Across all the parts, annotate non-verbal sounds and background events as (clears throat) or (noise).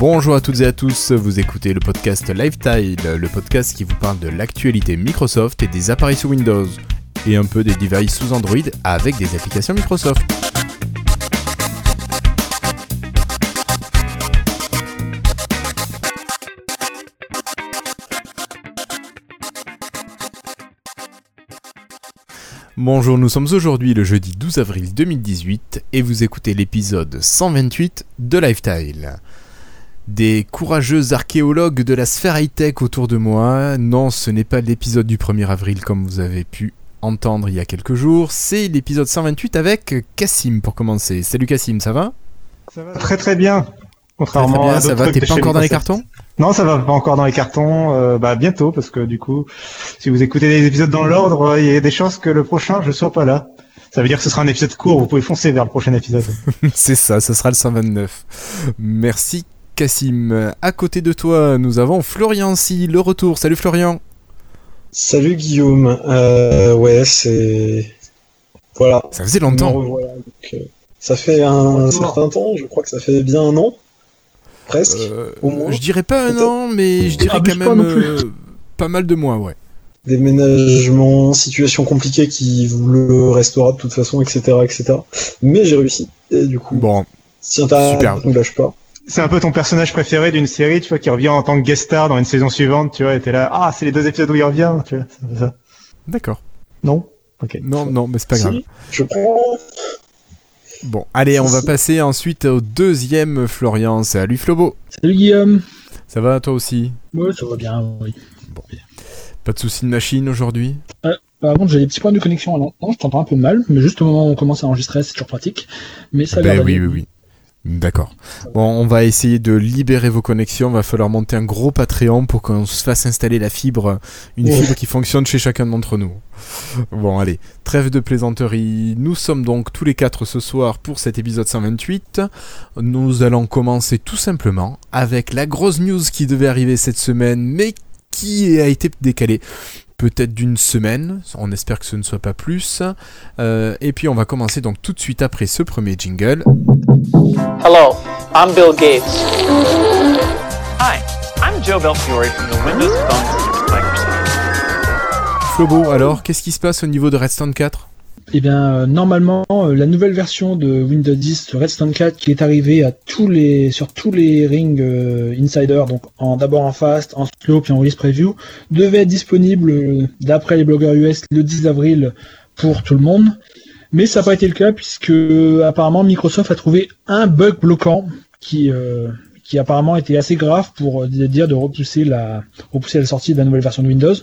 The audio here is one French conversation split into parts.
Bonjour à toutes et à tous, vous écoutez le podcast Lifetile, le podcast qui vous parle de l'actualité Microsoft et des appareils sous Windows, et un peu des devices sous Android avec des applications Microsoft. Bonjour, nous sommes aujourd'hui le jeudi 12 avril 2018 et vous écoutez l'épisode 128 de Lifetile. Des courageux archéologues de la sphère high-tech autour de moi. Non, ce n'est pas l'épisode du 1er avril comme vous avez pu entendre il y a quelques jours. C'est l'épisode 128 avec Cassim pour commencer. Salut Cassim, ça va? Ça va très très bien. Contrairement Très bien, à ça va, t'es pas encore dans les cartons? Non, ça va pas encore dans les cartons. euh, bah bientôt parce que du coup, si vous écoutez les épisodes dans l'ordre, il y a des chances que le prochain je sois pas là. Ça veut dire que ce sera un épisode court. Vous pouvez foncer vers le prochain épisode. (laughs) C'est ça, ce sera le 129. Merci Cassim. À côté de toi, nous avons Florian Si, le retour. Salut Florian. Salut Guillaume, euh, ouais c'est... Voilà. Ça faisait longtemps. revoilà, donc, euh, ça fait un certain temps, je crois que ça fait bien un an, presque. Euh, Au moins. je dirais pas un an, mais je dirais quand même pas mal de mois, ouais. Déménagement, situation compliquée qui le restera de toute façon, etc. etc. Mais j'ai réussi, et du coup, Bon, si t'as super. ne lâche pas. C'est un peu ton personnage préféré d'une série, tu vois, qui revient en tant que guest star dans une saison suivante, tu vois, et t'es là, ah, c'est les deux épisodes où il revient, tu vois. c'est ça. d'accord. Non? Ok. Non, non, mais c'est pas Si, grave. Je prends... Bon, allez, on va passer ensuite au deuxième Florian. Salut Flobo. Salut Guillaume. Ça va toi aussi? Ouais, ça va bien, oui. Pas de soucis de machine aujourd'hui? Par contre, j'ai des petits points de connexion. Non, non je t'entends un peu mal, mais juste au moment où on commence à enregistrer, c'est toujours pratique. Mais ça Ben oui, oui, oui. D'accord. Bon, on va essayer de libérer vos connexions. Va falloir monter un gros Patreon pour qu'on se fasse installer la fibre, une Ouais. fibre qui fonctionne chez chacun d'entre nous. Bon, allez, trêve de plaisanterie. Nous sommes donc tous les quatre ce soir pour cet épisode 128. Nous allons commencer tout simplement avec la grosse news qui devait arriver cette semaine, mais qui a été décalée. Peut-être d'une semaine, on espère que ce ne soit pas plus. Euh, et puis on va commencer donc tout de suite après ce premier jingle. Hello, I'm Bill Gates. Hi, I'm Joe Belfiore from the Windows Phone Microsoft. Flobo, alors, qu'est-ce qui se passe au niveau de Redstone 4 Eh bien, euh, normalement, euh, la nouvelle version de Windows 10 Redstone 4 qui est arrivée à tous les, sur tous les rings euh, Insider, donc en, d'abord en fast, en slow, puis en release preview, devait être disponible, euh, d'après les blogueurs US, le 10 avril pour tout le monde. Mais ça n'a pas été le cas puisque apparemment Microsoft a trouvé un bug bloquant qui, euh, qui apparemment était assez grave pour dire de repousser la, repousser la sortie de la nouvelle version de Windows.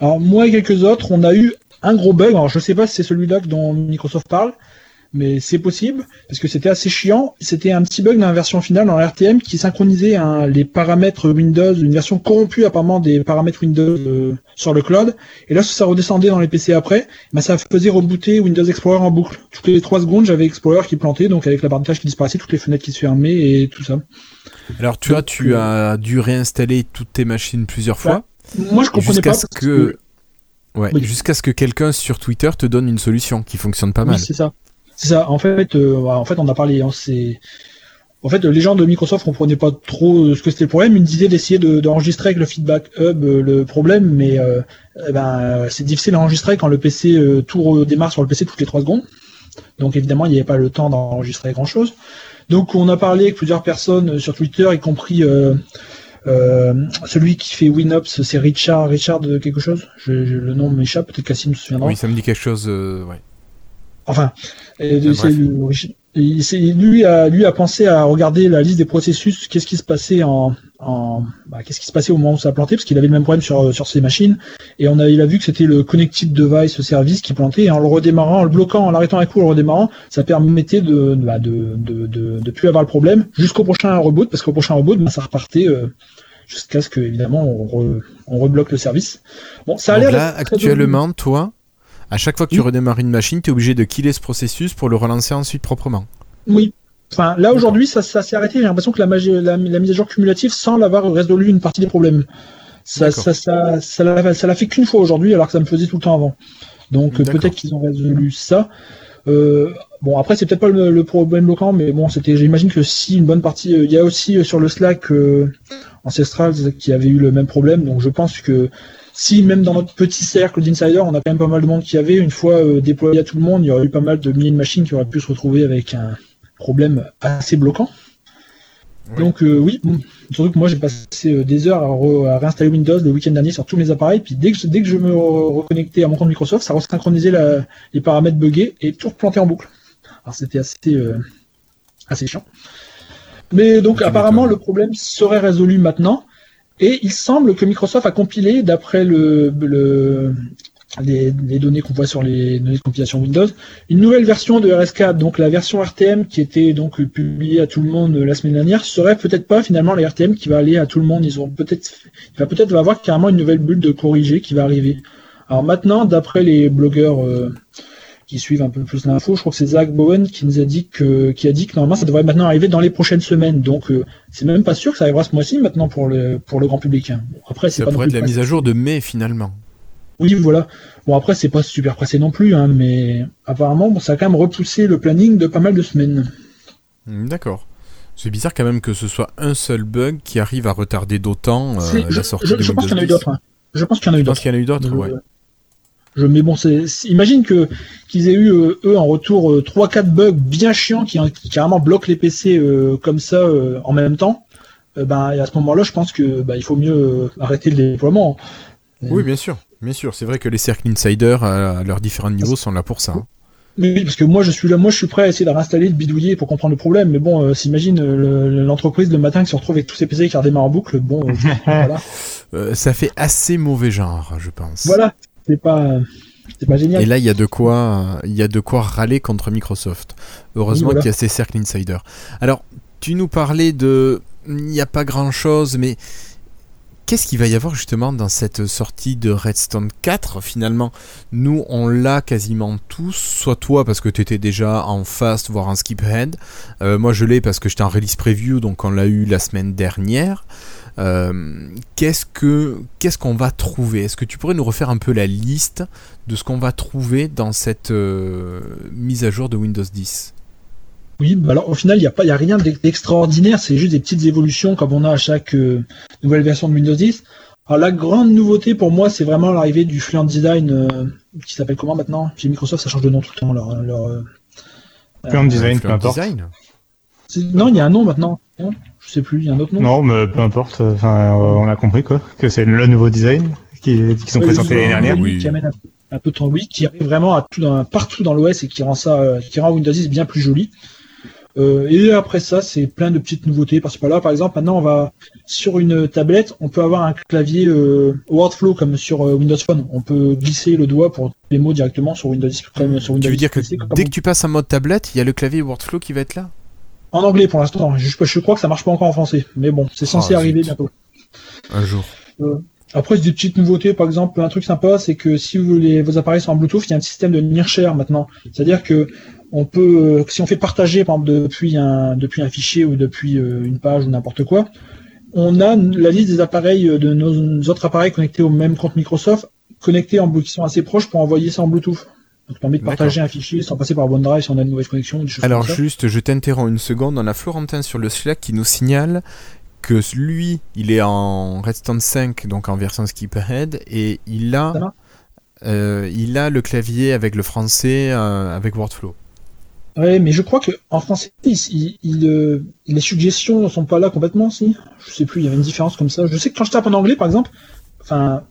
Alors moi et quelques autres, on a eu un gros bug. Alors je sais pas si c'est celui-là dont Microsoft parle, mais c'est possible parce que c'était assez chiant. C'était un petit bug dans la version finale dans RTM qui synchronisait hein, les paramètres Windows, une version corrompue apparemment des paramètres Windows euh, sur le cloud. Et là, ça redescendait dans les PC après, ça faisait rebooter Windows Explorer en boucle. Toutes les 3 secondes, j'avais Explorer qui plantait, donc avec la barre de tâches qui disparaissait, toutes les fenêtres qui se fermaient et tout ça. Alors, tu vois, Donc, tu euh, as dû réinstaller toutes tes machines plusieurs fois. Moi, je comprenais pas. que. Ouais, Oui. jusqu'à ce que quelqu'un sur Twitter te donne une solution qui fonctionne pas Oui, mal. c'est ça. C'est ça. En fait, euh, en fait, on a parlé. hein, c'est en fait, les gens de Microsoft comprenaient pas trop euh, ce que c'était le problème. Ils disaient d'essayer de- d'enregistrer avec le feedback hub euh, le problème, mais euh, eh ben, c'est difficile à enregistrer quand le PC euh, tout redémarre sur le PC toutes les trois secondes. Donc évidemment, il n'y avait pas le temps d'enregistrer grand chose. Donc on a parlé avec plusieurs personnes sur Twitter, y compris euh, celui qui fait WinOps, c'est Richard, Richard quelque chose? Je, je- le nom m'échappe, peut-être Cassim se souviendra. Oui, ça me dit quelque chose. euh, ouais. Enfin, c'est- lui a lui a pensé à regarder la liste des processus, qu'est-ce qui se passait en, en bah, qu'est-ce qui se passait au moment où ça a planté, parce qu'il avait le même problème sur sur ses machines, et on a il a vu que c'était le connected device service qui plantait, et en le redémarrant, en le bloquant, en l'arrêtant un coup, en le redémarrant, ça permettait de bah, de, de, de de plus avoir le problème jusqu'au prochain reboot, parce qu'au prochain reboot, bah, ça repartait. euh, Jusqu'à ce que évidemment on, re- on rebloque le service. Bon, ça a l'air là, actuellement, toi, à chaque fois que tu redémarres une machine, tu es obligé de killer ce processus pour le relancer ensuite proprement. Oui. Enfin, là aujourd'hui, ça, ça s'est arrêté. J'ai l'impression que la, magi- la, la mise à jour cumulative semble avoir résolu une partie des problèmes. Ça, ça, ça, ça l'a ça l'a fait qu'une fois aujourd'hui, alors que ça me faisait tout le temps avant. Donc euh, peut-être qu'ils ont résolu ça. Euh, bon, après, c'est peut-être pas le, le problème bloquant, mais bon, c'était, j'imagine que si une bonne partie, euh, il y a aussi euh, sur le Slack euh, Ancestrals qui avait eu le même problème, donc je pense que si même dans notre petit cercle d'insiders, on a quand même pas mal de monde qui avait, une fois déployé à tout le monde, il y aurait eu pas mal de milliers de machines qui auraient pu se retrouver avec un problème assez bloquant. Oui. Donc euh, oui, surtout que moi j'ai passé euh, des heures à, re- à réinstaller Windows le week-end dernier sur tous mes appareils, puis dès que, dès que je me re- reconnectais à mon compte Microsoft, ça resynchronisait la- les paramètres buggés et tout replanté en boucle. Alors c'était assez, euh, assez chiant. Mais donc apparemment le problème serait résolu maintenant, et il semble que Microsoft a compilé, d'après le, le, les, les données qu'on voit sur les données de compilation Windows, une nouvelle version de RS4, donc la version RTM qui était donc publiée à tout le monde la semaine dernière, serait peut-être pas finalement la RTM qui va aller à tout le monde. Ils ont peut-être, il va peut-être avoir carrément une nouvelle bulle de corrigée qui va arriver. Alors maintenant, d'après les blogueurs euh, qui suivent un peu plus l'info, je crois que c'est Zach Bowen qui nous a dit que, qui a dit que normalement ça devrait maintenant arriver dans les prochaines semaines. Donc euh, c'est même pas sûr que ça arrivera ce mois-ci maintenant pour le pour le grand public. hein. Bon, après c'est Ça pas pourrait être la mise à jour de mai finalement. Oui, voilà. Bon, après, c'est pas super pressé non plus, hein, mais apparemment, bon, ça a quand même repoussé le planning de pas mal de semaines. Hmm, D'accord. C'est bizarre quand même que ce soit un seul bug qui arrive à retarder d'autant euh, la je, sortie je- de je pense qu'il y en a eu Windows 10. d'autres. hein. Je pense qu'il y en a eu Je pense d'autres. qu'il y en a eu d'autres, Je- ouais. Je, mais bon, c'est, imagine que qu'ils aient eu euh, eux en retour euh, 3-4 bugs bien chiants qui, qui carrément bloquent les PC euh, comme ça euh, en même temps. Euh, ben, et à ce moment-là, je pense que bah, il faut mieux euh, arrêter le déploiement. Oui, bien sûr. Bien sûr, c'est vrai que les cercles insiders à, à leurs différents niveaux sont là pour ça. hein. Oui, parce que moi je suis là, moi je suis prêt à essayer de réinstaller, de bidouiller pour comprendre le problème. Mais bon, euh, s'imagine euh, le- l'entreprise le matin qui se retrouve avec tous ses PC qui redémarrent en boucle. Bon, euh, (laughs) voilà. Euh, ça fait assez mauvais genre, je pense. Voilà, c'est pas, c'est pas génial. Et là, il y a de quoi, euh, il y a de quoi râler contre Microsoft. Heureusement Oui, voilà. qu'il y a ces cercles insiders. Alors, tu nous parlais de, il n'y a pas grand chose, mais qu'est-ce qu'il va y avoir justement dans cette sortie de Redstone 4 Finalement, nous, on l'a quasiment tous. Soit toi parce que tu étais déjà en fast, voire en skip ahead. Euh, moi, je l'ai parce que j'étais en release preview, donc on l'a eu la semaine dernière. Euh, qu'est-ce que qu'est-ce qu'on va trouver? Est-ce que tu pourrais nous refaire un peu la liste de ce qu'on va trouver dans cette euh, mise à jour de Windows 10 Oui, bah alors au final, il n'y a, pas- il y a rien d'ex- d'extraordinaire, c'est juste des petites évolutions comme on a à chaque euh, nouvelle version de Windows 10. Alors la grande nouveauté pour moi, c'est vraiment l'arrivée du Fluent Design euh, qui s'appelle comment maintenant? Chez Microsoft, ça change de nom tout le temps. Leur, leur, euh, Fluent Design, peu importe. Design Non, il y a un nom maintenant. Non Je sais plus, il y a un autre nom? Non, mais peu importe. Enfin, on a compris quoi, que c'est le nouveau design qui, qui sont présentés l'année dernière. oui. Qui amène un, un peu de temps, oui, qui arrive vraiment à tout dans- partout dans l'OS et qui rend ça, qui rend Windows 10 bien plus joli. Euh, et après ça, c'est plein de petites nouveautés parce que là, par exemple, maintenant on va sur une tablette, on peut avoir un clavier euh, Wordflow comme sur euh, Windows Phone. On peut glisser le doigt pour les mots directement sur Windows 10. Comme sur Windows Tu veux 10 dire que PC, dès on- que tu passes en mode tablette, il y a le clavier Workflow qui va être là? En anglais pour l'instant. Je, je crois que ça marche pas encore en français, mais bon, c'est censé Oh, arriver bientôt. Un jour. Après, c'est des petites nouveautés. Par exemple, un truc sympa, c'est que si vous, vos appareils sont en Bluetooth, il y a un système de near share maintenant. C'est-à-dire que on peut, si on fait partager, par exemple, depuis un, depuis un fichier ou depuis euh, une page ou n'importe quoi, on a la liste des appareils euh, de nos, nos autres appareils connectés au même compte Microsoft, connectés en qui sont assez proches pour envoyer ça en Bluetooth. Donc, ça permet de partager un fichier sans passer par OneDrive si on a une mauvaise connexion. Des Alors comme ça. juste, je t'interromps une seconde. On a Florentin sur le Slack qui nous signale que lui, il est en Redstone 5, donc en version skip ahead, et il a, euh, il a le clavier avec le français, euh, avec Wordflow. Ouais, mais je crois que en français, il, il- il, euh, les suggestions ne sont pas là complètement, si? Je sais plus, il y avait une différence comme ça. Je sais que quand je tape en anglais, par exemple, enfin,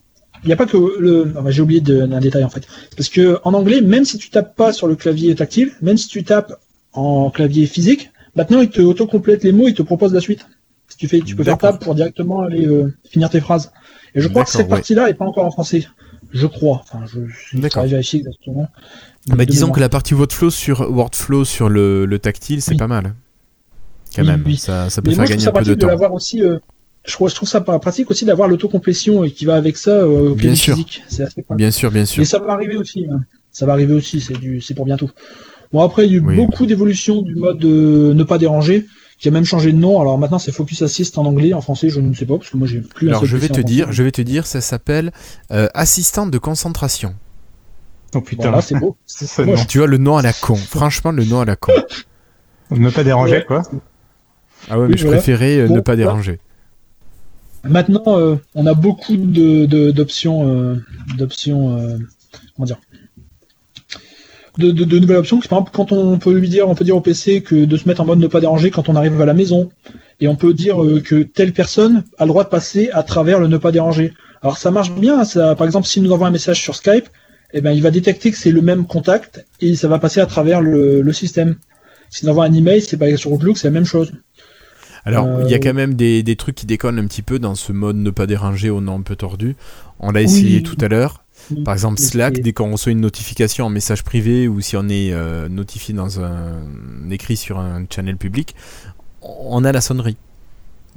il n'y a pas que le. enfin, J'ai oublié de- d'un détail en fait. Parce que en anglais, même si tu tapes pas sur le clavier tactile, même si tu tapes en clavier physique, maintenant il te auto-complète les mots, il te propose la suite. Si tu fais, tu peux faire tab pour directement aller euh, finir tes phrases. Et je crois que cette ouais. partie-là est pas encore en français. Je crois. Enfin, je, je D'accord. vais vérifier exactement. Bah, disons mémoire. que la partie Wordflow sur Wordflow sur le, le tactile, c'est Oui. pas mal. Quand Oui, même, oui. ça, ça peut Mais faire moi, gagner un peu de temps. l'avoir aussi. euh, je, trouve, je trouve ça pas pratique aussi d'avoir l'autocomplétion et qui va avec ça euh, au Bien sûr. physique. Assez. Bien sûr, bien sûr. Et ça va arriver aussi. hein. Ça va arriver aussi. C'est du, c'est pour bientôt. Bon après, il y a eu beaucoup d'évolutions du mode euh, ne pas déranger, qui a même changé de nom. Alors maintenant, c'est Focus Assist en anglais, en français, je ne sais pas parce que moi j'ai plus. un Alors je vais te dire, je vais te dire, ça s'appelle euh, assistant de concentration. Oh putain, Voilà, c'est beau. (laughs) ça, Moi. Tu vois le nom à la con. Franchement, le nom à la con. (laughs) Ne pas déranger, quoi. Ah ouais, Oui, mais je voilà. préférais euh, Bon, ne pas déranger. Maintenant, euh, on a beaucoup de de- d'options, euh, d'options, euh, comment dire, de, de, de nouvelles options. Par exemple, quand on peut lui dire, on peut dire au PC que de se mettre en mode ne pas déranger quand on arrive à la maison, et on peut dire euh, que telle personne a le droit de passer à travers le ne pas déranger. Alors ça marche bien. Ça, par exemple, si nous envoie un message sur Skype, eh ben il va détecter que c'est le même contact et ça va passer à travers le, le système. Si nous envoie un email, c'est pas sur Outlook, c'est la même chose. Alors, Euh, il y a quand même des, des trucs qui déconnent un petit peu dans ce mode ne pas déranger au nom un peu tordu. On l'a essayé tout à l'heure. Par exemple, Slack, dès qu'on reçoit une notification en message privé ou si on est euh, notifié dans un écrit sur un channel public, on a la sonnerie.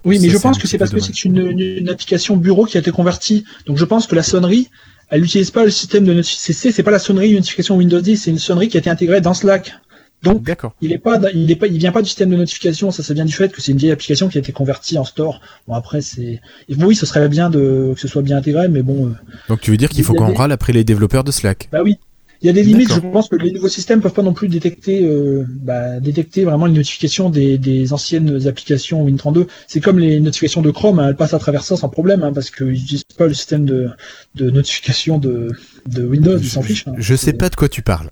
Oui, mais Ça, je pense que c'est parce que c'est une application bureau qui a été convertie. Donc je pense que la sonnerie, elle n'utilise pas le système de notification. C'est pas la sonnerie une notification Windows 10, c'est une sonnerie qui a été intégrée dans Slack. Donc il est pas, il est pas, il vient pas du système de notification. Ça, ça vient du fait que c'est une vieille application qui a été convertie en store. Bon après c'est, et oui, ce serait bien de que ce soit bien intégré, mais bon, euh, Donc tu veux dire qu'il faut qu'on des- râle après les développeurs de Slack bah oui. Il y a des limites, je pense que les nouveaux systèmes peuvent pas non plus détecter, euh, bah, détecter vraiment les notifications des, des anciennes applications Win32. C'est comme les notifications de Chrome, hein, elles passent à travers ça sans problème, hein, parce qu'ils n'utilisent pas le système de, de notification de, de Windows, ils s'en fichent. hein. Je sais pas de quoi tu parles.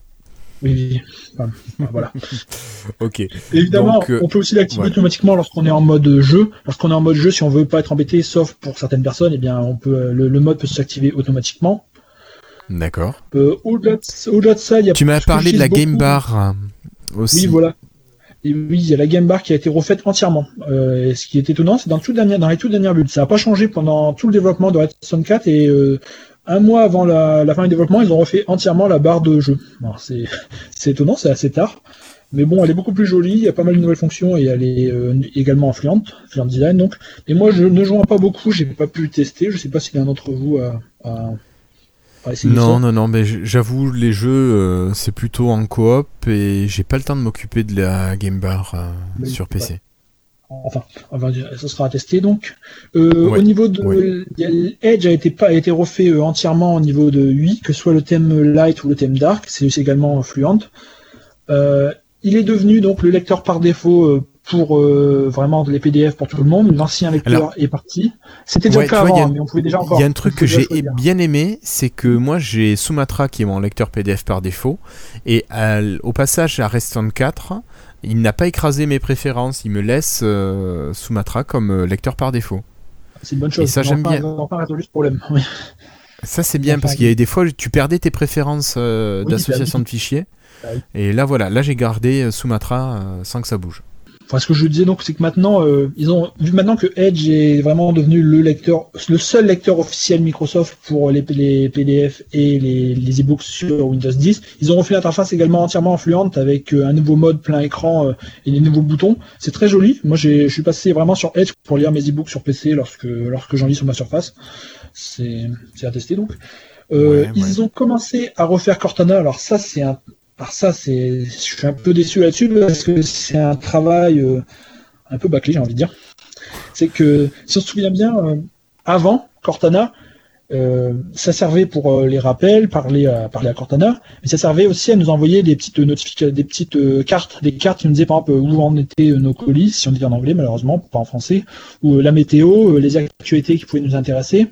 Oui, oui. Enfin, voilà. (laughs) Ok. Évidemment, Donc, euh, on peut aussi l'activer ouais. automatiquement lorsqu'on est en mode jeu. Lorsqu'on est en mode jeu, si on veut pas être embêté, sauf pour certaines personnes, eh bien, on peut, euh, le, le mode peut s'activer automatiquement. D'accord. Euh, au-delà de, ça, il y a Tu m'as parlé de la Game. Bar euh, aussi. Oui, voilà. Et oui, il y a la Game Bar qui a été refaite entièrement. Euh, et ce qui est étonnant, c'est dans, tout dernier, dans les tout dernières builds. Ça n'a pas changé pendant tout le développement de Redstone 4 et euh, un mois avant la, la fin du développement, ils ont refait entièrement la barre de jeu. (laughs) C'est, étonnant, c'est assez tard. Mais bon, elle est beaucoup plus jolie, il y a pas mal de nouvelles fonctions et elle est euh, également influente, Fluent Design donc. Et moi, je ne jouant pas beaucoup, j'ai pas pu tester. Je sais pas s'il y en a d'entre vous à, à, à essayer Non, ça. non, non, mais j'avoue, les jeux, euh, c'est plutôt en coop et j'ai pas le temps de m'occuper de la Game Bar euh, Oui, sur PC. Enfin, enfin, ça sera à tester donc. Euh, Ouais, Au niveau de ouais. Edge a été pas a été refait euh, entièrement au niveau de 8, que ce soit le thème light ou le thème dark, c'est également fluent. Euh, il est devenu donc le lecteur par défaut pour euh, vraiment les PDF pour tout le monde. L'ancien lecteur Alors- est parti. C'était déjà Ouais, le cas vois, avant, a- mais on pouvait déjà encore. Il y a un truc que j'ai bien aimé, c'est que moi j'ai Sumatra qui est mon lecteur PDF par défaut, et à au passage à Reston 4, il n'a pas écrasé mes préférences, il me laisse euh, Sumatra comme euh, lecteur par défaut. C'est une bonne chose. Et ça, j'aime bien. résolu ce problème. Ça c'est bien parce qu'il y a des fois tu perdais tes préférences euh, Oui, d'association bah de fichiers, Bah et là voilà, là j'ai gardé Sumatra sans que ça bouge. Enfin, ce que je disais donc, c'est que maintenant, euh, ils ont vu maintenant que Edge est vraiment devenu le lecteur, le seul lecteur officiel Microsoft pour les, les PDF et les, les e-books sur Windows 10. Ils ont refait l'interface également entièrement influente avec euh, un nouveau mode plein écran euh, et des nouveaux boutons. C'est très joli. Moi, j'ai, je suis passé vraiment sur Edge pour lire mes e-books sur PC lorsque lorsque j'en lis sur ma Surface. C'est c'est à tester donc. Euh, Ouais, ils ont commencé à refaire Cortana. Alors ça, c'est un alors ça, je suis un peu déçu là-dessus parce que c'est un travail euh, un peu bâclé, j'ai envie de dire. C'est que, si on se souvient bien, euh, avant Cortana, euh, ça servait pour les rappels, parler à, parler à Cortana, mais ça servait aussi à nous envoyer des petites notifications, des petites cartes, des cartes qui nous disaient par exemple où en étaient nos colis, si on dit en anglais malheureusement, pas en français, ou la météo, les actualités qui pouvaient nous intéresser.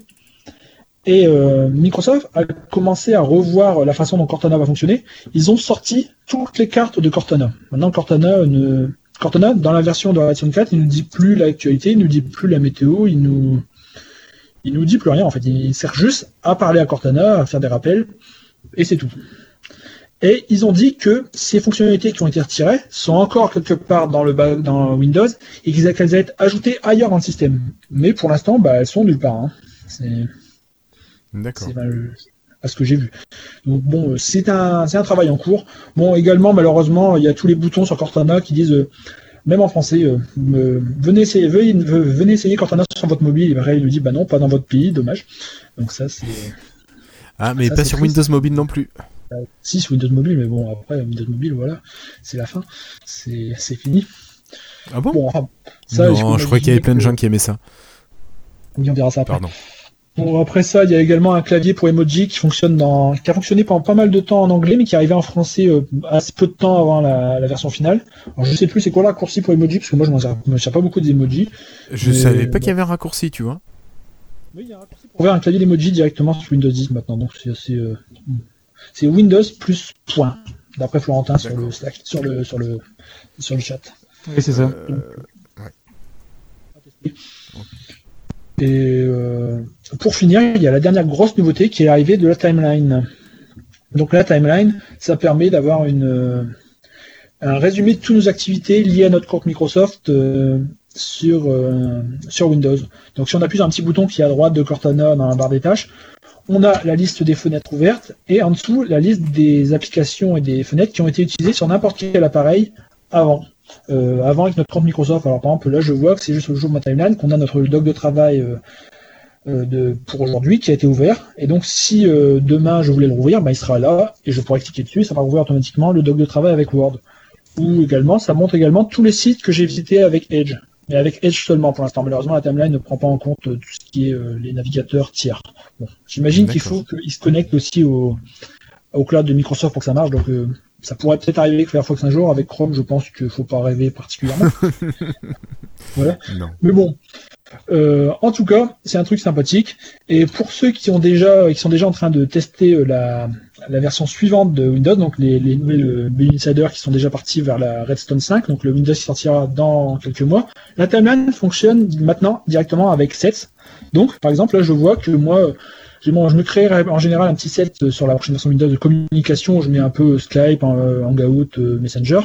Et euh, Microsoft a commencé à revoir la façon dont Cortana va fonctionner. Ils ont sorti toutes les cartes de Cortana. Maintenant, Cortana ne dans la version de Redstone 4, il nous dit plus l'actualité, il nous dit plus la météo, il nous, il nous dit plus rien en fait. Il sert juste à parler à Cortana, à faire des rappels, et c'est tout. Et ils ont dit que ces fonctionnalités qui ont été retirées sont encore quelque part dans le dans Windows et qu'elles allaient être ajoutées ailleurs dans le système. Mais pour l'instant, bah, elles sont nulle part. hein. C'est D'accord. c'est mal- à ce que j'ai vu. Donc bon, euh, c'est un, c'est un travail en cours. Bon, également, malheureusement, il y a tous les boutons sur Cortana qui disent, euh, même en français, euh, euh, venez, essayer, veuillez- ve- venez essayer Cortana sur votre mobile. Et après, il nous dit, bah non, pas dans votre pays, dommage. Donc ça, c'est Ah mais Ça, pas sur triste. Windows Mobile non plus. si sur Windows Mobile, mais bon, après Windows Mobile, voilà, c'est la fin, c'est c'est fini. Ah bon, Bon, ça, Non, je crois qu'il y avait plein de gens qui aimaient ça. Oui, on verra ça après. Pardon. Bon, après ça, il y a également un clavier pour emoji qui fonctionne dans, qui a fonctionné pendant pas mal de temps en anglais, mais qui est arrivé en français euh, assez peu de temps avant la, la version finale. Alors, je sais plus c'est quoi le raccourci pour emoji, parce que moi je m'en sers, je me sers pas beaucoup des emojis. Je Mais- savais pas qu'il y avait un raccourci, tu vois. Oui, il y a un raccourci pour faire un clavier d'emoji directement sur Windows 10 maintenant, donc c'est assez, euh, c'est Windows plus point, d'après Florentin sur le Slack, sur le, sur le, sur le chat. Oui, c'est ça. Euh, Et euh, pour finir, il y a la dernière grosse nouveauté qui est l'arrivée de la timeline. Donc la timeline, ça permet d'avoir euh, un résumé de toutes nos activités liées à notre compte Microsoft euh, sur sur Windows. Donc si on appuie sur un petit bouton qui est à droite de Cortana dans la barre des tâches, on a la liste des fenêtres ouvertes et en dessous la liste des applications et des fenêtres qui ont été utilisées sur n'importe quel appareil avant. Euh, avant avec notre compte Microsoft. Alors par exemple là je vois que c'est juste le jour de ma timeline qu'on a notre doc de travail euh, euh, de, pour aujourd'hui qui a été ouvert. Et donc si demain je voulais le rouvrir, bah, il sera là et je pourrais cliquer dessus et ça va rouvrir automatiquement le doc de travail avec Word. Ou également ça montre également tous les sites que j'ai visités avec Edge. Mais avec Edge seulement pour l'instant. Malheureusement la timeline ne prend pas en compte tout ce qui est les navigateurs tiers. Bon, J'imagine qu'il faut qu'ils se connectent aussi au, au cloud de Microsoft pour que ça marche. Donc euh, ça pourrait peut-être arriver avec Firefox un jour. Avec Chrome, je pense qu'il faut pas rêver particulièrement. (laughs) Non. Mais bon, euh, en tout cas, c'est un truc sympathique. Et pour ceux qui ont déjà, qui sont déjà en train de tester euh, la, la version suivante de Windows, donc les, les nouvelles euh, Build Insider qui sont déjà partis vers la Redstone 5, donc le Windows qui sortira dans quelques mois, la timeline fonctionne maintenant directement avec sets. Donc, par exemple, là, je vois que moi, euh, je me crée en général un petit set euh, sur la prochaine version Windows de communication où je mets un peu Skype, euh, Hangout, euh, Messenger.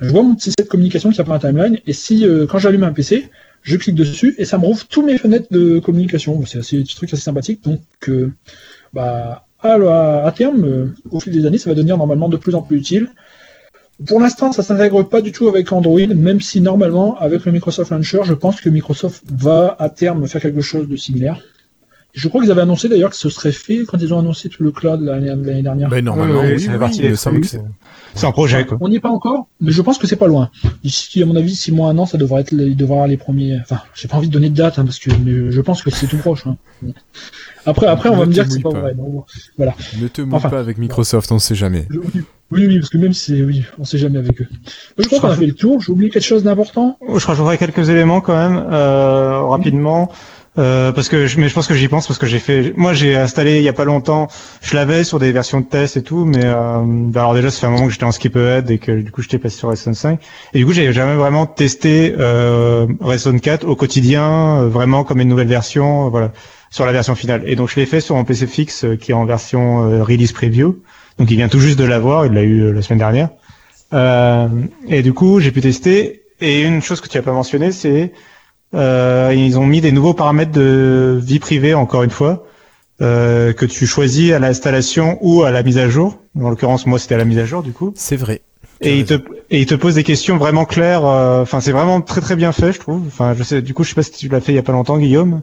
Je vois mon petit set de communication qui apparaît en timeline et si euh, quand j'allume un PC, je clique dessus et ça me rouvre tous mes fenêtres de communication. C'est un petit truc assez sympathique. Donc, euh, bah, à, la- à terme, euh, au fil des années, ça va devenir normalement de plus en plus utile. Pour l'instant, ça s'intègre pas du tout avec Android, même si normalement, avec le Microsoft Launcher, je pense que Microsoft va à terme faire quelque chose de similaire. Je crois qu'ils avaient annoncé d'ailleurs que ce serait fait quand ils ont annoncé tout le cloud l'année dernière. Ben normalement, Oui, oui, oui, oui, c'est- un projet, quoi. On n'y est pas encore, mais je pense que c'est pas loin. D'ici, à mon avis, six mois, un an, ça devrait être, il devrait avoir les premiers. Enfin, j'ai pas envie de donner de date, hein, parce que mais je pense que c'est tout proche. hein. Après, après, on Ne va me dire que c'est pas pas. vrai. donc, Ne te mouille Enfin. pas avec Microsoft, on sait jamais. je- oui, oui, parce que même si c'est, oui, on sait jamais avec eux. Je crois qu'on a fait le tour. J'ai oublié quelque chose d'important. Je rajouterai quelques éléments quand même euh, rapidement. Euh, parce que je, mais je pense que j'y pense parce que j'ai fait moi j'ai installé il y a pas longtemps je l'avais sur des versions de test et tout mais euh, bah alors déjà ça fait un moment que j'étais en skip ahead et que du coup j'étais passé sur Redstone 5 et du coup j'ai jamais vraiment testé euh, Redstone 4 au quotidien euh, vraiment comme une nouvelle version euh, voilà sur la version finale. Et donc je l'ai fait sur mon PC fixe qui est en version release preview. Donc il vient tout juste de l'avoir il l'a eu la semaine dernière. Et du coup j'ai pu tester. Et une chose que tu as pas mentionné c'est ils ont mis des nouveaux paramètres de vie privée, encore une fois, euh, que tu choisis à l'installation ou à la mise à jour. En l'occurrence, moi, c'était à la mise à jour, du coup. C'est vrai. Et il te et il te pose des questions vraiment claires. euh, Enfin, c'est vraiment très très bien fait, je trouve. Enfin, je sais. Du coup, je sais pas si tu l'as fait il y a pas longtemps, Guillaume.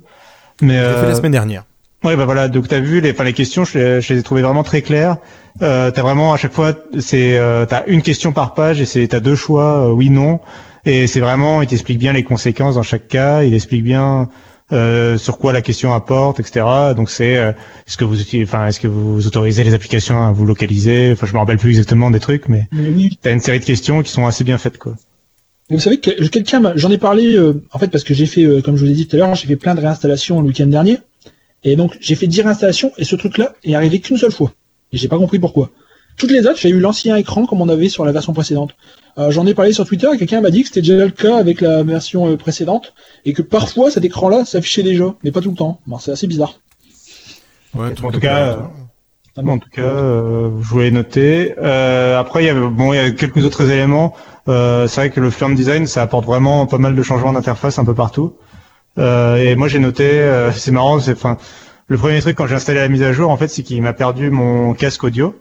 Mais Je l'ai fait la euh, semaine dernière. Ouais, bah voilà. Donc t'as vu les, enfin les questions, je les, je les ai trouvées vraiment très claires. Euh, t'as vraiment à chaque fois, c'est, euh, t'as une question par page et c'est, t'as deux choix, euh, oui, non. Et c'est vraiment, il t'explique bien les conséquences dans chaque cas. Il explique bien euh, sur quoi la question apporte, etc. Donc c'est, euh, est-ce que vous enfin, est-ce que vous autorisez les applications à vous localiser? Enfin, je me rappelle plus exactement des trucs, mais oui, t'as une série de questions qui sont assez bien faites, quoi. Vous savez que quelqu'un, m'a- j'en ai parlé euh, en fait parce que j'ai fait, euh, comme je vous l'ai dit tout à l'heure, j'ai fait plein de réinstallations le week-end dernier, et donc j'ai fait 10 réinstallations et ce truc-là est arrivé qu'une seule fois, et j'ai pas compris pourquoi. Toutes les autres, j'ai eu l'ancien écran comme on avait sur la version précédente. Euh, j'en ai parlé sur Twitter et quelqu'un m'a dit que c'était déjà le cas avec la version euh, précédente et que parfois cet écran-là s'affichait déjà, mais pas tout le temps. Bon, c'est assez bizarre. Ouais, En tout cas, Bon, en tout cas, euh, je voulais noter. Euh, après, il y a bon, il y a quelques autres éléments. Euh, c'est vrai que le firm design, ça apporte vraiment pas mal de changements d'interface un peu partout. Euh, et moi, j'ai noté, euh, c'est marrant, c'est, enfin, le premier truc quand j'ai installé la mise à jour, en fait, c'est qu'il m'a perdu mon casque audio.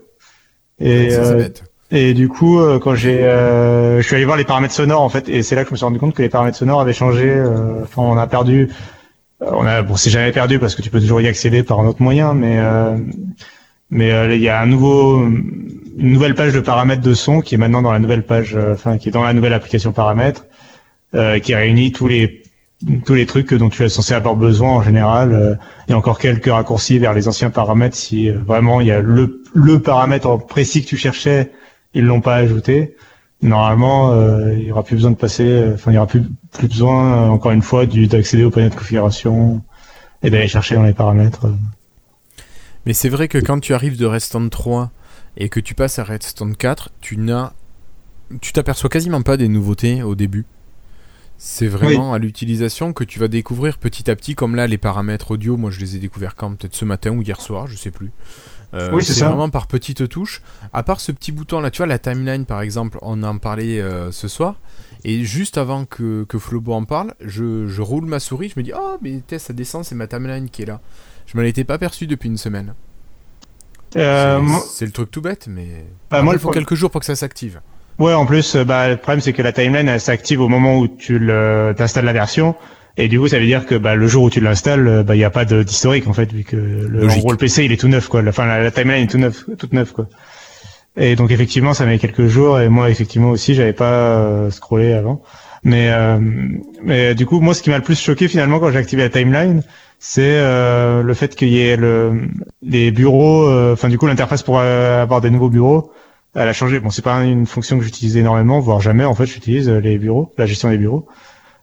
Et, c'est euh, et du coup, euh, quand j'ai, euh, je suis allé voir les paramètres sonores en fait, et c'est là que je me suis rendu compte que les paramètres sonores avaient changé. euh, Enfin, on a perdu. On a, bon, c'est jamais perdu parce que tu peux toujours y accéder par un autre moyen, mais euh, mais euh, il y a un nouveau, une nouvelle page de paramètres de son qui est maintenant dans la nouvelle page, enfin qui est dans la nouvelle application paramètres, euh, qui réunit tous les tous les trucs dont tu es censé avoir besoin en général, euh, et encore quelques raccourcis vers les anciens paramètres si euh, vraiment il y a le, le paramètre précis que tu cherchais, ils l'ont pas ajouté. Normalement, euh, il y aura plus besoin de passer, enfin il y aura plus, besoin encore une fois d'accéder au panneau de configuration et d'aller chercher dans les paramètres. Mais c'est vrai que quand tu arrives de Redstone 3 et que tu passes à Redstone 4, tu n'as tu t'aperçois quasiment pas des nouveautés au début. C'est vraiment à l'utilisation que tu vas découvrir petit à petit, comme là les paramètres audio, moi je les ai découverts quand peut-être ce matin ou hier soir, je sais plus. Euh, Oui, c'est ça. vraiment par petites touches. À part ce petit bouton là, tu vois la timeline par exemple, on en parlait euh, ce soir. Et juste avant que, que Flobo en parle, je, je roule ma souris, je me dis oh mais t'es, ça descend, c'est ma timeline qui est là. Je m'en étais pas perçu depuis une semaine. Euh, C'est- moi- le truc tout bête, mais bah, moi, il faut quelques jours pour que ça s'active. Ouais, en plus, euh, bah, le problème c'est que la timeline elle s'active au moment où tu le, t'installes la version, et du coup ça veut dire que bah, le jour où tu l'installes, euh, bah il y a pas d'historique en fait, vu que le, en gros le PC il est tout neuf quoi, la, enfin la, la timeline est tout neuf, toute neuve quoi. Et donc effectivement ça met quelques jours, et moi effectivement aussi j'avais pas euh, scrollé avant, mais euh, mais du coup moi ce qui m'a le plus choqué finalement quand j'ai activé la timeline, c'est euh, le fait qu'il y ait le, les bureaux, euh, enfin du coup l'interface pour avoir des nouveaux bureaux elle a changé. Bon, c'est pas une fonction que j'utilise énormément, voire jamais. En fait, j'utilise euh, les bureaux, la gestion des bureaux.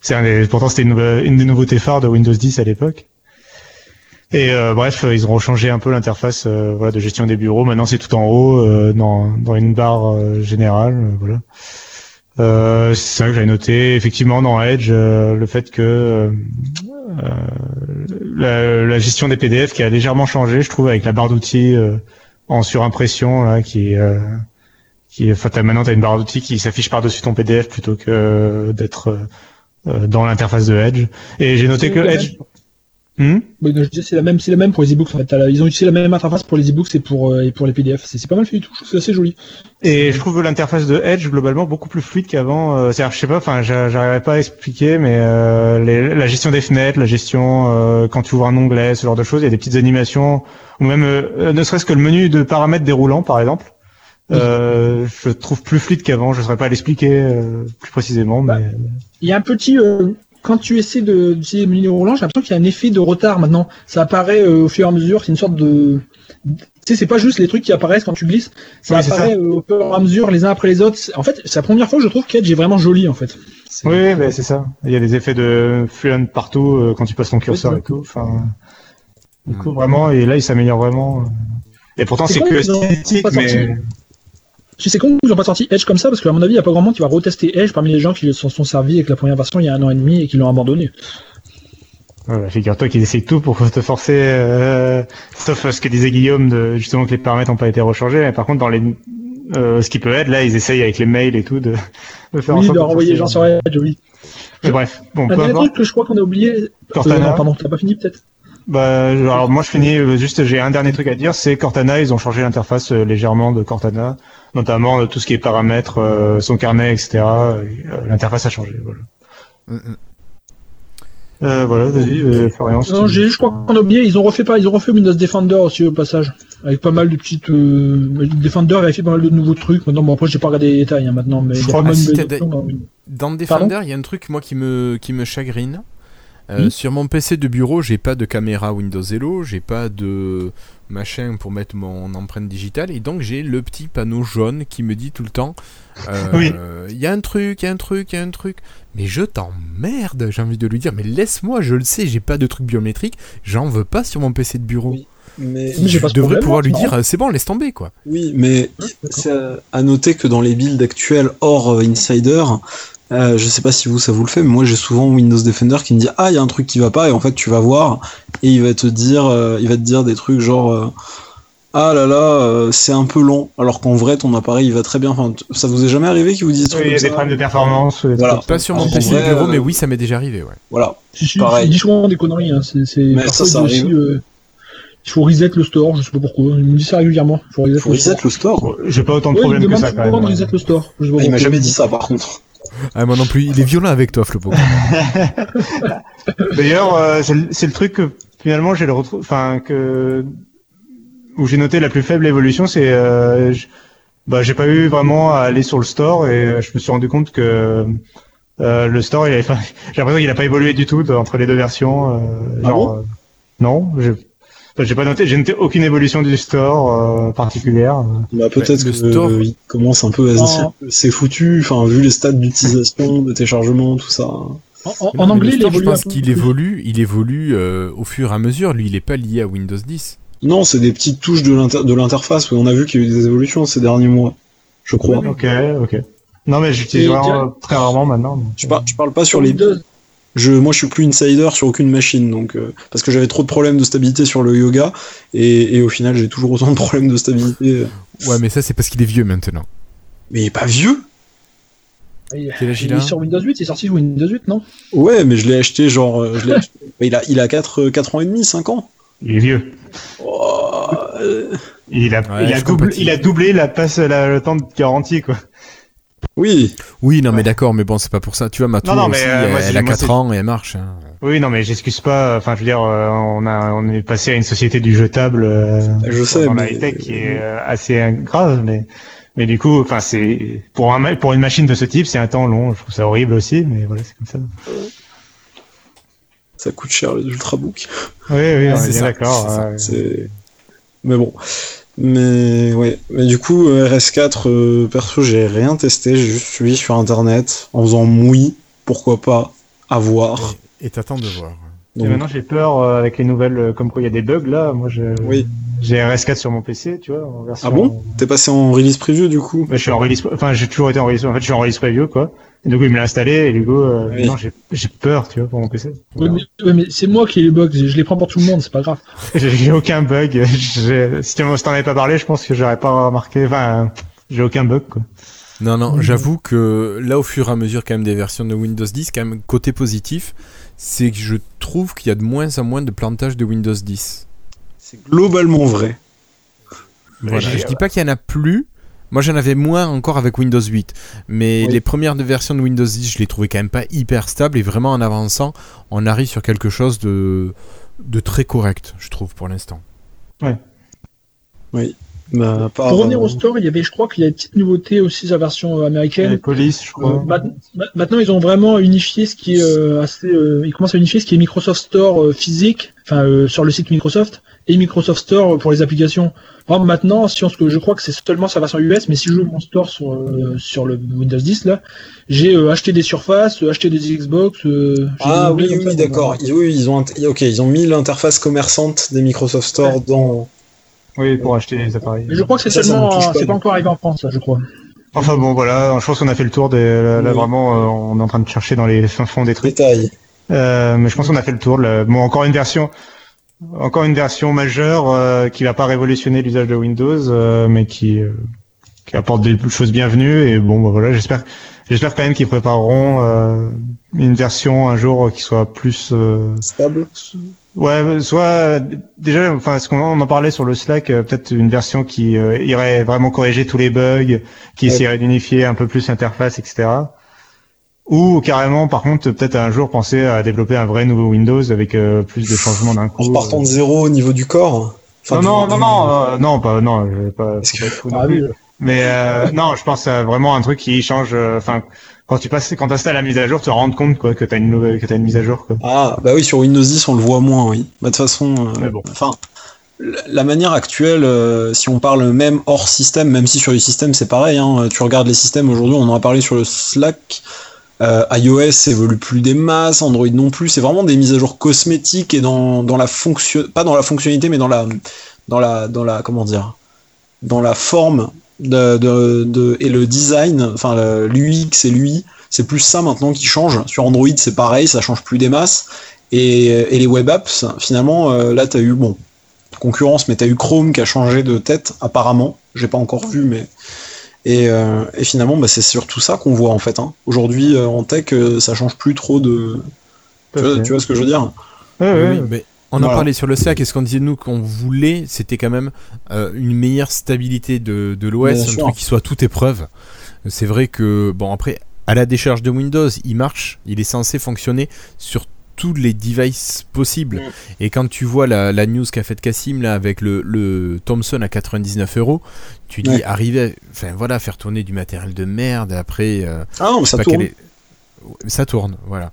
C'est des, pourtant c'était une, des nouveautés phares de Windows 10 à l'époque. Et euh, bref, euh, ils ont changé un peu l'interface euh, voilà, de gestion des bureaux. Maintenant, c'est tout en haut, euh, dans, dans une barre euh, générale. voilà. C'est ça que j'avais noté. Effectivement, dans Edge, le fait que la, la gestion des PDF qui a légèrement changé, je trouve, avec la barre d'outils en surimpression là, qui euh, qui enfin t'as- maintenant t'as une barre d'outils qui s'affiche par dessus ton PDF plutôt que euh, d'être euh, euh, dans l'interface de Edge. Et j'ai noté que Edge. Hmm Oui, c'est la même, c'est la même pour les e-books. En fait. Ils ont utilisé la même interface pour les e-books et pour euh, et pour les PDF. C'est pas mal fait du tout. Je trouve que c'est assez joli. Et je trouve l'interface de Edge globalement beaucoup plus fluide qu'avant. Euh, C'est-à-dire, je sais pas, enfin, j'a- j'arriverai pas à expliquer, mais euh, les- la gestion des fenêtres, la gestion euh, quand tu ouvres un onglet, ce genre de choses, il y a des petites animations, ou même euh, ne serait-ce que le menu de paramètres déroulant, par exemple. Euh, je le trouve plus fluide qu'avant. Je saurais pas l'expliquer euh, plus précisément, mais Il y a un petit euh, quand tu essaies de d'utiliser le menu roulant, j'ai l'impression qu'il y a un effet de retard maintenant. Ça apparaît euh, au fur et à mesure. C'est une sorte de tu sais, c'est pas juste les trucs qui apparaissent quand tu glisses. Ça Oui, apparaît euh, au fur et à mesure, les uns après les autres. En fait, c'est la première fois que je trouve qu'Edge est vraiment joli en fait. Oui, ben, c'est ça. Il y a des effets de fluent partout euh, quand tu passes ton curseur et tout. Enfin, du coup, vraiment, et là, il s'améliore vraiment. Et pourtant, C'est que esthétique, mais Je sais con qu'ils ont pas sorti Edge comme ça parce qu'à mon avis, il y a pas grand monde qui va retester Edge parmi les gens qui s'en sont servis avec la première version il y a un an et demi et qui l'ont abandonné. Voilà, figure-toi qu'ils essayent tout pour te forcer, euh, sauf euh, ce que disait Guillaume, de, justement que les paramètres n'ont pas été rechangés. Mais par contre, dans les, euh, ce qui peut être, là, ils essayent avec les mails et tout de, de faire en Oui, sorte de renvoyer les gens sur Edge, oui. Mais bref, bon, Un dernier truc que je crois qu'on a oublié. Cortana. Euh, pardon, t'as pas fini peut-être? Bah, alors moi je finis juste, j'ai un dernier truc à dire, c'est Cortana, ils ont changé l'interface légèrement de Cortana, notamment euh, tout ce qui est paramètres, euh, son carnet, etc. et, euh, l'interface a changé. Voilà. Mm, mm. Euh, voilà, vas-y, euh, Florian. Non, j'ai, je crois qu'on a oublié. Ils ont refait pas, ils ont refait Windows Defender aussi au passage, avec pas mal de petites. Euh, Defender avait fait pas mal de nouveaux trucs. Maintenant, bon après j'ai pas regardé les détails hein, maintenant, mais Je crois de options dans- Defender, il y a un truc moi qui me qui me chagrine. Euh, Oui. Sur mon PC de bureau, j'ai pas de caméra Windows Hello, j'ai pas de machin pour mettre mon empreinte digitale, et donc j'ai le petit panneau jaune qui me dit tout le temps, euh, (laughs) Oui. il y a un truc, il y a un truc, il y a un truc. Mais je t'emmerde, j'ai envie de lui dire, mais laisse-moi, je le sais, j'ai pas de truc biométrique, j'en veux pas sur mon PC de bureau. Oui. Mais Je pas devrais problème, pouvoir lui non dire, c'est bon, laisse tomber quoi. Oui, mais c'est à- à noter que dans les builds actuels hors euh, Insider, euh, je sais pas si vous ça vous le fait, mais moi j'ai souvent Windows Defender qui me dit ah il y a un truc qui va pas et en fait tu vas voir et il va te dire euh, il va te dire des trucs genre euh, ah là là euh, c'est un peu long alors qu'en vrai ton appareil il va très bien. Enfin ça vous est jamais arrivé qu'ils vous disent des Oui, il y a des problèmes de performance. Voilà. Pas sur mon PC de vrai, bureau, mais oui, ça m'est déjà arrivé, ouais. Voilà. Si, si, Pareil. il dit souvent des conneries. Hein. C'est, c'est, Mais parfois, ça, ça il dit aussi, arrive. il faut reset le store. Je sais pas pourquoi. Il me dit ça régulièrement. Il faut reset, Faut le reset store. le store. J'ai pas autant de problèmes que ça quand même. reset le store. Je sais pas Ah, il m'a jamais dit ça par contre. Ah, moi non plus, il est violent avec toi, Flopo. (laughs) D'ailleurs, euh, c'est le- truc que finalement j'ai le retrouve, enfin que où j'ai noté la plus faible évolution, c'est euh, bah j'ai pas eu vraiment à aller sur le store et euh, je me suis rendu compte que Euh, le store, il avait pas- (laughs) j'ai l'impression qu'il a pas évolué du tout entre les deux versions. euh, Ah genre, euh, non, j'ai j'ai pas noté, j'ai noté aucune évolution du store euh, particulière. Bah, peut-être le que store- euh, il commence un peu à se dire En- que c'est foutu, enfin, vu les stats d'utilisation, de téléchargement, tout ça. En, anglais, le il je évolue un pense qu'il évolue, il évolue euh, au fur et à mesure. Lui, il est pas lié à Windows 10. Non, c'est des petites touches de l'inter- de l'interface, on a vu qu'il y a eu des évolutions ces derniers mois, je crois. Ok, ok. Non, mais j'utilise vraiment très rarement maintenant. donc, Je, par- je parle pas sur les Windows. Je, moi, je suis plus insider sur aucune machine, donc euh, parce que j'avais trop de problèmes de stabilité sur le yoga, et, et au final, j'ai toujours autant de problèmes de stabilité. Ouais, mais ça, c'est parce qu'il est vieux maintenant. Mais il est pas vieux. Il, Quel âge il il est sur Windows 8, il est sorti sur Windows 8, non? Ouais, mais je l'ai acheté genre, euh, je l'ai acheté- il a, il a 4, 4 ans et demi, 5 ans. Il est vieux. Oh, euh, Il a, Ouais, il, a doublé, il a doublé la passe, la- le temps de garantie, quoi. Oui, Oui, non, mais d'accord, mais bon, c'est pas pour ça. Tu vois, ma tour Non, non, mais, aussi, euh, elle, moi, elle c'est- a moi, 4 c'est- ans et elle marche. hein. Oui, non, mais j'excuse pas. Enfin, je veux dire, euh, on a, on est passé à une société du jetable. euh, Je sais, Dans la mais- high-tech qui est euh, assez grave, mais, mais du coup, enfin, c'est pour un, pour une machine de ce type, c'est un temps long. Je trouve ça horrible aussi, mais voilà, c'est comme ça. ça coûte cher les ultrabooks. Oui, oui, on c'est est bien d'accord. Mais bon. Mais ouais. Mais du coup, euh, RS4, euh, perso, j'ai rien testé. J'ai juste suivi sur internet en faisant mouille. Pourquoi pas à voir. Et t'attends de voir. Et maintenant, j'ai peur euh, avec les nouvelles, euh, comme quoi il y a des bugs là. Moi, je, Oui. j'ai RS4 sur mon PC, tu vois, en version. Ah bon? T'es passé en release preview du coup? Ouais, je suis en release, enfin, j'ai toujours été en release. En fait, je suis en release preview, quoi. Et du coup, il me l'a installé, et du coup, euh, Oui. non, j'ai, peur, tu vois, pour mon PC. Ouais, mais, ouais, mais c'est moi qui ai les bugs, je les prends pour tout le monde, c'est pas grave. (laughs) J'ai, aucun bug. (laughs) Si tu avais pas parlé, je pense que j'aurais pas remarqué. Enfin, j'ai aucun bug, quoi. Non, non, j'avoue que là, au fur et à mesure, quand même, des versions de Windows 10, quand même, côté positif, c'est que je trouve qu'il y a de moins en moins de plantage de Windows 10. C'est globalement vrai. Voilà. Je dis pas qu'il y en a plus. Moi, j'en avais moins encore avec Windows 8. Mais Oui. les premières versions de Windows 10, je les trouvais quand même pas hyper stables. Et vraiment, en avançant, on arrive sur quelque chose de, de très correct, je trouve, pour l'instant. Bah, à part, Pour revenir euh, au store, il y avait, je crois qu'il y a une petite nouveauté aussi sur la version euh, Les américaine. polices, je Euh, crois. ma- ma- maintenant, ils ont vraiment unifié ce qui est euh, assez. euh, ils commencent à unifier ce qui est Microsoft Store euh, physique, enfin euh, sur le site Microsoft, et Microsoft Store euh, pour les applications. Maintenant, si on se- je crois que c'est seulement sa version US, mais si je joue mon store sur euh, sur le Windows 10 là, j'ai euh, acheté des surfaces, euh, acheté des Xbox. euh, j'ai Ah des oui, oui, ça, d'accord. Ils, oui, ils ont, ok, ils ont mis l'interface commerçante des Microsoft Store dans. Oui, pour acheter les appareils. Mais je crois que c'est Ça, ça me seulement, pas, c'est pas encore arrivé en France, ça, je crois. Enfin bon, voilà, je pense qu'on a fait le tour des. Là, là, Oui. vraiment, euh, on est en train de chercher dans les fins fonds des trucs. Détail. Euh, mais je pense qu'on a fait le tour. là. Bon, encore une version, encore une version majeure euh, qui va pas révolutionner l'usage de Windows, euh, mais qui euh, qui apporte des choses bienvenues. Et bon, bah, voilà, j'espère, j'espère quand même qu'ils prépareront euh, une version un jour qui soit plus. euh, Stable. Ouais, soit déjà, enfin, ce qu'on on en parlait sur le Slack, euh, peut-être une version qui euh, irait vraiment corriger tous les bugs, qui Ouais. essaierait d'unifier un peu plus l'interface, etc. Ou carrément, par contre, peut-être un jour penser à développer un vrai nouveau Windows avec euh, plus de changements d'un coup. En repartant de zéro au niveau du corps. Enfin, non, du- non, non, non, euh, non, pas, non, je vais pas. Fou non plus. Mais euh, non, je pense à vraiment un truc qui change. euh, Enfin, quand tu passes, quand t'installes la mise à jour, tu te rends compte quoi que t'as une nouvelle, que t'as une mise à jour quoi. Ah, bah oui, sur Windows 10, on le voit moins, oui. Bah, de toute façon, euh, Mais bon. enfin, la- la manière actuelle, euh, si on parle même hors système, même si sur les systèmes c'est pareil, hein, tu regardes les systèmes aujourd'hui, on en a parlé sur le Slack, euh, iOS évolue plus des masses, Android non plus, c'est vraiment des mises à jour cosmétiques et dans, dans la fonction, pas dans la fonctionnalité, mais dans la, dans la, dans la, comment dire, dans la forme de, de, de- et le design, enfin l'UX et l'UI, c'est plus ça maintenant qui change. Sur Android, c'est pareil, ça change plus des masses. Et, et les web apps, finalement, euh, là, tu as eu, bon, concurrence, mais tu as eu Chrome qui a changé de tête, apparemment. J'ai pas encore vu, mais. Et, euh, et finalement, bah, c'est surtout ça qu'on voit, en fait. Hein. Aujourd'hui, euh, en tech, euh, ça change plus trop de. Tu vois, tu vois ce que je veux dire? Ouais, ouais. Oui, mais on en parlait sur le Slack et ce qu'on disait nous qu'on voulait, c'était quand même euh, une meilleure stabilité de, de l'OS, un sûr. truc qui soit toute épreuve. C'est vrai que, bon, après, à la décharge de Windows, il marche, il est censé fonctionner sur tous les devices possibles. Mm. Et quand tu vois la, la news qu'a faite Cassim là avec le, le Thomson à 99 euros, tu dis Ouais. arriver, enfin voilà, faire tourner du matériel de merde après. euh, Ah non, mais je sais ça pas tourne. quel est- Ça tourne, voilà.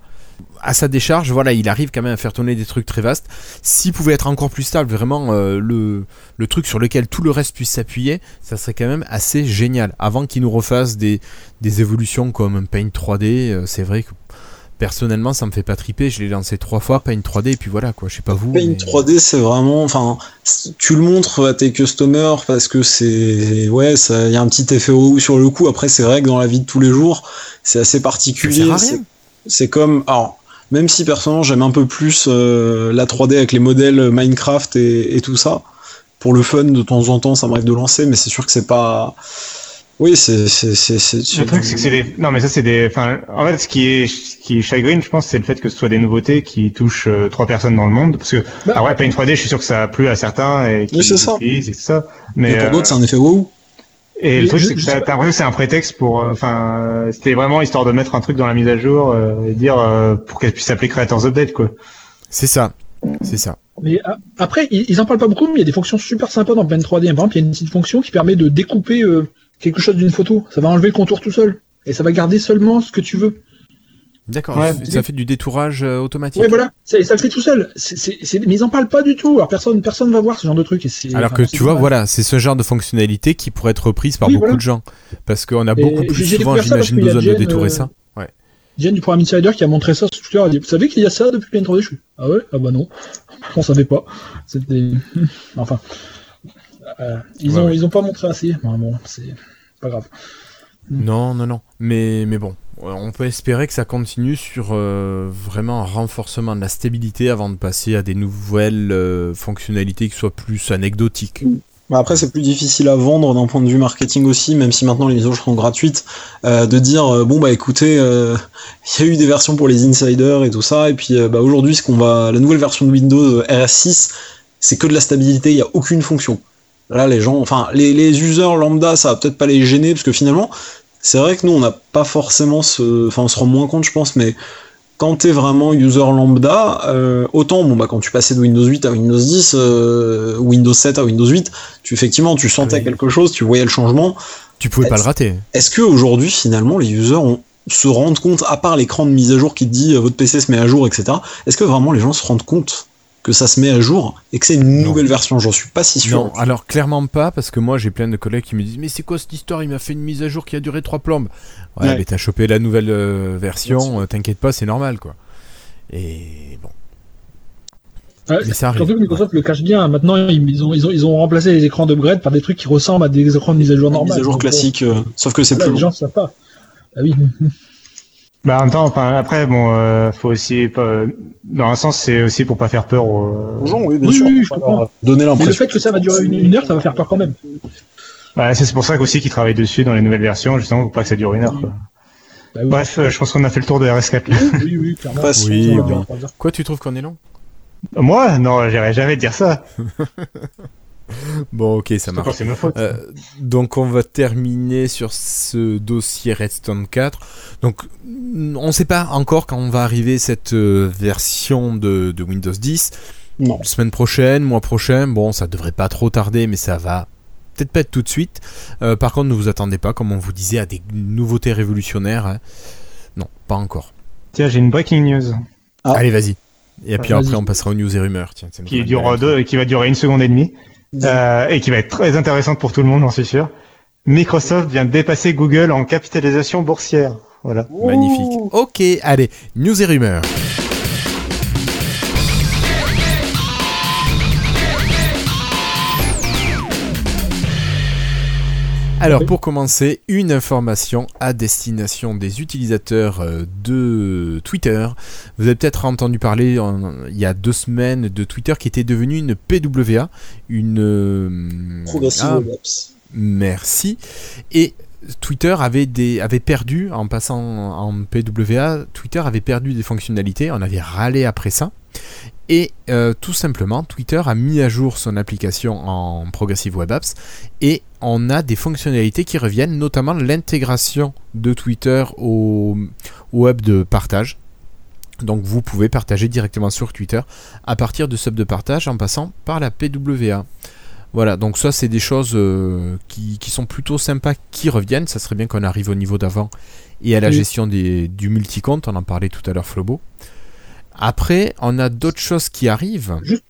À sa décharge, voilà, il arrive quand même à faire tourner des trucs très vastes. S'il pouvait être encore plus stable, vraiment euh, le, le truc sur lequel tout le reste puisse s'appuyer, ça serait quand même assez génial. Avant qu'il nous refasse des, des évolutions comme un Paint 3D, euh, c'est vrai que personnellement ça me fait pas triper. Je l'ai lancé trois fois, Paint 3D, et puis voilà quoi, je sais pas vous. Paint mais- 3D, c'est vraiment, enfin, tu le montres à tes customers parce que c'est, ouais, ça, il y a un petit effet sur le coup. Après, c'est vrai que dans la vie de tous les jours, c'est assez particulier. C'est comme, alors, même si personnellement j'aime un peu plus euh, la 3D avec les modèles Minecraft et, et tout ça, pour le fun de temps en temps, ça m'arrive de lancer, mais c'est sûr que c'est pas. Oui, c'est c'est c'est c'est. Le truc, c'est que c'est des. Non, mais ça, c'est des. Enfin, en fait, ce qui est, ce qui est chagrine, je pense, c'est le fait que ce soit des nouveautés qui touchent euh, trois personnes dans le monde. Parce que, Bah. ah ouais, Paint 3D, je suis sûr que ça a plu à certains et qui Oui, c'est ça. et. Mais Mais, pour euh, d'autres, c'est un effet wow. et le Mais truc, c'est que t'as l'impression que c'est un prétexte pour. euh, Enfin, euh, c'était vraiment histoire de mettre un truc dans la mise à jour euh, et dire euh, pour qu'elle puisse s'appeler Creators Update, quoi. C'est ça. C'est ça. Mais après, ils, ils en parlent pas beaucoup, mais il y a des fonctions super sympas dans Paint 3D. Par exemple, il y a une petite fonction qui permet de découper euh, quelque chose d'une photo. Ça va enlever le contour tout seul. Et ça va garder seulement ce que tu veux. D'accord. Ouais. ça fait du détourage euh, automatique. Ouais, voilà. Ça, ça le fait tout seul. Mais ils en parlent pas du tout. Alors personne, personne va voir ce genre de truc. Et Alors enfin, que tu vois, voilà, c'est ce genre de fonctionnalité qui pourrait être reprise par Oui, beaucoup voilà. de gens. Parce qu'on a Et beaucoup plus souvent, j'imagine, besoin de détourer euh, ça. Jen du programme Insider qui a montré ça sur Twitter. Elle dit, vous savez qu'il y a ça depuis 3D Je suis, ah ouais? Ah bah non. On savait pas. C'était. (laughs) enfin. Euh, ils, Ouais, ont, ouais. ils ont pas montré assez. Bon, bon, c'est pas grave. Non, non, non. Mais, mais bon, on peut espérer que ça continue sur euh, vraiment un renforcement de la stabilité avant de passer à des nouvelles euh, fonctionnalités qui soient plus anecdotiques. Mais après, c'est plus difficile à vendre d'un point de vue marketing aussi, même si maintenant les mises seront gratuites, euh, de dire euh, bon bah écoutez, euh, (laughs) il y a eu des versions pour les insiders et tout ça, et puis euh, bah, aujourd'hui, ce qu'on va, la nouvelle version de Windows euh, RS6, c'est que de la stabilité, il y a aucune fonction. Là, les gens, enfin, les, les users lambda, ça va peut-être pas les gêner, parce que finalement, c'est vrai que nous, on n'a pas forcément ce, enfin, on se rend moins compte, je pense, mais quand t'es vraiment user lambda, euh, autant bon bah quand tu passais de Windows 8 à Windows 10, euh, Windows 7 à Windows 8, tu effectivement tu sentais Oui. quelque chose, tu voyais le changement. Tu pouvais pas le rater. Est-ce que aujourd'hui finalement les users ont, se rendent compte, à part l'écran de mise à jour qui te dit euh, votre PC se met à jour, etc. Est-ce que vraiment les gens se rendent compte que ça se met à jour et que c'est une Non. nouvelle version J'en suis pas si sûr. Non, alors clairement pas, parce que moi j'ai plein de collègues qui me disent Mais c'est quoi cette histoire? Il m'a fait une mise à jour qui a duré trois plombes. Ouais, Ouais. mais t'as chopé la nouvelle euh, version, euh, t'inquiète pas, c'est normal quoi. Et bon, Ouais, mais ça arrive. Surtout que Microsoft le cache bien. Maintenant, ils ont, ils ont, ils ont remplacé les écrans d'upgrade par des trucs qui ressemblent à des écrans de mise à jour Une normales. mise à jour classique, euh, sauf que c'est plus les long. gens savent pas. Ah oui. (laughs) Bah, en même temps, enfin, après, bon, euh, faut aussi, pas, dans un sens, c'est aussi pour pas faire peur aux, Aux gens, oui, bien Oui, sûr. oui, je comprends. Donner Mais le l'impression. fait que ça va durer une, une heure, ça va faire peur quand même. Ouais, c'est pour ça qu'aussi qu'ils travaillent dessus dans les nouvelles versions, justement, pour pas que ça dure une heure. Quoi. Bah oui. Bref, euh, je pense qu'on a fait le tour de RS4. là. oui, oui, clairement. Pas Oui. Quoi, tu trouves qu'on est long? Moi, non, j'irai jamais dire ça. (laughs) Bon, ok, ça marche. ma faute. Euh, donc on va terminer sur ce dossier Redstone 4. Donc on ne sait pas encore quand on va arriver cette euh, version de, de Windows 10. Non. Semaine prochaine, mois prochain, bon ça devrait pas trop tarder mais ça va peut-être pas être tout de suite. Euh, par contre ne vous attendez pas comme on vous disait à des nouveautés révolutionnaires. hein. Non, pas encore. Tiens, j'ai une breaking news Ah. Allez vas-y. Et puis après on passera aux news et rumeurs. Tiens, qui dure deux, qui va durer une seconde et demie, euh, et qui va être très intéressante pour tout le monde, j'en suis sûr. Microsoft vient de dépasser Google en capitalisation boursière. Voilà. Magnifique. Ok, allez, news et rumeurs. Alors pour commencer, une information à destination des utilisateurs euh, de Twitter. Vous avez peut-être entendu parler en- il y a deux semaines de Twitter qui était devenu une PWA, une euh, Progressive ah. Merci. Et Twitter avait, perdu, en passant en PWA, Twitter avait perdu des fonctionnalités, on avait râlé après ça. Et euh, tout simplement, Twitter a mis à jour son application en Progressive Web Apps et on a des fonctionnalités qui reviennent, notamment l'intégration de Twitter au, au web de partage. Donc vous pouvez partager directement sur Twitter à partir de sub de partage en passant par la PWA. Voilà, donc ça c'est des choses euh, qui, qui sont plutôt sympas qui reviennent. Ça serait bien qu'on arrive au niveau d'avant et à la Oui. gestion des, du multicompte. On en parlait tout à l'heure, Flobo. Après, on a d'autres choses qui arrivent. Juste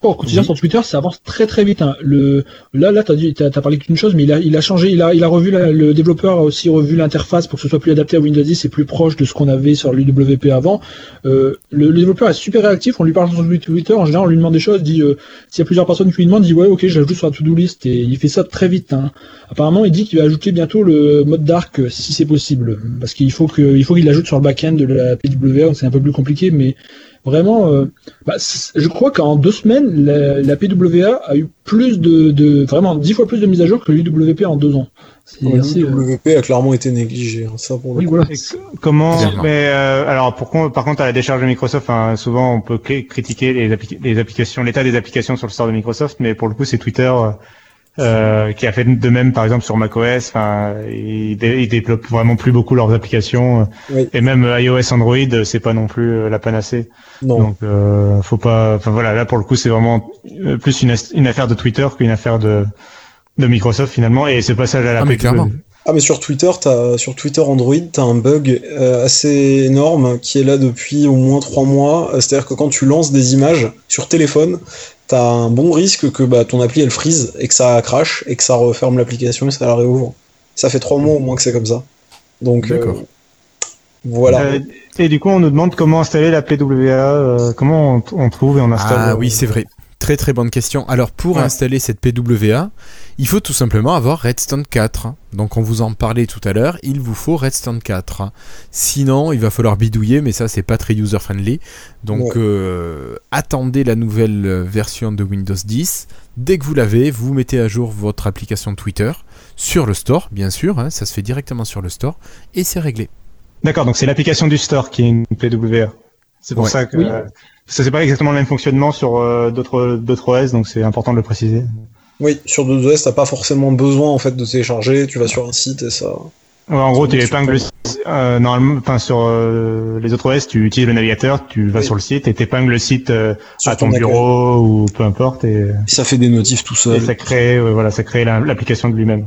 pour continuer Oui. sur Twitter, ça avance très très vite. hein. Le, là, là, t'as t'as parlé qu'une chose, mais il a, il a changé, il a, il a revu la- le développeur a aussi revu l'interface pour que ce soit plus adapté à Windows 10 et plus proche de ce qu'on avait sur l'UWP avant. Euh, le, le développeur est super réactif. On lui parle sur Twitter, en général, on lui demande des choses, dit, euh, s'il y a plusieurs personnes qui lui demandent, il dit ouais, ok, j'ajoute sur la to-do list et il fait ça très vite. hein. Apparemment, il dit qu'il va ajouter bientôt le mode dark euh, si c'est possible, parce qu'il faut que, il faut qu'il l'ajoute sur le back-end de la PWA, donc c'est un peu plus compliqué, mais vraiment. euh, bah, je crois qu'en deux semaines, la, la PWA a eu plus de, de vraiment dix fois plus de mises à jour que l'UWP en deux ans. C'est Le assez, euh, WP a clairement été négligé, hein, ça pour le oui, coup. voilà. Comment. Mais euh, alors, pour par contre, à la décharge de Microsoft, enfin, souvent on peut cri- critiquer les, appli- les applications, l'état des applications sur le store de Microsoft, mais pour le coup, c'est Twitter euh, qui a fait de même, par exemple, sur macOS. Enfin, ils, dé- ils développent vraiment plus beaucoup leurs applications, Oui. et même euh, iOS, Android, euh, c'est pas non plus la panacée. Non. Donc, euh, faut pas. Enfin voilà, là pour le coup, c'est vraiment plus une, as- une affaire de Twitter qu'une affaire de de Microsoft finalement. Et ce passage à la Ah, mais clairement. Ah mais sur Twitter, t'as sur Twitter Android, t'as un bug euh, assez énorme qui est là depuis au moins trois mois. C'est-à-dire que quand tu lances des images sur téléphone, t'as un bon risque que bah, ton appli elle freeze et que ça crache et que ça referme l'application et ça la réouvre. Ça fait trois mois au moins que c'est comme ça. Donc euh, voilà. Euh, et du coup, on nous demande comment installer la PWA, euh, comment on, on trouve et on installe. Ah oui, c'est vrai. Très très bonne question. Alors pour Ouais. installer cette PWA, il faut tout simplement avoir Redstone 4. Donc on vous en parlait tout à l'heure, il vous faut Redstone 4. Sinon, il va falloir bidouiller, mais ça c'est pas très user friendly. Donc euh, attendez la nouvelle euh, version de Windows 10. Dès que vous l'avez, vous mettez à jour votre application Twitter sur le store, bien sûr. hein, ça se fait directement sur le store et c'est réglé. D'accord, donc c'est l'application du store qui est une PWA. C'est pour Ouais. ça que Oui. ça c'est pas exactement le même fonctionnement sur euh, d'autres d'autres OS, donc c'est important de le préciser. Oui, sur 2OS, t'as pas forcément besoin en fait de télécharger. Tu vas sur un site et ça. Ouais, en gros, tu épingles euh, normalement, enfin sur euh, les autres OS, tu utilises le navigateur, tu vas Oui. sur le site et t'épingles le site euh, à ton bureau ou peu importe et, Et ça fait des notifs tout et seul. ça crée voilà, ça crée la- l'application de lui-même.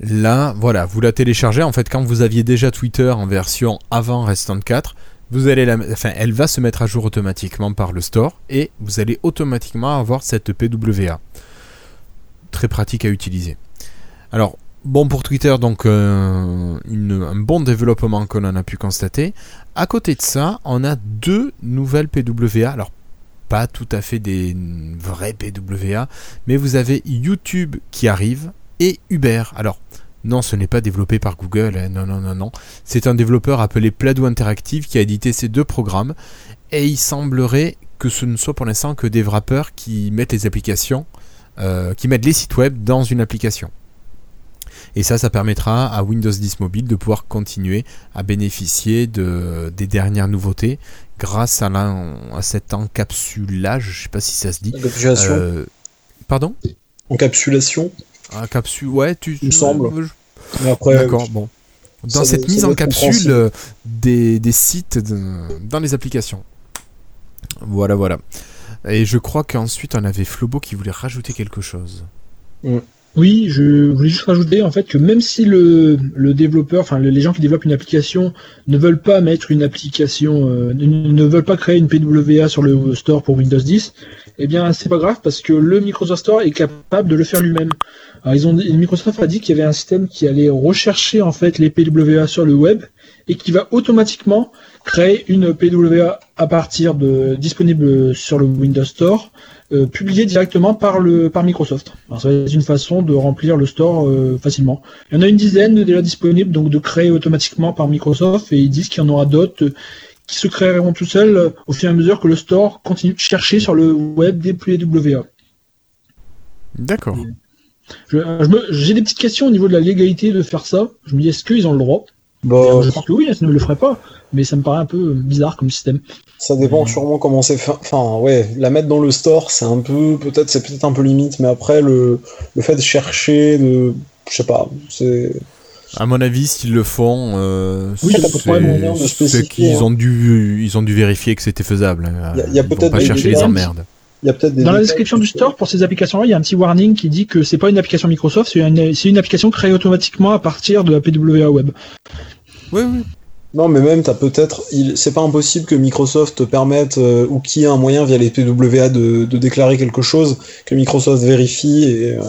Là, voilà, vous la téléchargez. En fait, quand vous aviez déjà Twitter en version avant Redstone 4, elle va se mettre à jour automatiquement par le store et vous allez automatiquement avoir cette PWA. Très pratique à utiliser. Alors, bon pour Twitter, donc euh, un bon développement qu'on en a pu constater. À côté de ça, on a deux nouvelles PWA. Alors, pas tout à fait des vraies PWA, mais vous avez YouTube qui arrive et Uber. Alors, non, ce n'est pas développé par Google, hein, non, non, non, non. C'est un développeur appelé Plado Interactive qui a édité ces deux programmes, et il semblerait que ce ne soit pour l'instant que des wrappers qui mettent les applications, euh, qui mettent les sites web dans une application. Et ça, ça permettra à Windows 10 Mobile de pouvoir continuer à bénéficier de, des dernières nouveautés grâce à, à cet encapsulage, je sais pas si ça se dit. Encapsulation. Euh, pardon? Encapsulation. Un capsule, ouais, tu. Il me semble. après, D'accord, bon. Dans cette doit- mise en capsule euh, des, des sites de- dans les applications. Voilà, voilà. Et je crois qu'ensuite on avait Flobo qui voulait rajouter quelque chose. Oui, je voulais juste rajouter en fait que même si le, le développeur, enfin le- les gens qui développent une application ne veulent pas mettre une application, euh, ne, veulent pas créer une PWA sur le store pour Windows 10, eh bien c'est pas grave parce que le Microsoft Store est capable de le faire lui-même. Alors ils ont Microsoft a dit qu'il y avait un système qui allait rechercher en fait les PWA sur le web et qui va automatiquement créer une PWA à partir de disponible sur le Windows Store euh, publié directement par le par Microsoft. Alors, ça va être une façon de remplir le store euh, facilement. Il y en a une dizaine déjà disponibles, donc de créer automatiquement par Microsoft, et ils disent qu'il y en aura d'autres euh, qui se créeront tout seuls au fur et à mesure que le store continue de chercher sur le web des PWA. D'accord. J'ai des petites questions au niveau de la légalité de faire ça. Je me dis, est-ce qu'ils ont le droit? Bah, Je pense que oui, sinon ne le feraient pas. Mais ça me paraît un peu bizarre comme système. ça dépend sûrement comment c'est fait. Enfin, ouais, la mettre dans le store, c'est un peu, peut-être, c'est peut-être un peu limite, mais après, le, le fait de chercher, de, je sais pas, c'est, À mon avis, s'ils le font, euh, Oui, c'est qu'ils hein. ont dû, ils ont dû vérifier que c'était faisable. hein. Y a- y peut-être pas des chercher les emmerdes. Il y a peut-être des Dans la description du store, pour ces applications-là, il y a un petit warning qui dit que c'est pas une application Microsoft, c'est une, c'est une application créée automatiquement à partir de la PWA Web. Oui, oui. Non, mais même, t'as peut-être. il- C'est pas impossible que Microsoft te permette, euh, ou qu'il y ait un moyen via les PWA de, de déclarer quelque chose, que Microsoft vérifie, et, euh,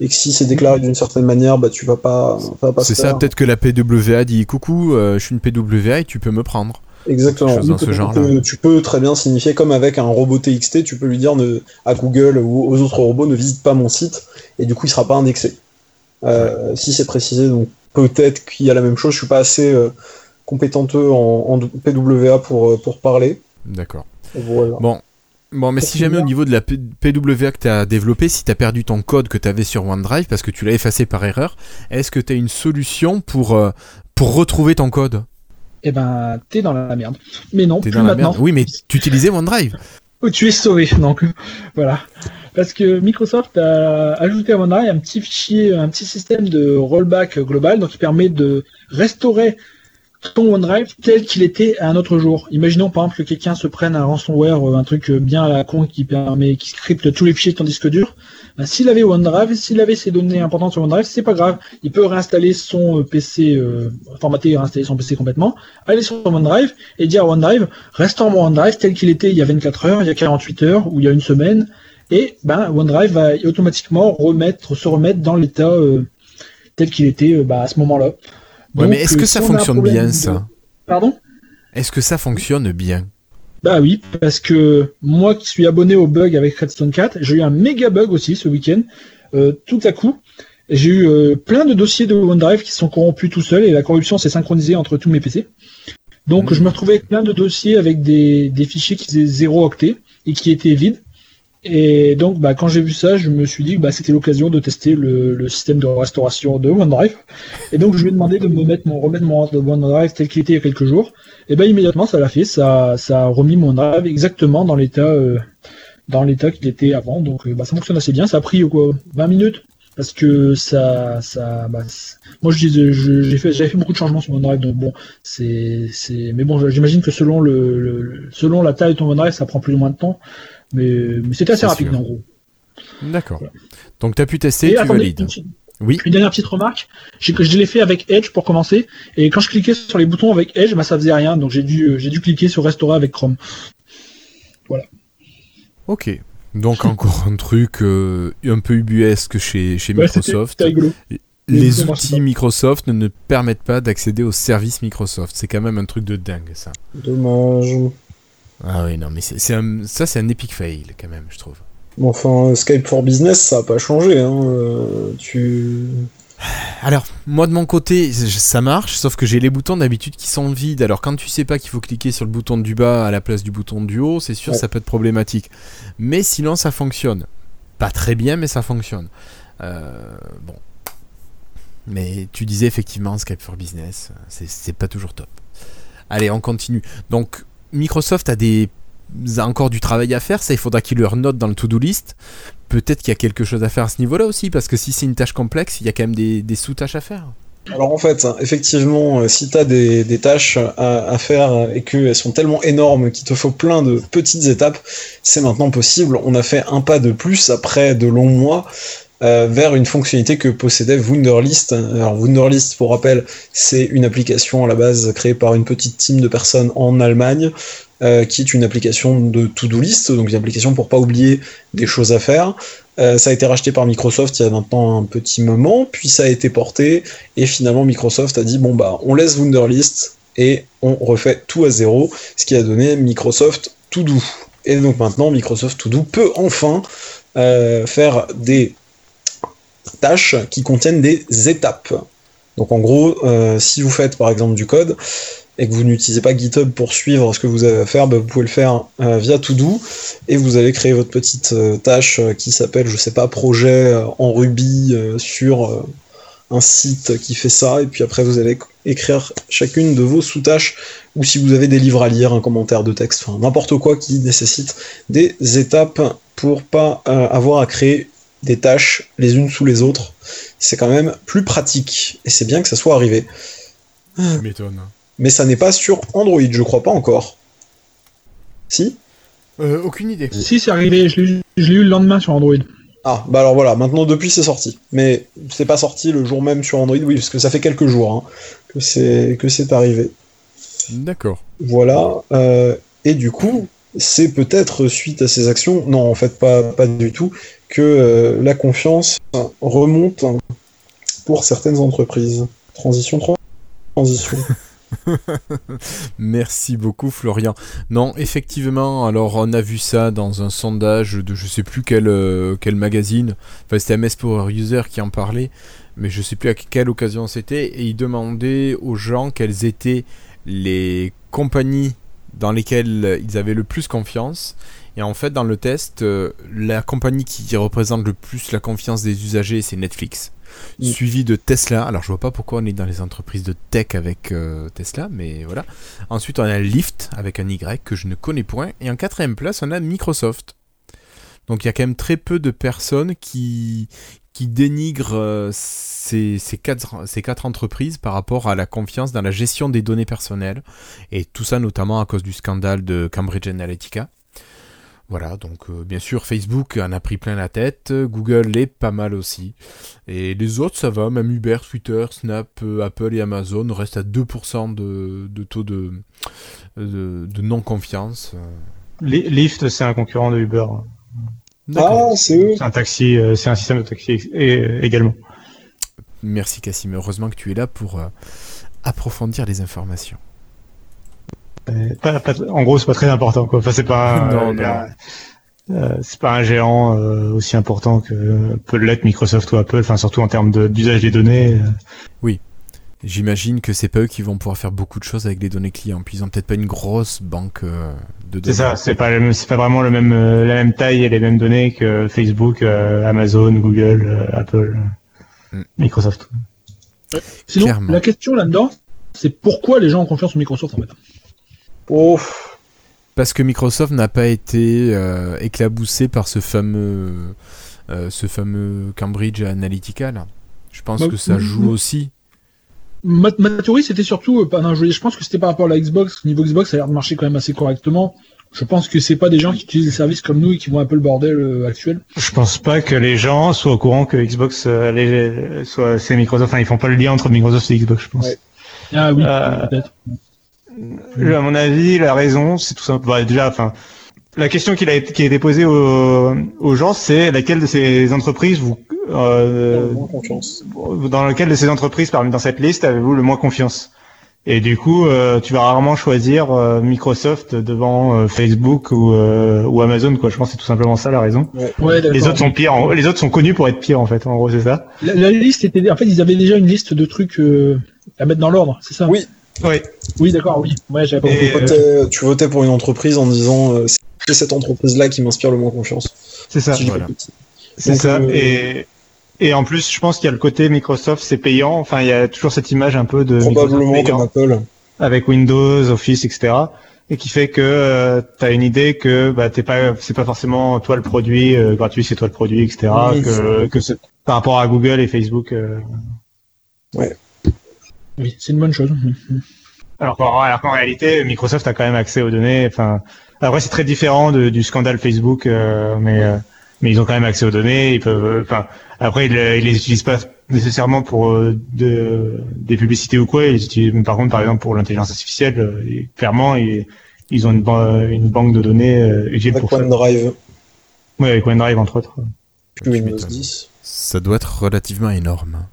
et que si c'est déclaré d'une certaine manière, bah tu vas pas. C'est ça, peut-être que la PWA dit coucou, euh, je suis une PWA et tu peux me prendre. Exactement. chose dans ce Tu peux- genre-là. Tu peux très bien signifier, comme avec un robot TXT, tu peux lui dire ne, à Google ou aux autres robots ne visite pas mon site, et du coup il sera pas indexé. Euh, Si c'est précisé, donc peut-être qu'il y a la même chose. Je suis pas assez euh, compétenteux en, en PWA pour, euh, pour parler. D'accord. Voilà. Bon. Bon, mais si jamais au niveau de la PWA que tu as développé, si tu as perdu ton code que tu avais sur OneDrive parce que tu l'as effacé par erreur, est-ce que tu as une solution pour, euh, pour retrouver ton code? Eh ben, t'es dans la merde. Mais non, T'es plus dans la merde Oui, mais tu utilisais OneDrive. Oh, (laughs) tu es sauvé, donc voilà. Parce que Microsoft a ajouté à OneDrive un petit fichier, un petit système de rollback global, donc qui permet de restaurer ton OneDrive tel qu'il était à un autre jour. Imaginons par exemple que quelqu'un se prenne un ransomware, euh, un truc bien à la con qui permet, qui scripte tous les fichiers de ton disque dur. Ben, s'il avait OneDrive, s'il avait ses données importantes sur OneDrive, c'est pas grave. Il peut réinstaller son euh, PC, euh, formater et réinstaller son PC complètement, aller sur OneDrive et dire à OneDrive, restaure mon OneDrive tel qu'il était il y a 24 heures, il y a 48 heures ou il y a une semaine, et ben OneDrive va automatiquement remettre, se remettre dans l'état euh, tel qu'il était euh, bah, à ce moment-là. Ouais, mais est-ce euh, que si ça fonctionne bien de- ça Pardon? Est-ce que ça fonctionne bien? Bah oui, parce que moi qui suis abonné au bug avec Redstone 4, j'ai eu un méga bug aussi ce week-end. Euh, tout à coup, j'ai eu euh, plein de dossiers de OneDrive qui sont corrompus tout seuls et la corruption s'est synchronisée entre tous mes PC. Donc je me retrouvais avec plein de dossiers avec des, des fichiers qui faisaient 0 octet et qui étaient vides. Et donc bah, quand j'ai vu ça, je me suis dit que bah, c'était l'occasion de tester le, le système de restauration de OneDrive. Et donc je lui ai demandé de me mettre mon remettre mon OneDrive tel qu'il était il y a quelques jours. Et ben immédiatement ça l'a fait, ça, ça a remis mon drive exactement dans l'état euh, dans l'état qu'il était avant. Donc euh, bah, ça fonctionne assez bien. Ça a pris quoi 20 minutes parce que ça ça bah, moi je j'ai fait j'avais fait beaucoup de changements sur mon drive donc bon c'est mais bon j'imagine que selon le, le- selon la taille de ton drive ça prend plus ou moins de temps mais mais c'était assez rapide sûr. en gros. D'accord. Voilà. Donc tu as pu tester, Et tu attendez, valides. une, Oui. une dernière petite remarque, que je l'ai fait avec Edge pour commencer, et quand je cliquais sur les boutons avec Edge, bah ça faisait rien, donc j'ai dû euh, j'ai dû cliquer sur restaurer avec Chrome. Ok. Donc (laughs) encore un truc euh, un peu ubuesque chez, chez Ouais, Microsoft. c'était rigolo. Les outils. Microsoft ne, ne permettent pas d'accéder aux services Microsoft. C'est quand même un truc de dingue ça. Dommage. Ah oui, non, mais c'est, un- ça c'est un epic fail quand même, je trouve. Bon, enfin, Skype for Business, ça a pas changé. Hein. euh, tu. Alors, moi de mon côté, ça marche, sauf que j'ai les boutons d'habitude qui sont vides. Alors quand tu sais pas qu'il faut cliquer sur le bouton du bas à la place du bouton du haut, c'est sûr Ouais. ça peut être problématique. Mais sinon ça fonctionne. Pas très bien, mais ça fonctionne. Euh, bon. Mais tu disais effectivement Skype for Business, c'est pas toujours top. Allez, on continue. Donc Microsoft a des encore du travail à faire, ça il faudra qu'ils leur notent dans le to-do list. Peut-être qu'il y a quelque chose à faire à ce niveau-là aussi, parce que si c'est une tâche complexe, il y a quand même des, sous-tâches à faire. Alors en fait, effectivement, euh, si tu as des, tâches à faire et qu'elles sont tellement énormes qu'il te faut plein de petites étapes, c'est maintenant possible. On a fait un pas de plus après de longs mois euh, vers une fonctionnalité que possédait Wunderlist. Alors Wunderlist, pour rappel, c'est une application à la base créée par une petite team de personnes en Allemagne, euh, qui est une application de to-do list, donc une application pour pas oublier des choses à faire. Euh, ça a été racheté par Microsoft il y a maintenant un petit moment, puis ça a été porté et finalement, Microsoft a dit bon bah on laisse Wunderlist et on refait tout à zéro, ce qui a donné Microsoft To Do. Et donc maintenant, Microsoft To Do peut enfin faire des tâches qui contiennent des étapes. Donc en gros, euh, si vous faites par exemple du code et que vous n'utilisez pas GitHub pour suivre ce que vous avez à faire, bah, vous pouvez le faire euh, via To-Do et vous allez créer votre petite euh, tâche qui s'appelle, je sais pas, projet en Ruby sur un site qui fait ça, et puis après vous allez écrire chacune de vos sous-tâches, ou si vous avez des livres à lire, un commentaire de texte, enfin n'importe quoi qui nécessite des étapes pour pas avoir à créer des tâches les unes sous les autres. C'est quand même plus pratique, et c'est bien que ça soit arrivé. Tu m'étonnes. Mais ça n'est pas sur Android, je crois pas encore. Si Euh, aucune idée. Si, c'est arrivé, je l'ai eu- le lendemain sur Android. Ah, bah alors voilà, maintenant depuis c'est sorti. Mais c'est pas sorti le jour même sur Android, oui, parce que ça fait quelques jours hein, que c'est que c'est arrivé. D'accord. Voilà. euh, et du coup, c'est peut-être suite à ces actions, non en fait pas, pas du tout, que euh, la confiance remonte pour certaines entreprises. Transition, tran- transition. (laughs) Merci beaucoup Florian. Non, effectivement, alors on a vu ça dans un sondage de je sais plus quel, euh, quel magazine, enfin c'était MS Power User qui en parlait, mais je sais plus à quelle occasion c'était, et il demandait aux gens quelles étaient les compagnies dans lesquelles ils avaient le plus confiance. Et en fait, dans le test, euh, la compagnie qui représente le plus la confiance des usagers, c'est Netflix. Mm. Suivi de Tesla. Alors, je vois pas pourquoi on est dans les entreprises de tech avec euh, Tesla, mais voilà. Ensuite, on a Lyft avec un Y que je ne connais point. Et en quatrième place, on a Microsoft. Donc, il y a quand même très peu de personnes qui, qui dénigrent euh, ces, ces, quatre, ces quatre entreprises par rapport à la confiance dans la gestion des données personnelles. Et tout ça notamment à cause du scandale de Cambridge Analytica. Voilà, donc euh, bien sûr Facebook en a pris plein la tête, euh, Google est pas mal aussi. Et les autres ça va, même Uber, Twitter, Snap, euh, Apple et Amazon restent à 2% de, de taux de, de, de non-confiance. Lyft, c'est un concurrent de Uber. Ah, c'est eux. C'est un taxi, euh, c'est un système de taxi et- également. Merci Cassim, heureusement que tu es là pour euh, approfondir les informations. Pas- pas- en gros, c'est pas très important. Quoi. Enfin, c'est pas, (laughs) Non, euh, euh, c'est pas un géant euh, aussi important que peut l'être Microsoft ou Apple. Enfin, surtout en termes de- d'usage des données. euh. J'imagine que c'est pas eux qui vont pouvoir faire beaucoup de choses avec les données clients, puis ils ont peut-être pas une grosse banque euh, de données. C'est ça. C'est pas, c'est pas vraiment le même, euh, la même taille et les mêmes données que Facebook, euh, Amazon, Google, euh, Apple, Mm. Microsoft. Sinon, Clairement. la question là-dedans, c'est pourquoi les gens ont confiance en Microsoft en fait? Parce que Microsoft n'a pas été euh, éclaboussé par ce fameux, euh, ce fameux Cambridge Analytica là. Je pense Bah, que ça joue aussi. Ma, ma théorie, c'était surtout, euh, je, je pense que c'était par rapport à la Xbox. Niveau Xbox, ça a l'air de marcher quand même assez correctement. Je pense que c'est pas des gens qui utilisent les services comme nous et qui vont un peu le bordel euh, actuel. Je pense pas que les gens soient au courant que Xbox euh, soit c'est Microsoft. Enfin, ils font pas le lien entre Microsoft et Xbox, je pense. Ouais. Ah oui, Euh, peut-être. À mon avis, la raison, c'est tout simple. bah, déjà, enfin, la question qui a été, qui a été posée aux, aux gens, c'est laquelle de ces entreprises vous, euh, dans lequel de ces entreprises parmi dans cette liste avez-vous le moins confiance? Et du coup, euh, tu vas rarement choisir euh, Microsoft devant euh, Facebook ou, euh, ou Amazon, quoi. Je pense que c'est tout simplement ça la raison. Ouais. Les autres sont pires. en- Les autres sont connus pour être pires, en fait. En gros, c'est ça. La, la liste était, en fait, ils avaient déjà une liste de trucs euh, à mettre dans l'ordre, c'est ça? Oui. Oui. Oui, d'accord, oui. Ouais, pas Et, compris. Tu votais, tu votais pour une entreprise en disant euh, c'est cette entreprise-là qui m'inspire le moins confiance. C'est ça. Si voilà. C'est ça. euh, Et, et en plus, je pense qu'il y a le côté Microsoft, c'est payant. Enfin, il y a toujours cette image un peu de Probablement comme Apple. avec Windows, Office, etc. Et qui fait que tu as une idée que bah, t'es pas, c'est pas forcément toi le produit euh, gratuit, c'est toi le produit, etc. Oui. Que, que c'est par rapport à Google et Facebook. euh, Oui, c'est une bonne chose. Alors qu'en, alors qu'en réalité, Microsoft a quand même accès aux données. Enfin, après c'est très différent de- du scandale Facebook, euh, mais euh, mais ils ont quand même accès aux données. Ils peuvent. euh, Enfin, après ils, ils les utilisent pas nécessairement pour euh, de, des publicités ou quoi. Ils les utilisent, par contre, par exemple pour l'intelligence artificielle, euh, et clairement ils, ils ont une, ban- une banque de données euh, utile Avec pour ça. OneDrive, Oui, avec OneDrive entre autres. Windows m'étonnes. 10. Ça doit être relativement énorme.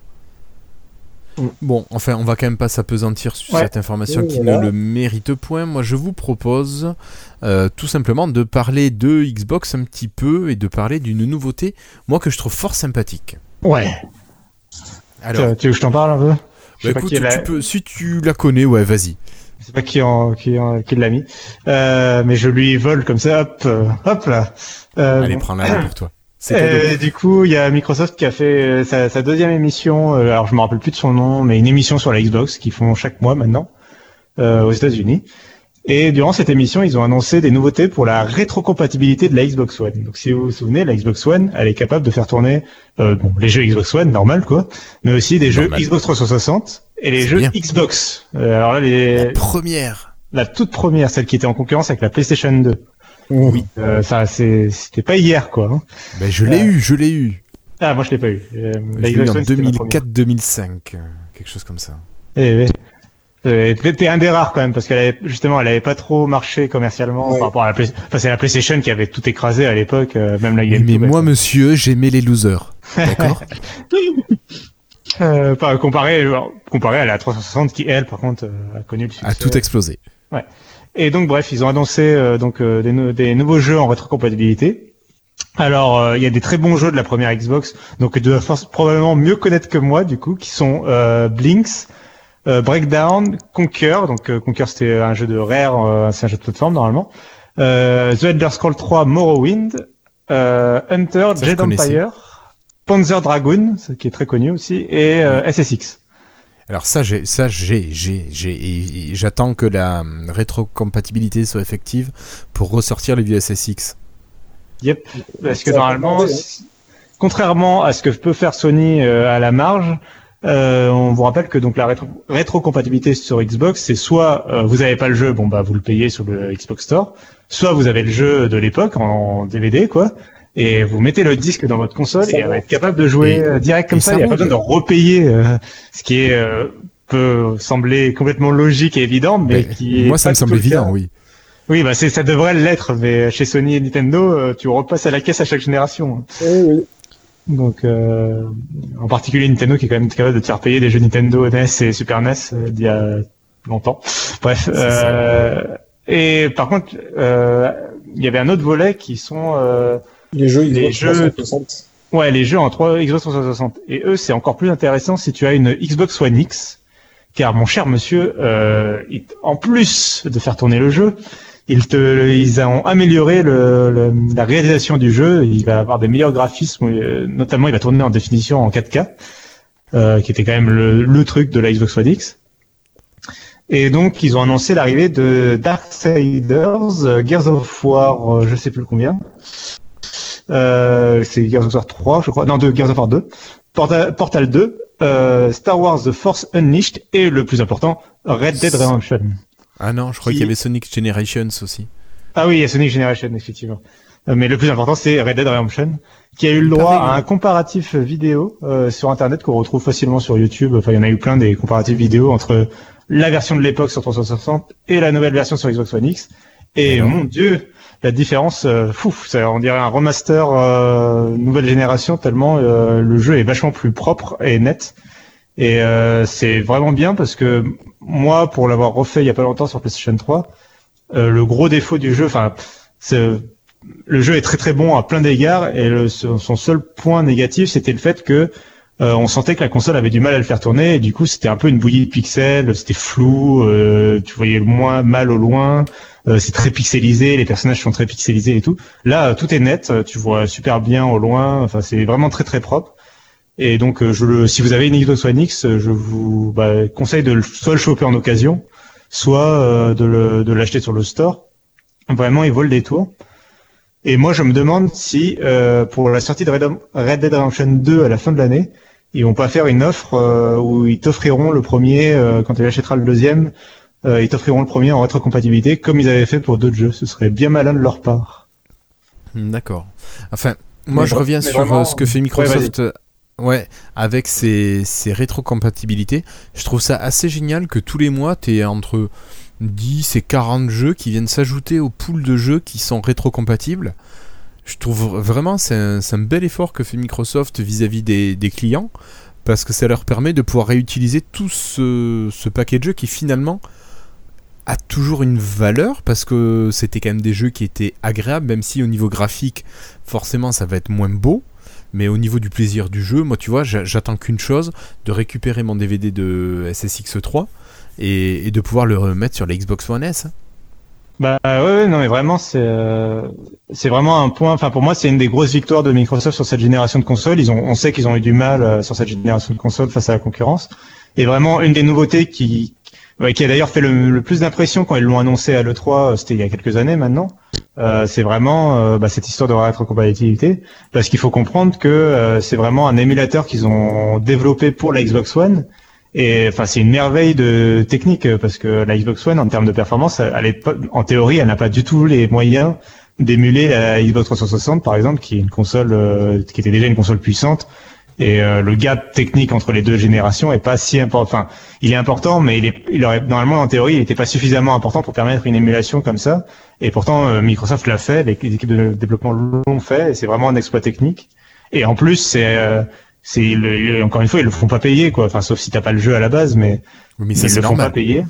Bon, enfin, on va quand même pas s'apesantir sur Ouais. cette information qui voilà. ne le mérite point. Moi, je vous propose euh, tout simplement de parler de Xbox un petit peu et de parler d'une nouveauté, moi, que je trouve fort sympathique. Ouais. Alors, tu veux que je t'en parle un peu? Bah, écoute, l'a- peux, si tu la connais, ouais, vas-y. Je sais pas qui en, qui, en- qui l'a mis, euh, mais je lui vole comme ça, hop, euh, hop là. Euh, Allez, bon. prends-la pour toi. Euh, du coup, il y a Microsoft qui a fait euh, sa, sa deuxième émission. euh, alors, je me rappelle plus de son nom, mais une émission sur la Xbox qu'ils font chaque mois maintenant euh, aux États-Unis. Et durant cette émission, ils ont annoncé des nouveautés pour la rétrocompatibilité de la Xbox One. Donc, si vous vous souvenez, la Xbox One, elle est capable de faire tourner euh, bon, les jeux Xbox One, normal quoi, mais aussi des Normal. jeux Xbox 360 et les jeux bien. Xbox. Euh, alors là, les, La première. la toute première, celle qui était en concurrence avec la PlayStation 2. Oui. Euh, ça, c'était pas hier, quoi. hein. Ben, je l'ai Euh, eu, je l'ai eu. Ah, moi je l'ai pas eu. Euh, Je la l'ai eu en One, c'était ma première. 2004-2005, euh, quelque chose comme ça. Eh, eh. Euh, t'es un des rares quand même parce qu'elle avait justement elle avait pas trop marché commercialement Ouais. par rapport à la Play... enfin c'est la PlayStation qui avait tout écrasé à l'époque même la GameCube. mais moi, monsieur, j'aimais les losers. D'accord (laughs) euh, comparé comparé à la 360 qui elle par contre a connu le succès. A tout explosé. Et donc bref, ils ont annoncé euh, donc euh, des, des nouveaux jeux en rétrocompatibilité. Alors euh, il y a des très bons jeux de la première Xbox, donc tu dois force- probablement mieux connaître que moi du coup, qui sont euh, Blinks, euh, Breakdown, Conquer. Donc euh, Conquer c'était un jeu de Rare, euh, c'est un jeu de plateforme normalement. Euh, The Elder Scrolls 3 Morrowind, euh, Hunter, Ça, je Jade connaissais. Empire, Panzer Dragoon, qui est très connu aussi, et euh, SSX. Alors ça, j'ai, ça, j'ai, j'ai, j'ai, j'attends que la hum, rétrocompatibilité soit effective pour ressortir les vieux SSX. Yep. Parce que normalement, contrairement à ce que peut faire Sony euh, à la marge, euh, on vous rappelle que donc la rétro rétrocompatibilité sur Xbox, c'est soit euh, vous avez pas le jeu, bon bah vous le payez sur le Xbox Store, soit vous avez le jeu de l'époque en DVD quoi, et vous mettez le disque dans votre console Ça et elle va être capable de jouer Et- euh, direct comme ça. ça Il n'y a pas besoin de repayer, euh, ce qui est euh, peut sembler complètement logique et évident, mais Mais qui est moi, ça me semble évident, oui. Oui, bah c'est ça devrait l'être, mais chez Sony et Nintendo, euh, tu repasses à la caisse à chaque génération. Oui, oui. Donc, euh, en particulier Nintendo qui est quand même capable de te faire payer des jeux Nintendo NES et Super NES euh, d'il y a longtemps. Bref. Euh, et par contre, euh, il y avait un autre volet qui sont euh, Les jeux Les Xbox jeux- 360. ouais les jeux en 3 Xbox 360. Et eux, c'est encore plus intéressant si tu as une Xbox One X, car mon cher monsieur, euh, en plus de faire tourner le jeu, ils te, ils ont amélioré le, le- la réalisation du jeu. Il va avoir des meilleurs graphismes, euh, notamment il va tourner en définition en 4K, euh, qui était quand même le, le truc de la Xbox One X. Et donc ils ont annoncé l'arrivée de Darksiders, euh, Gears of War, euh, je sais plus combien. Euh, c'est Gears of War 3, je crois. Non, de Gears of War 2. Portal, Portal 2, euh, Star Wars The Force Unleashed et le plus important, Red Dead Redemption. Ah non, je crois Qui- qu'il y avait Sonic Generations aussi. Ah oui, il y a Sonic Generation, effectivement. Euh, Mais le plus important, c'est Red Dead Redemption, qui a eu le droit Pareil, à un comparatif vidéo euh, sur Internet qu'on retrouve facilement sur YouTube. Enfin, il y en a eu plein des comparatifs vidéo entre la version de l'époque sur 360 et la nouvelle version sur Xbox One X. Et Alors mon Dieu, la différence, euh, fou, ça, on dirait un remaster euh, nouvelle génération tellement euh, le jeu est vachement plus propre et net. Et euh, c'est vraiment bien parce que moi, pour l'avoir refait il y a pas longtemps sur PlayStation 3, euh, le gros défaut du jeu, enfin, le jeu est très très bon à plein d'égards et le, son seul point négatif, c'était le fait que euh, on sentait que la console avait du mal à le faire tourner et du coup c'était un peu une bouillie de pixels, c'était flou, euh, tu voyais moins mal au loin, c'est très pixelisé, les personnages sont très pixelisés et tout. Là, euh, tout est net, euh, tu vois super bien au loin, enfin c'est vraiment très très propre. Et donc, euh, je le, si vous avez une Xbox One X, euh, je vous bah, conseille de soit le choper en occasion, soit euh, de l'acheter sur le store. Vraiment, il vaut le détour. Et moi, je me demande si, euh, pour la sortie de Red, Dead Redemption 2 à la fin de l'année, ils vont pas faire une offre euh, où ils t'offriront le premier, euh, quand tu achèteras le deuxième, euh, ils t'offriront le premier en rétrocompatibilité, comme ils avaient fait pour d'autres jeux. Ce serait bien malin de leur part. Hmm, D'accord. Enfin, moi Mais je reviens sur vraiment- euh, ce que fait Microsoft. euh, Ouais, avec ses, ses rétrocompatibilités, je trouve ça assez génial que tous les mois, tu entre 10 et 40 jeux qui viennent s'ajouter au pool de jeux qui sont rétrocompatibles. Je trouve vraiment c'est un, c'est un bel effort que fait Microsoft vis-à-vis des, des clients parce que ça leur permet de pouvoir réutiliser tout ce, ce paquet de jeux qui finalement a toujours une valeur parce que c'était quand même des jeux qui étaient agréables même si au niveau graphique forcément ça va être moins beau mais au niveau du plaisir du jeu moi tu vois j'a- j'attends qu'une chose de récupérer mon DVD de SSX3 et, et de pouvoir le remettre sur la Xbox One S hein. Bah ouais, ouais, non mais vraiment c'est euh, c'est vraiment un point. Enfin pour moi c'est une des grosses victoires de Microsoft sur cette génération de consoles. Ils ont, on sait qu'ils ont eu du mal euh, sur cette génération de consoles face à la concurrence. Et vraiment une des nouveautés qui qui a d'ailleurs fait le, le plus d'impression quand ils l'ont annoncé à l'E3, euh, c'était il y a quelques années maintenant. Euh, c'est vraiment euh, bah, cette histoire de rétrocompatibilité parce qu'il faut comprendre que euh, c'est vraiment un émulateur qu'ils ont développé pour la Xbox One et enfin, c'est une merveille de technique parce que la Xbox One, en termes de performance, elle est en théorie, elle n'a pas du tout les moyens d'émuler la Xbox 360 par exemple, qui est une console euh, qui était déjà une console puissante. Et euh, le gap technique entre les deux générations est pas si important. Enfin, il est important, mais il est, il aurait normalement en théorie, il n'était pas suffisamment important pour permettre une émulation comme ça. Et pourtant, euh, Microsoft l'a fait, les, les équipes de développement l'ont fait, et c'est vraiment un exploit technique. Et en plus, c'est, euh, c'est encore une fois, ils le font pas payer, quoi. Enfin, sauf si t'as pas le jeu à la base, mais Oui, mais ça ils le font pas normal. payer.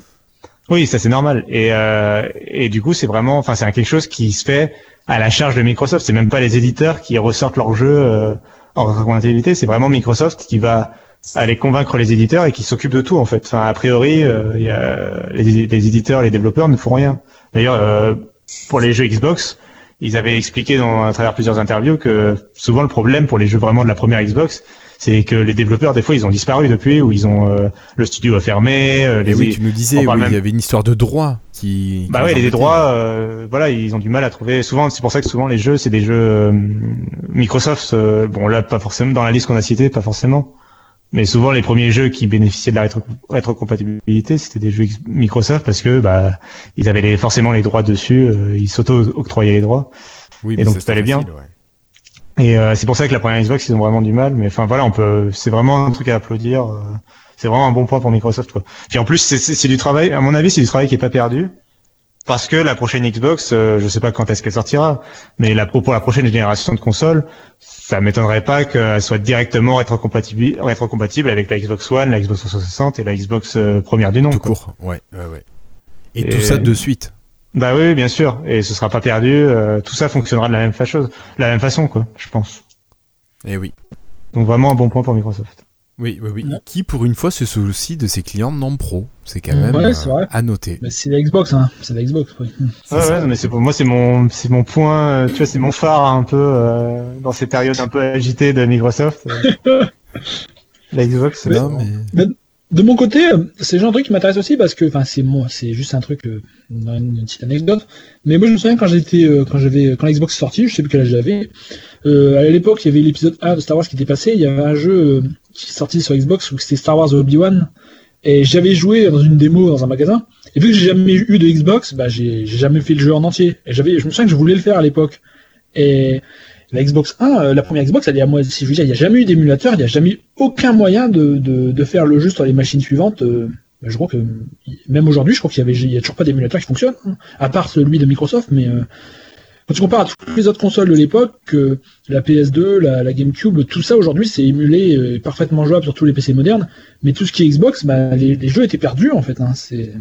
Oui, ça c'est normal. Et, euh, et du coup, c'est vraiment, enfin, c'est quelque chose qui se fait à la charge de Microsoft. C'est même pas les éditeurs qui ressortent leur jeu euh, en rétrocompatibilité. C'est vraiment Microsoft qui va aller convaincre les éditeurs et qui s'occupe de tout en fait. Enfin, a priori, euh, y a, les, les éditeurs, les développeurs ne font rien. D'ailleurs, euh, pour les jeux Xbox, ils avaient expliqué dans, à travers plusieurs interviews que souvent le problème pour les jeux vraiment de la première Xbox, c'est que les développeurs des fois ils ont disparu depuis ou ils ont euh, le studio a fermé. euh, les, oui, tu nous disais, oui, il y avait une histoire de droit qui. bah qui ouais, les droits, euh, voilà, ils ont du mal à trouver. Souvent, c'est pour ça que souvent les jeux, c'est des jeux euh, Microsoft. euh, bon là, pas forcément dans la liste qu'on a citée, pas forcément. Mais souvent, les premiers jeux qui bénéficiaient de la rétro- rétrocompatibilité, c'était des jeux Microsoft parce que bah ils avaient les, forcément les droits dessus, euh, ils s'auto-octroyaient les droits. Oui, Et mais donc, ça, allait bien. facile, ouais. Et euh, c'est pour ça que la première Xbox, ils ont vraiment du mal. Mais enfin voilà, on peut, c'est vraiment un truc à applaudir. euh, c'est vraiment un bon point pour Microsoft. Quoi. Puis en plus, c'est- du travail. À mon avis, c'est du travail qui est pas perdu. Parce que la prochaine Xbox, euh, je sais pas quand est-ce qu'elle sortira, mais la, pour la prochaine génération de consoles, ça m'étonnerait pas qu'elle soit directement rétrocompatible, rétrocompatible avec la Xbox One, la Xbox 360 et la Xbox euh, première du nom. Tout quoi. court, ouais, ouais, ouais. Et, Et- tout ça de suite. Bah oui, bien sûr. Et ce sera pas perdu. euh, tout ça fonctionnera de la même façon, la même façon, quoi. Je pense. Et Eh oui. Donc vraiment un bon point pour Microsoft. Oui, oui, oui. Ouais. Qui, pour une fois, se soucie de ses clients non pro. C'est quand même Ouais, euh, c'est vrai. à noter. Mais c'est la Xbox, hein. C'est la Xbox, oui. Ouais, ouais, non, mais c'est pour moi, c'est mon, c'est mon point, euh, tu vois, c'est mon phare un peu euh, dans ces périodes un peu agitées de Microsoft. (laughs) la Xbox. Mais- c'est Non, vraiment- mais... De mon côté, euh, c'est genre de truc qui m'intéresse aussi parce que, enfin, c'est moi, c'est juste un truc, euh, une, petite anecdote. Mais moi, je me souviens quand j'étais, euh, quand j'avais, quand Xbox est sortie, je sais plus quel âge j'avais. À l'époque, il y avait l'épisode 1 de Star Wars qui était passé. Il y avait un jeu qui est sorti sur Xbox où c'était Star Wars Obi-Wan. Et j'avais joué dans une démo dans un magasin. Et vu que j'ai jamais eu de Xbox, bah, j'ai jamais fait le jeu en entier. Et j'avais, je me souviens que je voulais le faire à l'époque. La Xbox 1, euh, la première Xbox, elle est à moi, si je veux dire, il n'y a jamais eu d'émulateur, il n'y a jamais eu aucun moyen de, de, de faire le jeu sur les machines suivantes. euh, je crois que, même aujourd'hui, je crois qu'il y avait, il y a toujours pas d'émulateur qui fonctionne, hein, à part celui de Microsoft, mais euh, quand tu compares à toutes les autres consoles de l'époque, euh, la PS2, la, la GameCube, tout ça aujourd'hui, c'est émulé, euh, parfaitement jouable sur tous les PC modernes, mais tout ce qui est Xbox, bah, les, les jeux étaient perdus, en fait, hein, c'est,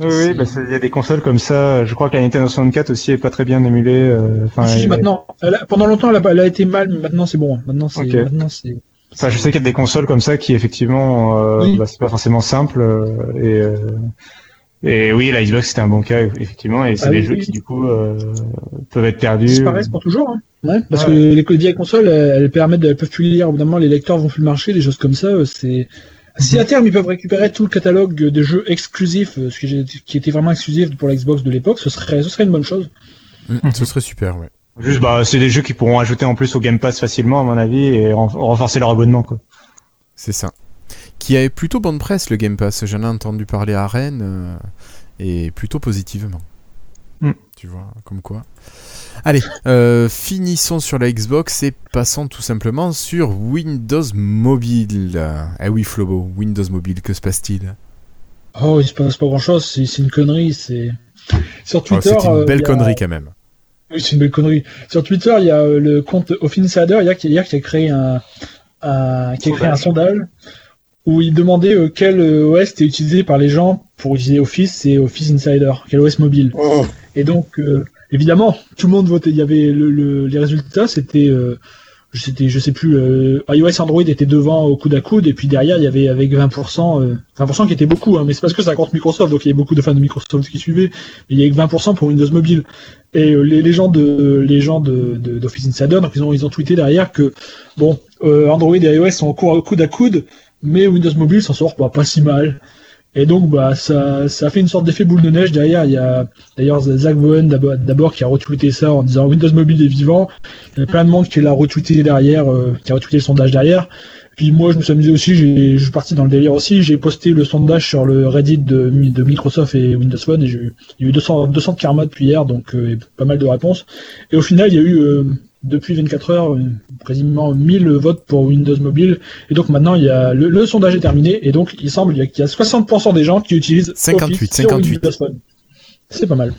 Oui, bah, il y a des consoles comme ça. Je crois que la Nintendo 64 aussi est pas très bien émulée. euh, Enfin, Si, si, elle- maintenant, elle a- pendant longtemps, elle a, elle a été mal, mais maintenant c'est bon, maintenant c'est, Enfin, je sais qu'il y a des consoles comme ça qui effectivement, euh, Oui. bah, c'est pas forcément simple. euh, et, euh, et oui, la Xbox c'était un bon cas effectivement. Et c'est Ah des oui, jeux oui. qui du coup euh, peuvent être perdus. disparaissent pour toujours. Hein. Ouais, parce Ouais. que les, les vieilles consoles, elles, permettent, elles peuvent plus lire. Moment, les lecteurs vont plus marcher, des choses comme ça. C'est si à terme ils peuvent récupérer tout le catalogue de jeux exclusifs, euh, ce qui, était vraiment exclusif pour la Xbox de l'époque, ce serait, ce serait une bonne chose. Mm, Ce serait super, ouais. Juste, bah, c'est des jeux qui pourront ajouter en plus au Game Pass facilement, à mon avis, et ren- renforcer leur abonnement, quoi. C'est ça. Qui avait plutôt bonne presse, le Game Pass. J'en ai entendu parler à Rennes, euh, et plutôt positivement. Mm. Tu vois, comme quoi. Allez, euh, finissons sur la Xbox et passons tout simplement sur Windows Mobile. Eh oui, Flobo, Windows Mobile, que se passe-t-il? Oh, il se passe pas grand chose, c'est une connerie, c'est. Sur Oh, Twitter. C'est une euh, belle il y a- connerie quand même. Oui, c'est une belle connerie. Sur Twitter, il y a euh, le compte Off Insider hier qui, hier, qui a créé un, un- qui a créé un sondage où il demandait euh, quel OS était utilisé par les gens pour utiliser Office et Office Insider, quel OS mobile. Et donc, euh, évidemment, tout le monde votait. Il y avait le, le- les résultats, c'était, euh, c'était, je sais plus, euh, iOS, Android était devant au coude à coude, et puis derrière, il y avait avec 20%, euh, 20% qui était beaucoup, hein, mais c'est parce que ça compte Microsoft, donc il y avait beaucoup de fans de Microsoft qui suivaient. Mais il y avait que 20% pour Windows Mobile. Et euh, les, gens de, les gens de, d'Office Insider, donc ils ont, ils ont tweeté derrière que, bon, euh, Android et iOS sont au cou- coude à coude, mais Windows Mobile s'en sort pas si mal. Et donc, bah, ça, ça a fait une sorte d'effet boule de neige derrière. Il y a d'ailleurs Zach Bowen d'abord, qui a retweeté ça en disant Windows Mobile est vivant. Il y a plein de monde qui l'a retweeté derrière, euh, qui a retweeté le sondage derrière. Puis moi, je me suis amusé aussi, je suis parti dans le délire aussi. J'ai posté le sondage sur le Reddit de, Microsoft et Windows Phone et j'ai eu, il y a eu 200, 200 de karma depuis hier, donc euh, pas mal de réponses. Et au final, il y a eu, euh, depuis 24 heures, euh, quasiment 1000 votes pour Windows Mobile. Et donc maintenant, il y a le, le sondage est terminé et donc il semble qu'il y a- qu'il y a 60% des gens qui utilisent 58, Office sur 58. Windows Phone. C'est pas mal.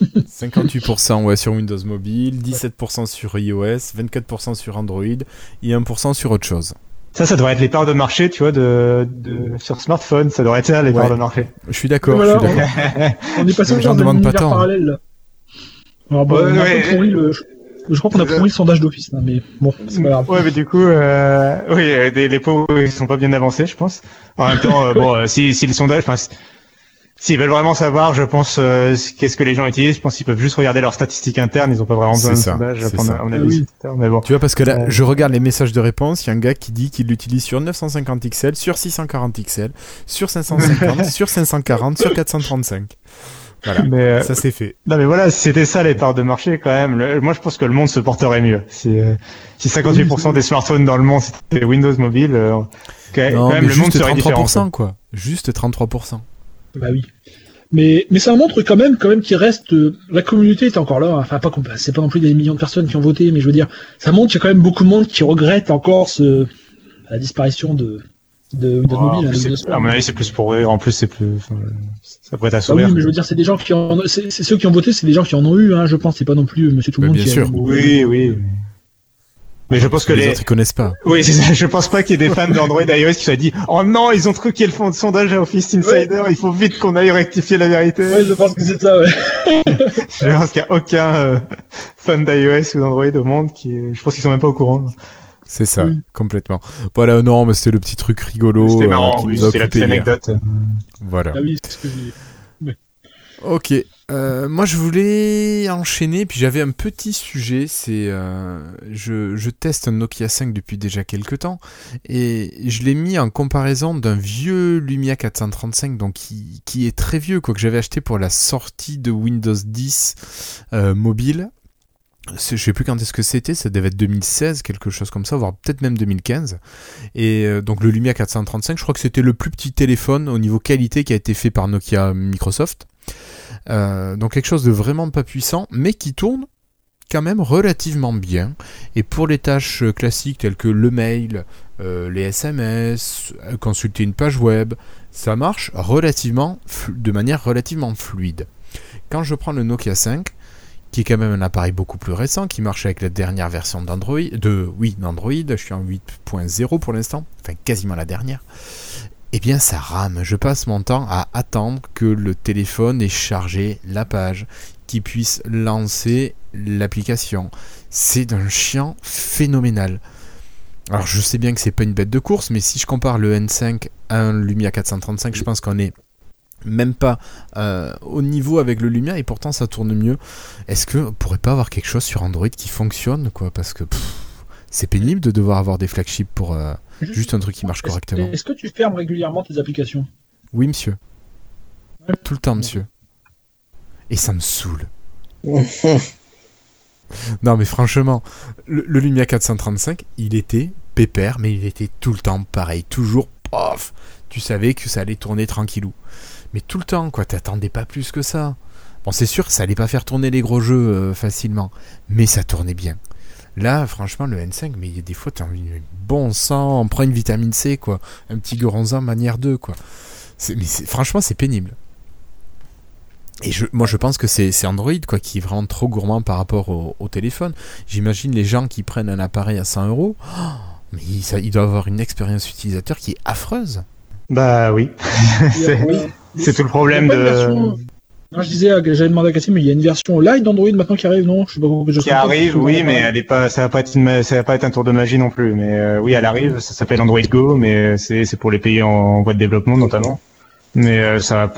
(laughs) 58% ouais, sur Windows Mobile, 17% sur iOS, 24% sur Android et 1% sur autre chose. Ça, ça devrait être les parts de marché, tu vois, de, de sur smartphone. Ça devrait être ça, les Ouais. parts de marché. Je suis d'accord, Voilà. On est passé au genre d'un demandent pas tant. parallèle. là. Alors, bon, Ouais, on a un peu ouais. pourri le- je, crois qu'on a pourri le sondage d'office, là, mais bon, c'est pas grave. Ouais, mais du coup, euh, oui, euh, des, les pots ils sont pas bien avancés, je pense. En même temps, euh, bon, si, si le sondage, enfin, si- s'ils veulent vraiment savoir, je pense, euh, qu'est-ce que les gens utilisent, je pense qu'ils peuvent juste regarder leurs statistiques internes. Ils ont pas vraiment besoin de ça, sondage. mon- ça. à mon Ah avis, oui. Mais bon. Tu vois, parce que là, je regarde les messages de réponse, il y a un gars qui dit qu'il l'utilise sur 950 XL, sur 640 XL, sur 550, (laughs) sur 540, sur 435. Voilà, Mais, euh, ça c'est fait. non, mais voilà, si c'était ça les parts de marché, quand même. le- moi, je pense que le monde se porterait mieux. Si, euh, si 58% des smartphones dans le monde c'était Windows Mobile, euh, quand, Non, quand même, le monde serait différent. 33%, quoi. Juste 33%. Bah oui. Mais, mais ça montre quand même, quand même qu'il reste, euh, la communauté est encore là. Enfin, pas, qu'on- c'est pas non plus des millions de personnes qui ont voté, mais je veux dire, ça montre qu'il y a quand même beaucoup de monde qui regrette encore ce, la disparition de, de Windows Ah, Mobile. plus, hein, à mon avis, c'est plus pour rire. En plus, c'est plus, enfin, ça pourrait être à oui, sourire. mais je veux dire, c'est des gens qui en, c'est, c'est ceux qui ont voté, c'est des gens qui en ont eu, hein, je pense. C'est pas non plus Monsieur Tout le Monde bien qui sûr. a Oui, oui. Mais je pense que les les, autres ils connaissent pas. oui, c'est ça. Je pense pas qu'il y ait des fans d'Android et iOS qui se soient dit, oh non, ils ont truqué le fond de sondage à Office Insider, il faut vite qu'on aille rectifier la vérité. Ouais, je pense que c'est ça, ouais. (laughs) Je pense qu'il y a aucun euh, fan d'iOS ou d'Android au monde qui, je pense qu'ils sont même pas au courant. C'est ça, Oui. complètement. Voilà, non, mais c'était le petit truc rigolo C'était euh, marrant, oui, c'était la petite anecdote. Voilà. Ah oui, c'est ce que j'ai. Ok, euh, moi je voulais enchaîner, puis j'avais un petit sujet, c'est euh, je, je teste un Nokia 5 depuis déjà quelques temps, et je l'ai mis en comparaison d'un vieux Lumia 435, donc qui, qui est très vieux, quoi, que j'avais acheté pour la sortie de Windows 10 euh, mobile. Je sais plus quand est-ce que c'était, ça devait être 2016, quelque chose comme ça, voire peut-être même 2015. Et euh, donc le Lumia 435, je crois que c'était le plus petit téléphone au niveau qualité qui a été fait par Nokia Microsoft. Euh, donc quelque chose de vraiment pas puissant, mais qui tourne quand même relativement bien. Et pour les tâches euh, classiques telles que le mail, les SMS, consulter une page web, ça marche relativement de manière relativement fluide. Quand je prends le Nokia 5, qui est quand même un appareil beaucoup plus récent, qui marche avec la dernière version d'Android, de oui d'Android, je suis en 8.0 pour l'instant, enfin quasiment la dernière. Eh bien, ça rame. Je passe mon temps à attendre que le téléphone ait chargé la page, qu'il puisse lancer l'application. C'est d'un chiant phénoménal. Alors, je sais bien que c'est pas une bête de course, mais si je compare le N5 à un Lumia 435, je pense qu'on est même pas euh, au niveau avec le Lumia et pourtant ça tourne mieux. Est-ce que on pourrait pas avoir quelque chose sur Android qui fonctionne quoi? Parce que c'est pénible de devoir avoir des flagships pour euh, juste un truc qui marche correctement. Est-ce que tu fermes régulièrement tes applications? Oui, monsieur. Ouais. Tout le temps, monsieur. Et ça me saoule. (laughs) Non, mais franchement, le, le Lumia 435, il était pépère, mais il était tout le temps pareil. Toujours, pof Tu savais que ça allait tourner tranquillou. Mais tout le temps, quoi. T'attendais pas plus que ça. Bon, c'est sûr que ça allait pas faire tourner les gros jeux euh, facilement, mais ça tournait bien. Là, franchement, le N5, mais il y a des fois, t'as envie de bon sang, on prend une vitamine C, quoi. Un petit Goronzan manière 2, quoi. Mais c'est- franchement, c'est pénible. Et je, moi, je pense que c'est Android quoi, qui est vraiment trop gourmand par rapport au, au téléphone. J'imagine les gens qui prennent un appareil à 100 euros, oh, mais ils, ça- ils doivent avoir une expérience utilisateur qui est affreuse. Bah Oui. (laughs) c'est tout le problème de. version- Non, je disais, euh, j'avais demandé à Cassim, mais il y a une version light d'Android maintenant qui arrive, non Je sais pas pourquoi je Qui arrive, oui, mais elle est pas, ça va pas être une, ça va pas être un tour de magie non plus. Mais euh, oui, elle arrive. Ça s'appelle Android Go, mais c'est c'est pour les pays en voie de développement notamment. Mais euh, ça, va-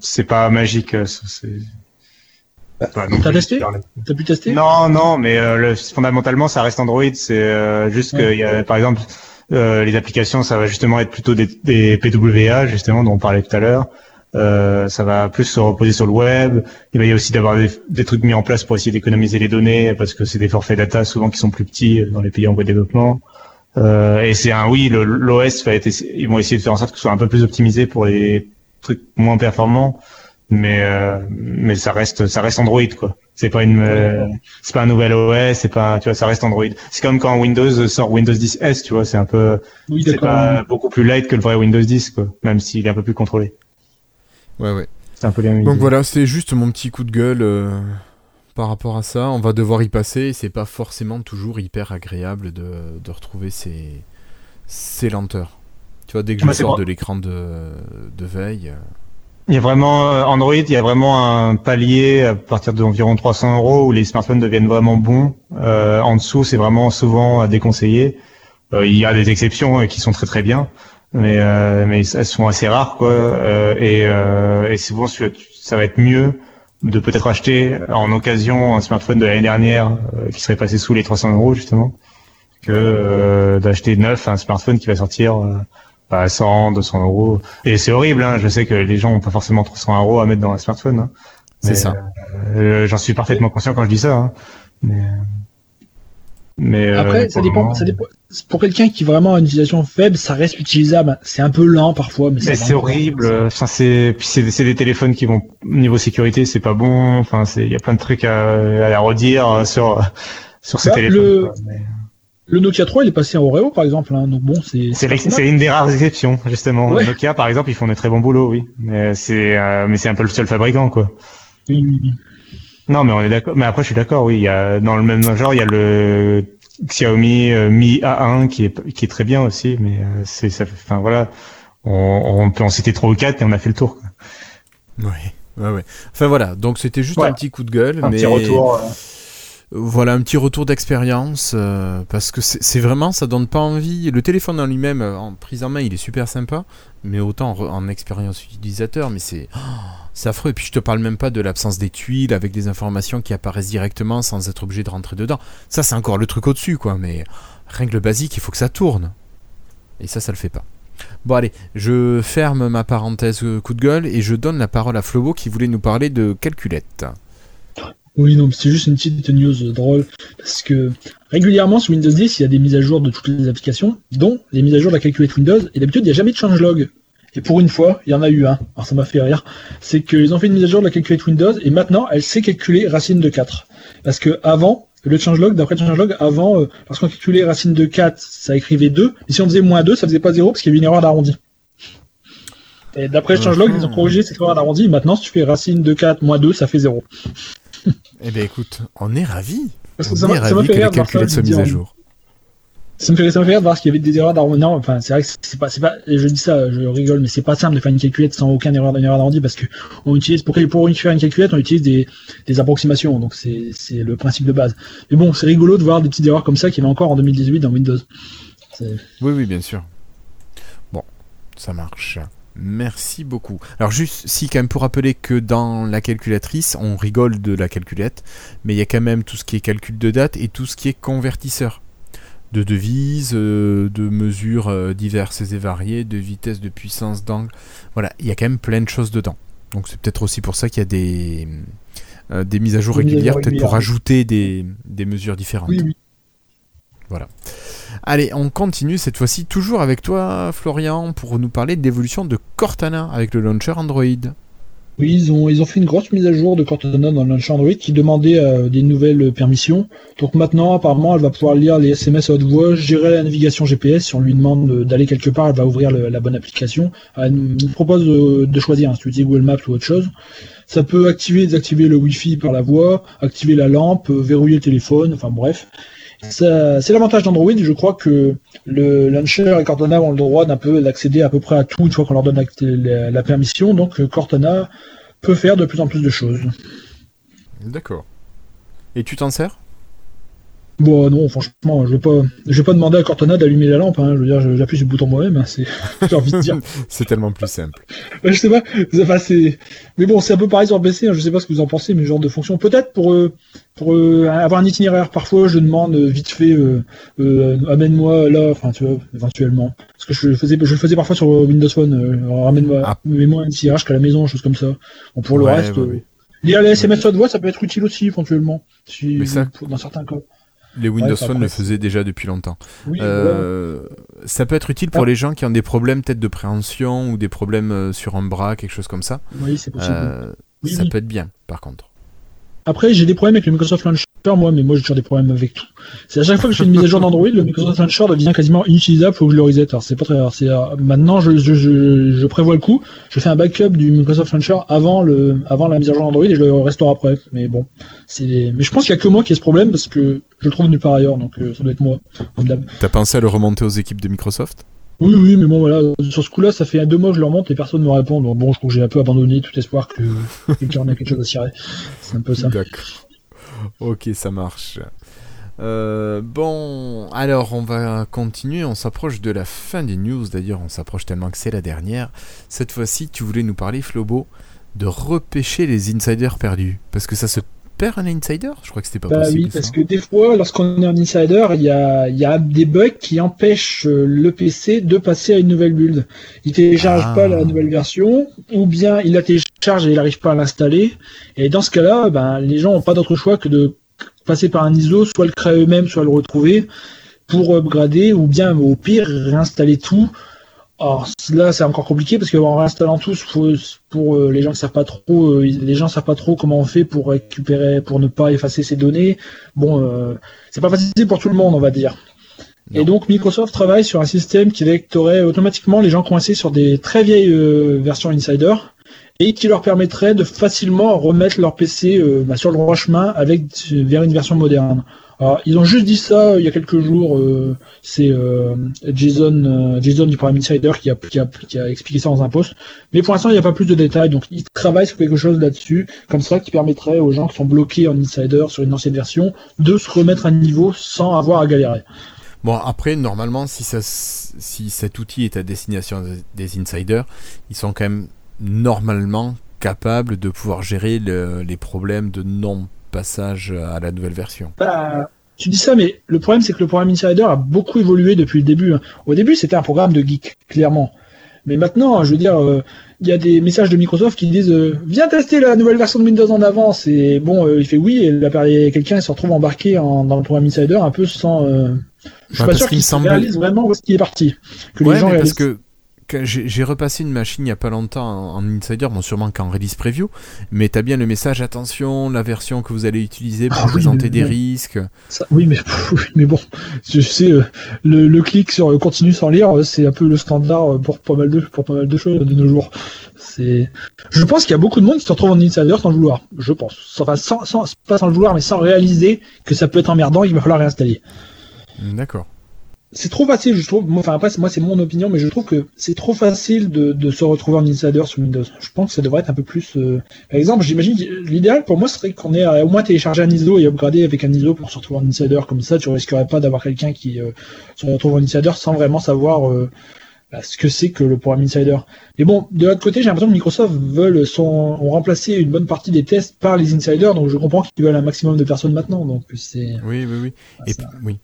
c'est pas magique. euh, ça, c'est. pas non T'as testé T'as pu tester Non, non, mais euh, le, fondamentalement, ça reste Android. C'est euh, juste que, Ouais. y a, par exemple, euh, les applications, ça va justement être plutôt des, des PWA, justement, dont on parlait tout à l'heure. Euh, ça va plus se reposer sur le web. Il va y aussi d'avoir des, des trucs mis en place pour essayer d'économiser les données, parce que c'est des forfaits data souvent qui sont plus petits dans les pays en voie de développement. Euh, et c'est un oui, l'OS va être, ils vont essayer de faire en sorte que ce soit un peu plus optimisé pour les trucs moins performants, mais euh, mais ça reste ça reste Android quoi. C'est pas une euh, c'est pas un nouvel OS, c'est pas tu vois ça reste Android. C'est comme quand Windows sort Windows 10 S, tu vois, c'est un peu Oui, c'est pas beaucoup plus light que le vrai Windows 10 quoi, même s'il est un peu plus contrôlé. Ouais, ouais. C'est un peu mêmes Donc voilà, c'était juste mon petit coup de gueule euh, par rapport à ça. On va devoir y passer. et C'est pas forcément toujours hyper agréable de, de retrouver ces, ces lenteurs. Tu vois, dès que je c'est sors de l'écran de, de veille. euh, Il y a vraiment euh, Android, il y a vraiment un palier à partir d'environ 300 euros où les smartphones deviennent vraiment bons. Euh, en dessous, c'est vraiment souvent à déconseiller. Euh, il y a des exceptions qui sont très très bien, mais euh, mais elles sont assez rares quoi. Euh, et euh, et souvent tu- ça va être mieux de peut-être acheter en occasion un smartphone de l'année dernière euh, qui serait passé sous les 300 euros justement que euh, d'acheter neuf un smartphone qui va sortir euh, à 100, 200 euros. Et c'est horrible, hein. je sais que les gens ont pas forcément 300 euros à mettre dans un smartphone. hein. C'est ça. euh, J'en suis parfaitement conscient quand je dis ça. hein. Mais, mais euh, Après, ça dépend, moment- ça dépend. Pour quelqu'un qui vraiment a une utilisation faible, ça reste utilisable. C'est un peu lent parfois, mais, c'est horrible. Enfin, c'est puis c'est des téléphones qui vont niveau sécurité, c'est pas bon. Enfin, c'est il y a plein de trucs à, à redire sur sur ces Bah, téléphones. le- quoi. Mais Le Nokia 3, il est passé en Oreo, par exemple. Hein. Donc bon, c'est. C'est une des rares exceptions justement. Ouais. Nokia, par exemple, ils font de très bons boulots, oui. Mais c'est euh, mais c'est un peu le seul fabricant, quoi. Oui, oui, oui. Non, mais on est d'accord. Mais après, je suis d'accord. Oui, il y a dans le même genre, il y a le Xiaomi euh, Mi A1 qui est qui est très bien aussi. Mais euh, c'est ça. Enfin voilà, on, on peut en citer trois ou quatre et on a fait le tour. Quoi. Ouais, ouais, ouais. Enfin voilà, donc c'était juste Ouais. un petit coup de gueule. Un mais... petit retour. euh, Voilà, un petit retour d'expérience, euh, parce que c'est vraiment, ça donne pas envie. Le téléphone en lui-même, euh, en prise en main, il est super sympa, mais autant en, expérience utilisateur, mais c'est oh, c'est affreux. Et puis je te parle même pas de l'absence des tuiles avec des informations qui apparaissent directement sans être obligé de rentrer dedans. Ça, c'est encore le truc au-dessus, quoi, mais règle basique, il faut que ça tourne. Et ça, ça le fait pas. Bon, allez, je ferme ma parenthèse euh, coup de gueule et je donne la parole à Flobo qui voulait nous parler de calculette. Oui, non, mais c'est juste une petite news drôle. Parce que régulièrement sur Windows 10, il y a des mises à jour de toutes les applications, dont les mises à jour de la calculette Windows. Et d'habitude, il n'y a jamais de changelog. Et pour une fois, il y en a eu un. Alors ça m'a fait rire. C'est qu'ils ont fait une mise à jour de la calculette Windows et maintenant, elle sait calculer racine de 4. Parce que avant, le changelog, d'après le changelog, avant, euh, lorsqu'on calculait racine de 4, ça écrivait 2. Et si on faisait moins 2, ça faisait pas 0 parce qu'il y avait une erreur d'arrondi. Et d'après le changelog, ils ont corrigé cette erreur d'arrondi. Maintenant, si tu fais racine de 4 moins 2, ça fait 0. (laughs) Eh ben écoute, on est ravis. Parce que On ça est ravis que les calculettes soient mises à jour. Ça me fait, ça me fait rire de voir qu'il y avait des erreurs d'arrondi. Non, enfin, c'est vrai que c'est pas, c'est pas, je dis ça, je rigole, mais c'est pas simple de faire une calculette sans aucune erreur, erreur d'arrondi parce que on utilise, pour, pour faire une calculette, on utilise des, des approximations. Donc c'est, c'est le principe de base. Mais bon, c'est rigolo de voir des petites erreurs comme ça qu'il y avait encore en 2018 dans Windows. Oui, oui, bien sûr. Bon, ça marche. Merci beaucoup. Alors juste, si quand même pour rappeler que dans la calculatrice, on rigole de la calculette, mais il y a quand même tout ce qui est calcul de date et tout ce qui est convertisseur. De devises, euh, de mesures euh, diverses et variées, de vitesse, de puissance, d'angle. Voilà, il y a quand même plein de choses dedans. Donc c'est peut-être aussi pour ça qu'il y a des, euh, des mises à jour Des régulières, peut-être pour ajouter des, des mesures différentes. Oui, oui. Allez, on continue cette fois-ci toujours avec toi, Florian, pour nous parler de l'évolution de Cortana avec le launcher Android. Oui, ils ont, ils ont fait une grosse mise à jour de Cortana dans le launcher Android qui demandait euh, des nouvelles permissions. Donc maintenant, apparemment, elle va pouvoir lire les SMS à haute voix, gérer la navigation GPS. Si on lui demande de- d'aller quelque part, elle va ouvrir la bonne application. Elle nous propose euh, de choisir hein, si tu utilises Google Maps ou autre chose. Ça peut activer et désactiver le Wi-Fi par la voix, activer la lampe, euh, verrouiller le téléphone, enfin bref. C'est l'avantage d'Android, je crois que le launcher et Cortana ont le droit d'accéder à peu près à tout une fois qu'on leur donne la, la- la permission. Donc euh, Cortana peut faire de plus en plus de choses. D'accord. Et tu t'en sers? Bon, non, franchement, je vais pas, je vais pas demander à Cortana d'allumer la lampe. Hein. Je veux dire, j'appuie sur le bouton moi-même. hein, c'est, (laughs) j'ai envie de dire. (laughs) C'est tellement plus simple. Ouais, je sais pas. Enfin, c'est, mais bon, c'est un peu pareil sur PC. Hein. Je sais pas ce que vous en pensez, mais ce genre de fonction. Peut-être pour euh, pour euh, avoir un itinéraire. Parfois, je demande euh, vite fait, euh, euh, amène-moi là. Enfin, tu vois, éventuellement. Parce que je le faisais, je le faisais parfois sur Windows Phone. Euh, ramène-moi, Ah. mets-moi un itinéraire jusqu'à la maison, chose comme ça. Bon, pour le Ouais, reste. euh. Lire les SMS de voix, ça peut être utile aussi, éventuellement. Si, Mais ça- dans certains cas. Les Windows Phone le faisaient déjà depuis longtemps. Oui. Euh, Ça peut être utile pour Ah. les gens qui ont des problèmes peut-être de préhension ou des problèmes euh, sur un bras, quelque chose comme ça. oui, c'est possible. Euh, Oui, ça oui. peut être bien, par contre. Après, j'ai des problèmes avec le Microsoft Launcher, moi, mais moi j'ai toujours des problèmes avec tout. C'est à chaque fois que je fais une mise à jour d'Android, le Microsoft Launcher devient quasiment inutilisable, faut que je le reset. Alors c'est pas très rare. Euh, maintenant, je, je, je, je prévois le coup, je fais un backup du Microsoft Launcher avant le, avant la mise à jour d'Android et je le restaure après. Mais bon, c'est, mais je pense qu'il y a que moi qui ai ce problème parce que je le trouve nulle part ailleurs, donc euh, ça doit être moi. comme d'hab. T'as pensé à le remonter aux équipes de Microsoft? Oui, oui, mais bon, voilà, sur ce coup-là, ça fait deux mois que je le remonte et personne ne me répond. Donc bon, je trouve que j'ai un peu abandonné tout espoir que quelqu'un a quelque chose à cirer. C'est un peu ça. D'accord. Ok, ça marche. Euh, bon, alors on va continuer, on s'approche de la fin des news, d'ailleurs on s'approche tellement que c'est la dernière. Cette fois-ci, tu voulais nous parler, Flobo, de repêcher les insiders perdus. Parce que ça se un insider? Je crois que c'était pas Bah possible. oui, parce ça. que des fois, lorsqu'on est un insider, il y a, il y a des bugs qui empêchent euh, le PC de passer à une nouvelle build. Il télécharge Ah. pas la nouvelle version, ou bien il la télécharge et il n'arrive pas à l'installer. Et dans ce cas-là, ben, les gens n'ont pas d'autre choix que de passer par un ISO, soit le créer eux-mêmes, soit le retrouver, pour upgrader, ou bien au pire réinstaller tout. Alors là, c'est encore compliqué parce qu'en réinstallant tout, faut- pour euh, les gens qui savent pas trop, euh, les gens savent pas trop comment on fait pour récupérer, pour ne pas effacer ces données. Bon, euh, c'est pas facile pour tout le monde, on va dire. Non. Et donc Microsoft travaille sur un système qui lectorait automatiquement les gens coincés sur des très vieilles euh, versions Insider et qui leur permettrait de facilement remettre leur PC euh, bah, sur le droit chemin avec vers une version moderne. Alors, ils ont juste dit ça euh, il y a quelques jours. euh, c'est euh, Jason, Jason du Prime Insider qui a, expliqué ça dans un post. Mais pour l'instant, il n'y a pas plus de détails. Donc, ils travaillent sur quelque chose là-dessus, comme ça, qui permettrait aux gens qui sont bloqués en Insider sur une ancienne version de se remettre à niveau sans avoir à galérer. Bon, après, normalement, si, ça, si cet outil est à destination des- insiders, ils sont quand même normalement capables de pouvoir gérer le- les problèmes de non-passage à la nouvelle version. Bah, tu dis ça, mais le problème, c'est que le programme Insider a beaucoup évolué depuis le début. hein. Au début, c'était un programme de geek, clairement. Mais maintenant, je veux dire, euh, il y a des messages de Microsoft qui disent euh, Viens tester la nouvelle version de Windows en avance. Et bon, euh, il fait oui, et quelqu'un se retrouve embarqué en- dans le programme Insider un peu sans. je suis pas sûr qu'il réalise vraiment où est-ce qu'il est parti. Que ouais, les gens mais parce réalisent. que que j'ai repassé une machine il n'y a pas longtemps en, en insider, bon sûrement qu'en release preview, mais t'as bien le message attention, la version que vous allez utiliser pour Ah présenter des bon. risques. Ça- oui, mais, (laughs) mais bon, je sais, euh, le, le clic sur le continue sans lire, euh, c'est un peu le standard euh, pour pas mal de, pour pas mal de choses de nos jours. C'est, je pense qu'il y a beaucoup de monde qui se retrouve en insider sans le vouloir. Je pense. Enfin, sans, sans, pas sans le vouloir, mais sans réaliser que ça peut être emmerdant, il va falloir réinstaller. D'accord. C'est trop facile, je trouve. Enfin, après, moi, c'est mon opinion, mais je trouve que c'est trop facile de, de se retrouver en insider sur Windows. Je pense que ça devrait être un peu plus. euh, Par exemple, j'imagine que l'idéal pour moi serait qu'on ait à au moins télécharger un ISO et upgrader avec un ISO pour se retrouver en insider. Comme ça, tu risquerais pas d'avoir quelqu'un qui euh, se retrouve en insider sans vraiment savoir euh, bah, ce que c'est que le programme insider. Mais bon, de l'autre côté, j'ai l'impression que Microsoft veulent son, ont remplacé une bonne partie des tests par les insiders, donc je comprends qu'ils veulent un maximum de personnes maintenant. Donc c'est. Oui, oui, oui. Et ça- p- oui.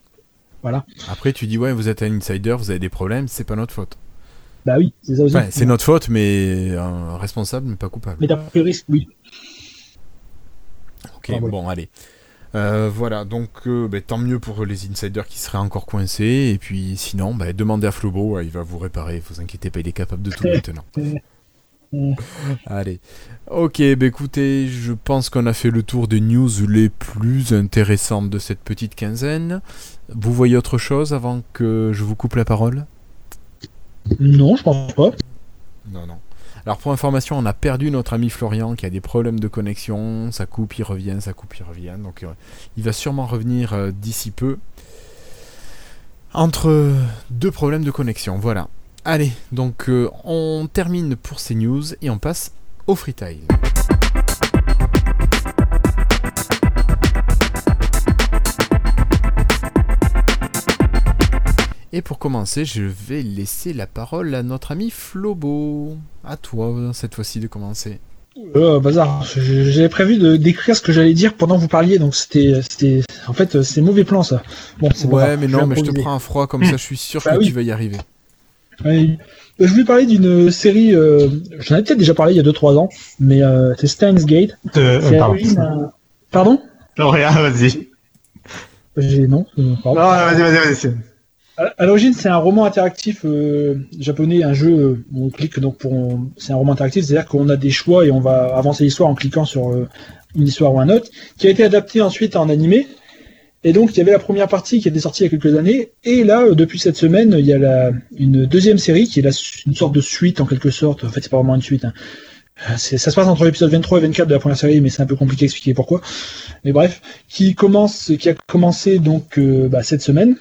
Voilà. Après, tu dis ouais, vous êtes un insider, vous avez des problèmes, c'est pas notre faute. Bah oui, c'est ça aussi. Enfin, c'est notre faute, mais euh, responsable, mais pas coupable. Mais d'après risque, oui. Ok, Ah, voilà. bon, allez. Euh, voilà, donc euh, ben, tant mieux pour les insiders qui seraient encore coincés. Et puis sinon, ben, demandez à Flobo, il va vous réparer. Vous inquiétez pas, il est capable de tout (laughs) maintenant. Allez. Ok, ben écoutez, je pense qu'on a fait le tour des news les plus intéressantes de cette petite quinzaine. Vous voyez autre chose avant que je vous coupe la parole? Non, je pense pas. Non, non. Alors pour information, on a perdu notre ami Florian qui a des problèmes de connexion. Ça coupe, il revient, ça coupe, il revient. Donc euh, il va sûrement revenir euh, d'ici peu. Entre deux problèmes de connexion, voilà. Allez, donc euh, on termine pour ces news et on passe au freetail. Et pour commencer, je vais laisser la parole à notre ami Flobo. À toi, cette fois-ci, de commencer. Euh, bazar. J'avais prévu de d'écrire ce que j'allais dire pendant que vous parliez, donc c'était, c'était, en fait, c'est mauvais plan ça. Bon, c'est pas Ouais, mais non, mais je te prends un froid comme ça, je suis sûr Bah que oui. tu vas y arriver. Ouais. Euh, Je voulais parler d'une série, euh, j'en avais peut-être déjà parlé il y a 2-3 ans, mais euh, c'est Steins Gate. Euh, C'est pardon. Pardon? Non, rien, vas-y. J'ai non. euh, pardon. Non, vas-y, vas-y, vas-y. À, l'origine, c'est un roman interactif euh, japonais, un jeu euh, où on clique donc pour. C'est un roman interactif, c'est-à-dire qu'on a des choix et on va avancer l'histoire en cliquant sur euh, une histoire ou un autre, qui a été adapté ensuite en animé. Et donc, il y avait la première partie qui était sortie il y a quelques années, et là, euh, depuis cette semaine, il y a la, une deuxième série qui est la, une sorte de suite en quelque sorte. En fait, c'est pas vraiment une suite. hein. Euh, Ça se passe entre l'épisode 23 et 24 de la première série, mais c'est un peu compliqué à expliquer pourquoi. Mais bref, qui commence, qui a commencé donc euh, bah, cette semaine.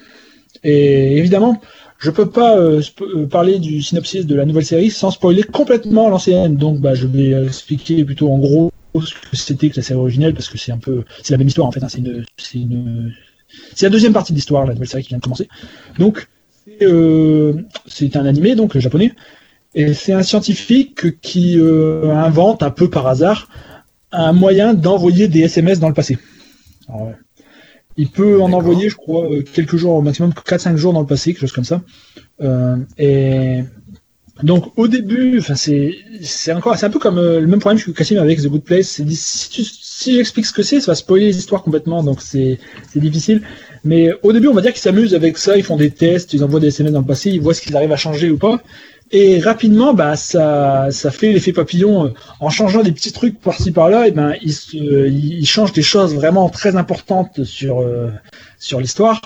Et évidemment, je peux pas euh, euh, parler du synopsis de la nouvelle série sans spoiler complètement l'ancienne. Donc, bah, je vais expliquer plutôt en gros ce que c'était que la série originelle parce que c'est un peu, c'est la même histoire en fait. hein, c'est une, c'est la deuxième partie de l'histoire, la nouvelle série qui vient de commencer. Donc, c'est, euh, un animé donc japonais et c'est un scientifique qui euh, invente un peu par hasard un moyen d'envoyer des SMS dans le passé. Alors. Il peut en envoyer, je crois, euh, quelques jours, au maximum 4-5 jours dans le passé, quelque chose comme ça. Euh, et donc au début, enfin c'est c'est encore c'est un peu comme euh, le même problème que Kassim avec The Good Place. C'est si tu si j'explique ce que c'est, ça va spoiler l'histoire complètement, donc c'est c'est difficile. Mais au début, on va dire qu'ils s'amusent avec ça, ils font des tests, ils envoient des SMS dans le passé, ils voient ce qu'ils arrivent à changer ou pas. Et rapidement, bah ça ça fait l'effet papillon euh, en changeant des petits trucs par-ci par-là. Et ben ils se, ils changent des choses vraiment très importantes sur euh, sur l'histoire,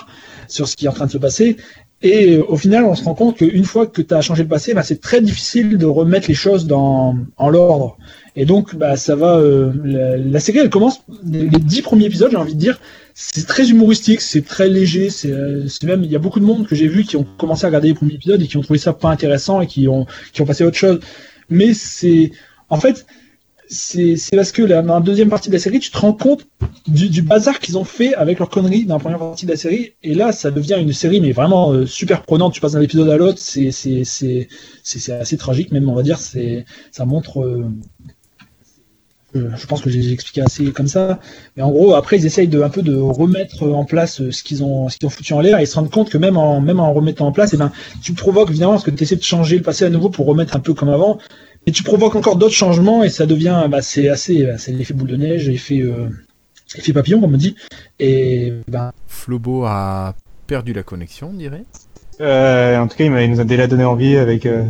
sur ce qui est en train de se passer. Et euh, au final, on se rend compte qu'une fois que tu as changé le passé, bah, c'est très difficile de remettre les choses dans, en l'ordre. Et donc, bah, ça va. euh, la, la série, elle commence. Les dix premiers épisodes, j'ai envie de dire, c'est très humoristique, c'est très léger. C'est euh, même, il y a beaucoup de monde que j'ai vu qui ont commencé à regarder les premiers épisodes et qui ont trouvé ça pas intéressant et qui ont qui ont passé à autre chose. Mais c'est, en fait, c'est parce que là, dans la deuxième partie de la série, tu te rends compte du, du bazar qu'ils ont fait avec leurs conneries dans la première partie de la série. Et là, ça devient une série, mais vraiment euh, super prenante. Tu passes d'un épisode à l'autre, c'est c'est c'est c'est assez tragique même, on va dire. C'est ça montre. euh, je pense que j'ai expliqué assez comme ça. Mais en gros, après, ils essayent de un peu de remettre en place euh, ce qu'ils ont ce qu'ils ont foutu en l'air et ils se rendent compte que même en même en remettant en place, et ben tu provoques évidemment parce que tu essaies de changer le passé à nouveau pour remettre un peu comme avant. Et tu provoques encore d'autres changements et ça devient, bah, c'est assez, bah, c'est l'effet boule de neige, l'effet, euh, effet papillon, comme on dit. Et ben, Flobo a perdu la connexion, on dirait. Euh, en tout cas, il, nous a déjà donné envie avec. Euh...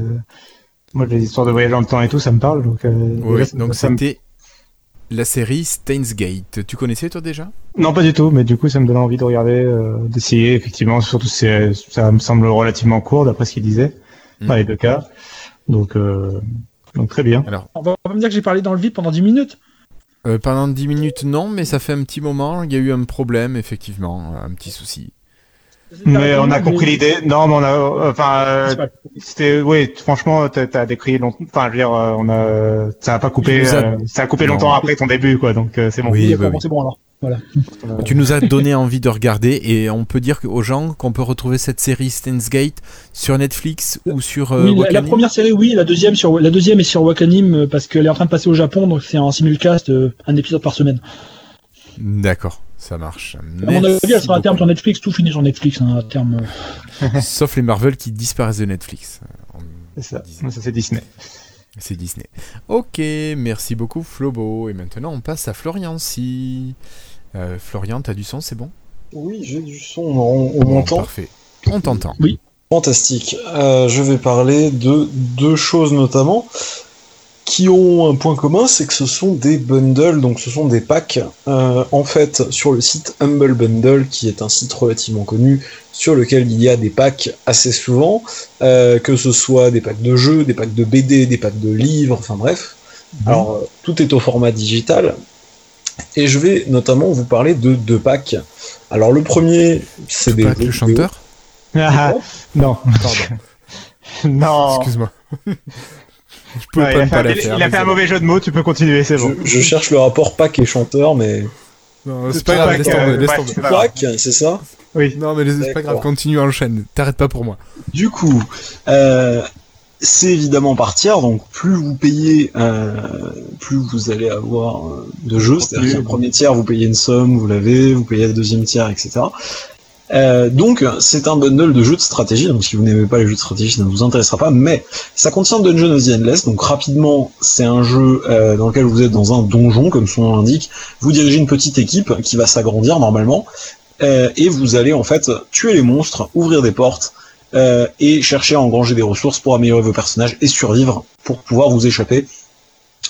Moi, les histoires de voyage dans le temps et tout, ça me parle. Donc, euh, Oui, déjà, donc ça me- c'était la série Steins Gate. Tu connaissais toi déjà? Non, pas du tout, mais du coup, ça me donne envie de regarder, euh, d'essayer, effectivement. Surtout, c'est, ça me semble relativement court, d'après ce qu'il disait, dans Mm. les deux cas. Donc, euh, donc très bien. Alors, on va pas me dire que j'ai parlé dans le vide pendant 10 minutes. euh, pendant 10 minutes, non, mais ça fait un petit moment. Il y a eu un problème, effectivement, un petit souci. Mais on a compris l'idée. Non, mais on a, enfin, euh, C'est pas- c'était, oui, franchement, t'as, t'as décrit longtemps. Enfin, je veux dire, euh, on a, ça a pas coupé, a- euh, ça a coupé Non. longtemps après ton début, quoi. Donc, euh, c'est bon. Oui, bon, c'est bon alors. Voilà. Tu nous as donné envie de regarder et on peut dire aux gens qu'on peut retrouver cette série Steins Gate sur Netflix ou sur euh, oui, la, première série, oui, la deuxième sur, la deuxième est sur Wakanim euh, parce qu'elle est en train de passer au Japon, donc c'est en simulcast, euh, un épisode par semaine. D'accord, ça marche. À mon avis, elle sera à terme sur Netflix, tout finit sur Netflix, hein, à terme. euh. (laughs) Sauf les Marvel qui disparaissent de Netflix. C'est ça. C'est Disney. C'est Disney. Ok, merci beaucoup Flobo. Et maintenant on passe à Florian si. Euh, Florian, t'as du son, c'est bon? Oui, j'ai du son, on, on Bon, m'entend? Parfait. On t'entend. Fantastique. Euh, je vais parler de deux choses notamment qui ont un point commun, c'est que ce sont des bundles, donc ce sont des packs. Euh, en fait, sur le site Humble Bundle, qui est un site relativement connu, sur lequel il y a des packs assez souvent, euh, que ce soit des packs de jeux, des packs de BD, des packs de livres, enfin bref. Alors, euh, tout est au format digital. Et je vais notamment vous parler de deux packs. Alors, le premier, c'est des. Le chanteur? Ah, non. Pardon, (laughs) non. excuse-moi. (laughs) Je pouvais Ouais, pas il a ne fait, pas un, la il faire. a fait un désolé. mauvais jeu de mots, tu peux continuer, c'est bon. Je, je cherche le rapport pack et chanteur, mais. Non, C'est pas grave, Pack, laisse euh, tomber, laisse tomber. c'est pas grave. Pack, c'est ça Oui. Non, mais c'est pas grave, continue, enchaîne. T'arrêtes pas pour moi. Du coup, euh, c'est évidemment par tiers, donc plus vous payez, euh, plus vous allez avoir euh, de jeux. C'est-à-dire qu'un premier tiers, vous payez une somme, vous l'avez, vous payez le deuxième tiers, etc. Euh, donc, c'est un bundle de jeux de stratégie. Donc, si vous n'aimez pas les jeux de stratégie, ça ne vous intéressera pas. Mais ça contient Dungeon of the Endless. Donc, rapidement, c'est un jeu euh, dans lequel vous êtes dans un donjon, comme son nom l'indique. Vous dirigez une petite équipe qui va s'agrandir normalement. Euh, et vous allez en fait tuer les monstres, ouvrir des portes euh, et chercher à engranger des ressources pour améliorer vos personnages et survivre pour pouvoir vous échapper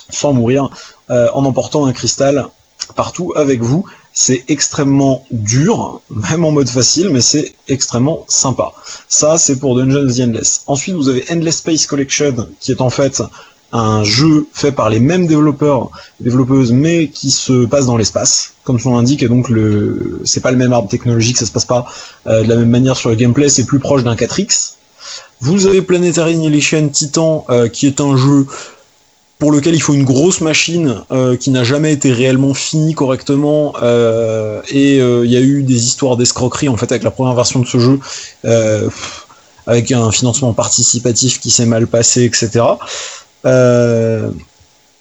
sans mourir euh, en emportant un cristal partout avec vous. C'est extrêmement dur, (laughs) même en mode facile, mais c'est extrêmement sympa. Ça, c'est pour Dungeons Endless. Ensuite, vous avez Endless Space Collection, qui est en fait un jeu fait par les mêmes développeurs, développeuses, mais qui se passe dans l'espace, comme son l'indique, et donc le, c'est pas le même arbre technologique, ça se passe pas euh, de la même manière sur le gameplay, c'est plus proche d'un 4X. Vous avez Planetary Annihilation Titan, euh, qui est un jeu pour lequel il faut une grosse machine euh, qui n'a jamais été réellement finie correctement euh, et euh, il y a eu des histoires d'escroquerie en fait avec la première version de ce jeu avec un financement participatif qui s'est mal passé etc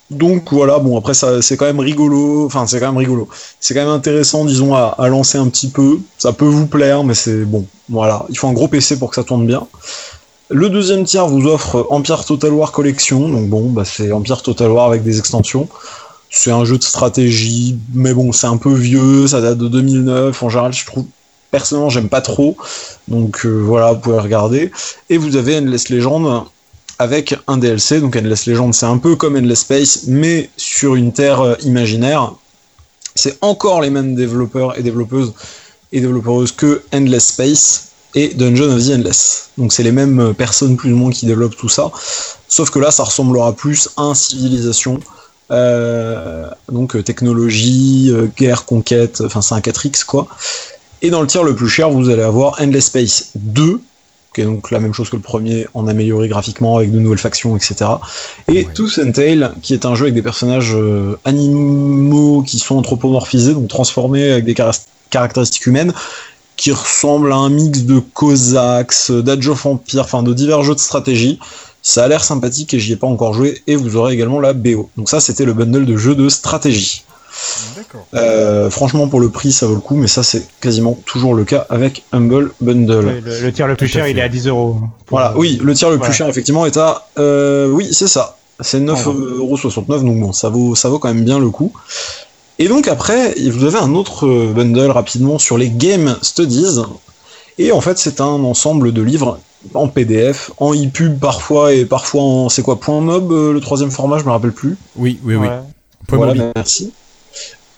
donc voilà bon après ça c'est quand même rigolo enfin c'est quand même rigolo. C'est quand même intéressant disons à, à lancer un petit peu. Ça peut vous plaire mais c'est bon voilà. Il faut un gros PC pour que ça tourne bien le deuxième tiers vous offre Empire Total War Collection, donc bon, bah c'est Empire Total War avec des extensions. C'est un jeu de stratégie, mais bon, c'est un peu vieux, ça date de 2009. En général, je trouve personnellement, j'aime pas trop, donc euh, voilà, vous pouvez regarder. Et vous avez Endless Legend avec un DLC, donc Endless Legend, c'est un peu comme Endless Space, mais sur une terre euh, imaginaire. C'est encore les mêmes développeurs et développeuses et développeuses que Endless Space et Dungeon of the Endless. Donc c'est les mêmes euh, personnes plus ou moins qui développent tout ça, sauf que là ça ressemblera plus à un civilisation, euh, donc euh, technologie, guerre, conquête, enfin c'est un 4X quoi. Et dans le tiers le plus cher vous allez avoir Endless Space 2, qui est donc la même chose que le premier, en amélioré graphiquement avec de nouvelles factions, etc. Et Ouais. Tooth and Tail, qui est un jeu avec des personnages euh, animaux qui sont anthropomorphisés, donc transformés avec des caractéristiques humaines, qui ressemble à un mix de Cossacks, d'Age of Empire, enfin de divers jeux de stratégie. Ça a l'air sympathique et j'y ai pas encore joué. Et vous aurez également la BO. Donc ça, c'était le bundle de jeux de stratégie. D'accord. Euh, franchement, pour le prix, ça vaut le coup, mais ça, c'est quasiment toujours le cas avec Humble Bundle. Le, le tiers le plus cher, fait. il est à 10 euros. Voilà, oui, le tiers le plus cher, effectivement, est à... Euh, oui, c'est ça. C'est Ah ouais. 9,69€, donc bon, ça vaut, ça vaut quand même bien le coup. Et donc après, vous avez un autre bundle rapidement sur les Game Studies. Et en fait, c'est un ensemble de livres en PDF, en e-pub parfois, et parfois en... C'est quoi, point .mob, euh, le troisième format, je me rappelle plus. Oui, oui, oui. Ouais. Point voilà, mobile. merci.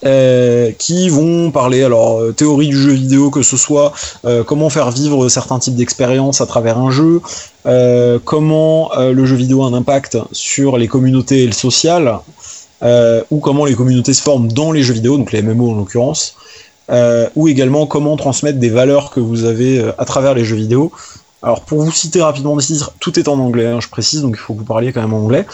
Euh, qui vont parler alors euh, théorie du jeu vidéo que ce soit euh, comment faire vivre certains types d'expériences à travers un jeu euh, comment euh, le jeu vidéo a un impact sur les communautés et le social euh, ou comment les communautés se forment dans les jeux vidéo donc les MMO en l'occurrence euh, ou également comment transmettre des valeurs que vous avez euh, à travers les jeux vidéo alors pour vous citer rapidement des titres tout est en anglais hein, je précise donc il faut que vous parliez quand même en anglais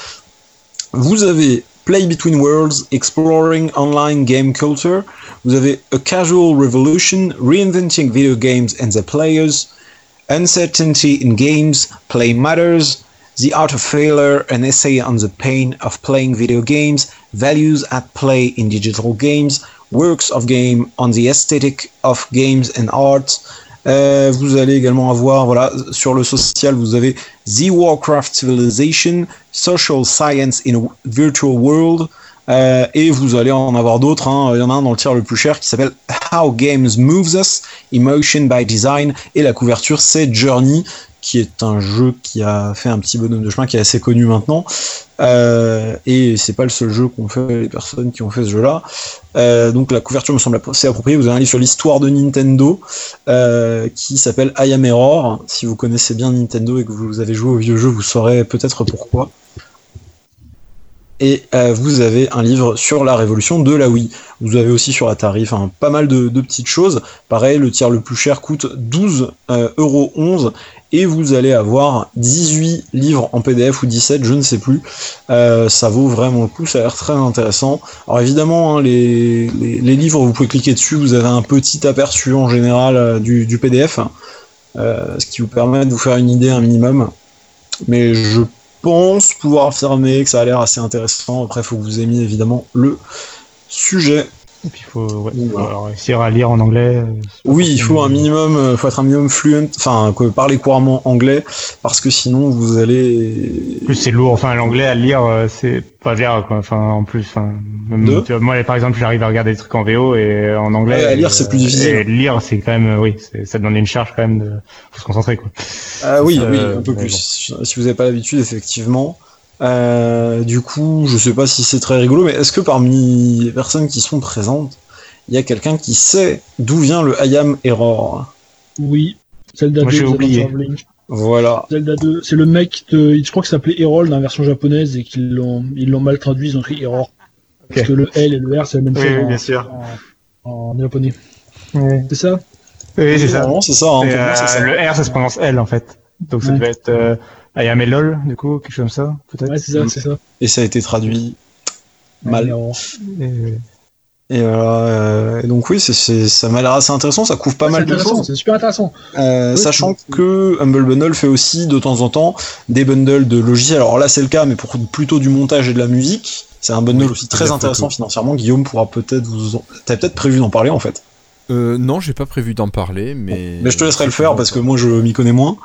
vous avez Play Between Worlds, Exploring Online Game Culture. Vous avez A Casual Revolution, Reinventing Video Games and Their Players. Uncertainty in Games, Play Matters. The Art of Failure, an essay on the pain of playing video games. Values at Play in Digital Games. Works of Game on the Aesthetic of Games and Art. Euh, vous allez également avoir, voilà, sur le social, vous avez The Warcraft Civilization, Social Science in a Virtual World, euh, et vous allez en avoir d'autres. hein. Il y en a un dans le tiers le plus cher qui s'appelle How Games Moves Us, Emotion by Design, et la couverture c'est Journey, qui est un jeu qui a fait un petit bonhomme de chemin, qui est assez connu maintenant. Euh, et c'est pas le seul jeu qu'ont fait les personnes qui ont fait ce jeu-là. Euh, donc la couverture me semble assez appropriée. Vous avez un livre sur l'histoire de Nintendo euh, qui s'appelle I Am Error. Si vous connaissez bien Nintendo et que vous avez joué au vieux jeu, vous saurez peut-être pourquoi. Et euh, vous avez un livre sur la révolution de la Wii. Vous avez aussi sur Atari, enfin pas mal de, petites choses. Pareil, le tiers le plus cher coûte 12 euh, euros 11 et vous allez avoir 18 livres en PDF ou 17, je ne sais plus. Euh, ça vaut vraiment le coup, ça a l'air très intéressant. Alors évidemment, hein, les, livres, vous pouvez cliquer dessus, vous avez un petit aperçu en général du, PDF, ce qui vous permet de vous faire une idée un minimum. Mais je pense pouvoir affirmer que ça a l'air assez intéressant. Après, il faut que vous aimiez évidemment le sujet. Et puis il faut, ouais, faut voilà. alors, réussir à lire en anglais. euh, Oui, il faut un minimum, euh, faut être un minimum fluent, enfin, que parler couramment anglais, parce que sinon vous allez. En plus c'est lourd, enfin l'anglais à lire, euh, c'est pas lire quoi. Enfin en plus, enfin, même, vois, moi par exemple j'arrive à regarder des trucs en VO et en anglais. Ouais, à lire, c'est plus difficile. Et lire c'est quand même, oui, ça demande une charge quand même de, faut se concentrer quoi. Ah oui, Euh, oui, un peu plus. bon. Si vous n'avez pas l'habitude, effectivement. Euh, du coup, je sais pas si c'est très rigolo, mais est-ce que parmi les personnes qui sont présentes, il y a quelqu'un qui sait d'où vient le I am error Oui. Zelda Moi, 2, j'ai oublié. Voilà. Zelda 2, c'est le mec de, je crois que ça s'appelait Errol dans la version japonaise et qu'ils l'ont, ils l'ont mal traduit, ils ont écrit Error. Parce que le L et le R, c'est la même chose oui, en- bien sûr. en, en japonais. Oui, C'est ça? oui c'est ça. C'est ça. Hein, euh, le R ça se prononce L en fait. Donc ça Ouais. devait être euh, I am a lol du coup, quelque chose comme ça peut-être. Ouais, c'est ça, c'est ça. Et ça a été traduit mal. Et- Et, euh, et donc oui, c'est, c'est- ça m'a l'air assez intéressant. Ça couvre pas Ouais, mal de choses. C'est super intéressant. Euh, Oui, sachant c'est- que Humble Bundle fait aussi de temps en temps des bundles de logiciels. Alors là, c'est le cas, mais pour plutôt du montage et de la musique. C'est un bundle Oui, aussi très intéressant photo. financièrement. Guillaume pourra peut-être vous. En... T'avais peut-être prévu d'en parler en fait. Euh, non, j'ai pas prévu d'en parler, mais. Mais je te laisserai le faire parce que moi je m'y connais moins.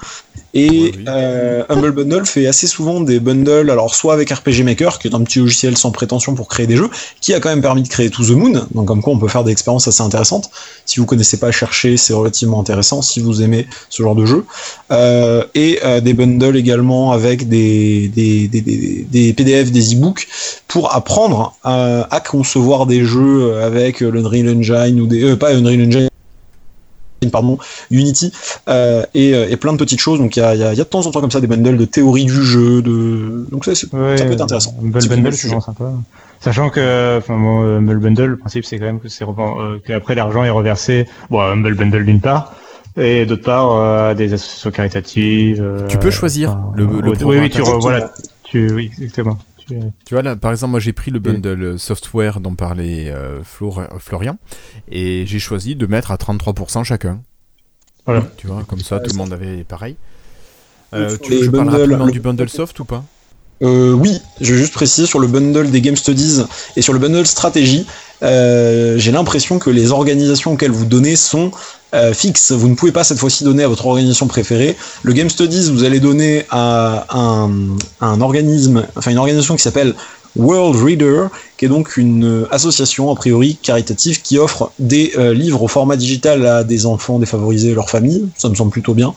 Et Ouais, oui. euh, Humble Bundle fait assez souvent des bundles, alors soit avec RPG Maker, qui est un petit logiciel sans prétention pour créer des jeux, qui a quand même permis de créer To the Moon, donc comme quoi on peut faire des expériences assez intéressantes. Si vous connaissez pas, cherchez, c'est relativement intéressant si vous aimez ce genre de jeu. Euh, et euh, des bundles également avec des, des, des, des, des PDF, des e-books pour apprendre euh, à concevoir des jeux avec l'Unreal Engine ou des euh, pas Unreal Engine pardon Unity euh, et, euh, et plein de petites choses donc il y a, y a- il y a de temps en temps comme ça des bundles de théorie du jeu de donc ça, c'est- Ouais, ça peut être intéressant C'est Bundle, le c'est sympa. Sachant que, enfin, bon, euh, Humble Bundle, le principe, c'est quand même que c'est euh, qu'après l'argent est reversé, bon, à Humble Bundle d'une part, et d'autre part, euh, à des associations caritatives. euh, Tu peux choisir enfin, le- le oui, oui, tu, re- voilà, tu, oui, exactement. Tu- vois là, par exemple, moi j'ai pris le bundle software dont parlait euh, Flor- euh, Florian et j'ai choisi de mettre à 33% chacun. Voilà. Tu vois, comme ça, tout le monde avait pareil. Euh, tu veux que je parle rapidement le- du bundle soft ou pas? Euh, oui, je vais juste préciser sur le bundle des Game Studies et sur le bundle stratégie, euh, j'ai l'impression que les organisations auxquelles vous donnez sont euh, fixes. Vous ne pouvez pas cette fois-ci donner à votre organisation préférée. Le Game Studies, vous allez donner à un, organisme, enfin une organisation qui s'appelle World Reader, qui est donc une association a priori caritative qui offre des livres au format digital à des enfants défavorisés et leurs familles. Ça me semble plutôt bien.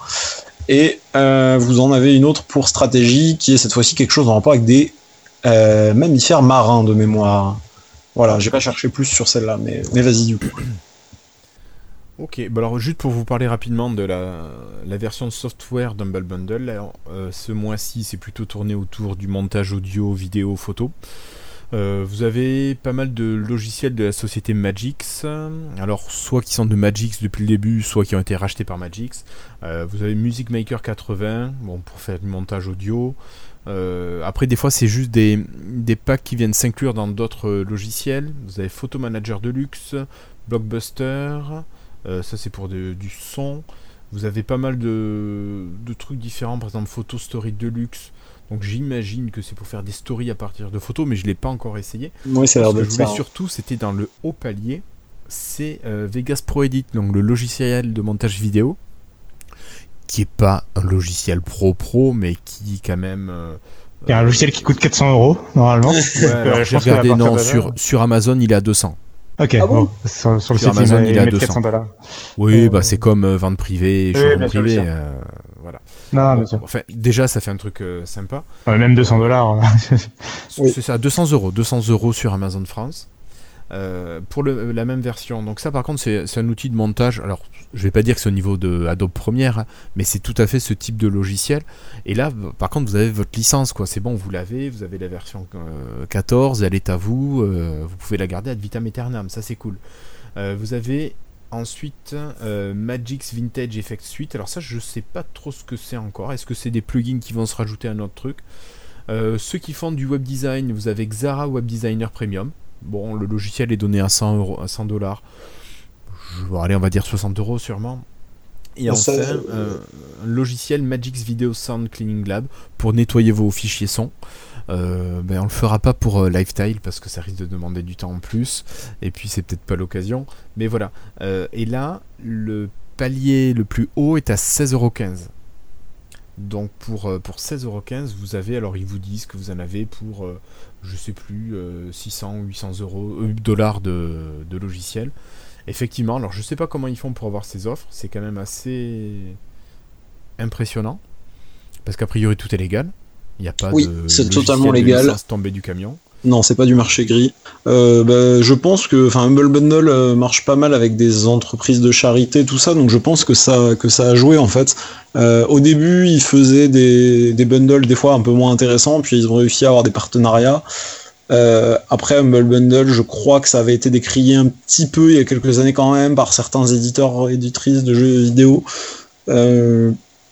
Et euh, vous en avez une autre pour stratégie qui est cette fois-ci quelque chose en rapport avec des euh, mammifères marins de mémoire. Voilà, j'ai pas cherché plus sur celle-là, mais, mais vas-y du coup. (clears throat) Ok, bah alors juste pour vous parler rapidement de la, la version software d'Humble Bundle, là, euh, ce mois-ci c'est plutôt tourné autour du montage audio, vidéo, photo. Euh, vous avez pas mal de logiciels de la société Magix, alors soit qui sont de Magix depuis le début, soit qui ont été rachetés par Magix. Euh, vous avez Music Maker 80, bon, pour faire du montage audio. Euh, après, des fois, c'est juste des, des packs qui viennent s'inclure dans d'autres logiciels. Vous avez Photo Manager Deluxe, Blockbuster, ça c'est pour du son. Vous avez pas mal de, de trucs différents, par exemple Photo Story Deluxe. Donc j'imagine que c'est pour faire des stories à partir de photos, mais je l'ai pas encore essayé. Oui, ça a Ce l'air que je voulais ça. hein. surtout, c'était dans le haut palier, c'est euh, Vegas Pro Edit, donc le logiciel de montage vidéo, qui est pas un logiciel pro pro, mais qui quand même. euh, Il y a un logiciel qui coûte 400 euros, normalement. Ouais, (laughs) alors, Euh, je j'ai regardé, non, de sur, sur Amazon, il est à 200. Ok, Ah bon? bon, sur, sur le Sur site, Amazon, il, il est à met 200. 400 dollars. Oui, Euh, bah c'est comme euh, vente privée, oui, showroom privé. euh, voilà. Non, bien sûr. Enfin, déjà, ça fait un truc euh, sympa. Ouais, même 200 dollars. (laughs) Oui. C'est ça, 200 euros. 200 euros sur Amazon France. Euh, pour le- la même version. Donc ça par contre c'est un outil de montage. Alors je vais pas dire que c'est au niveau de Adobe Premiere, hein, mais c'est tout à fait ce type de logiciel. Et là par contre vous avez votre licence quoi. C'est bon, vous l'avez, vous avez la version euh, 14, elle est à vous, euh, vous pouvez la garder ad vitam aeternam, ça c'est cool. Euh, vous avez ensuite euh, Magix Vintage Effect Suite. Alors ça je sais pas trop ce que c'est encore. Est-ce que c'est des plugins qui vont se rajouter à un autre truc? Euh, Ceux qui font du web design, vous avez Xara Web Designer Premium. Bon, le logiciel est donné à 100 euros, à 100 dollars. Je vais aller, on va dire 60 euros sûrement. Et Ça, enfin, euh, euh, un logiciel Magix Video Sound Cleaning Lab pour nettoyer vos fichiers son. Euh, ben, on le fera pas pour euh, parce que ça risque de demander du temps en plus. Et puis c'est peut-être pas l'occasion. Mais voilà. Euh, et là, le palier le plus haut est à 16,15€. Donc pour, euh, pour 16,15€, vous avez, alors ils vous disent que vous en avez pour, euh, je sais plus, euh, 600 ou 800 euros, dollars de, de logiciel. Effectivement, alors je sais pas comment ils font pour avoir ces offres, c'est quand même assez impressionnant. Parce qu'a priori tout est légal. Il n'y a pas Oui, de. c'est totalement légal. du camion. Non, c'est pas du marché gris. Euh, bah, je pense que, enfin, Humble Bundle euh, marche pas mal avec des entreprises de charité, tout ça, donc je pense que ça, que ça a joué en fait. Euh, au début, ils faisaient des, des bundles des fois un peu moins intéressants, puis ils ont réussi à avoir des partenariats. Après Humble Bundle, je crois que ça avait été décrié un petit peu il y a quelques années quand même par certains éditeurs éditrices de jeux vidéo.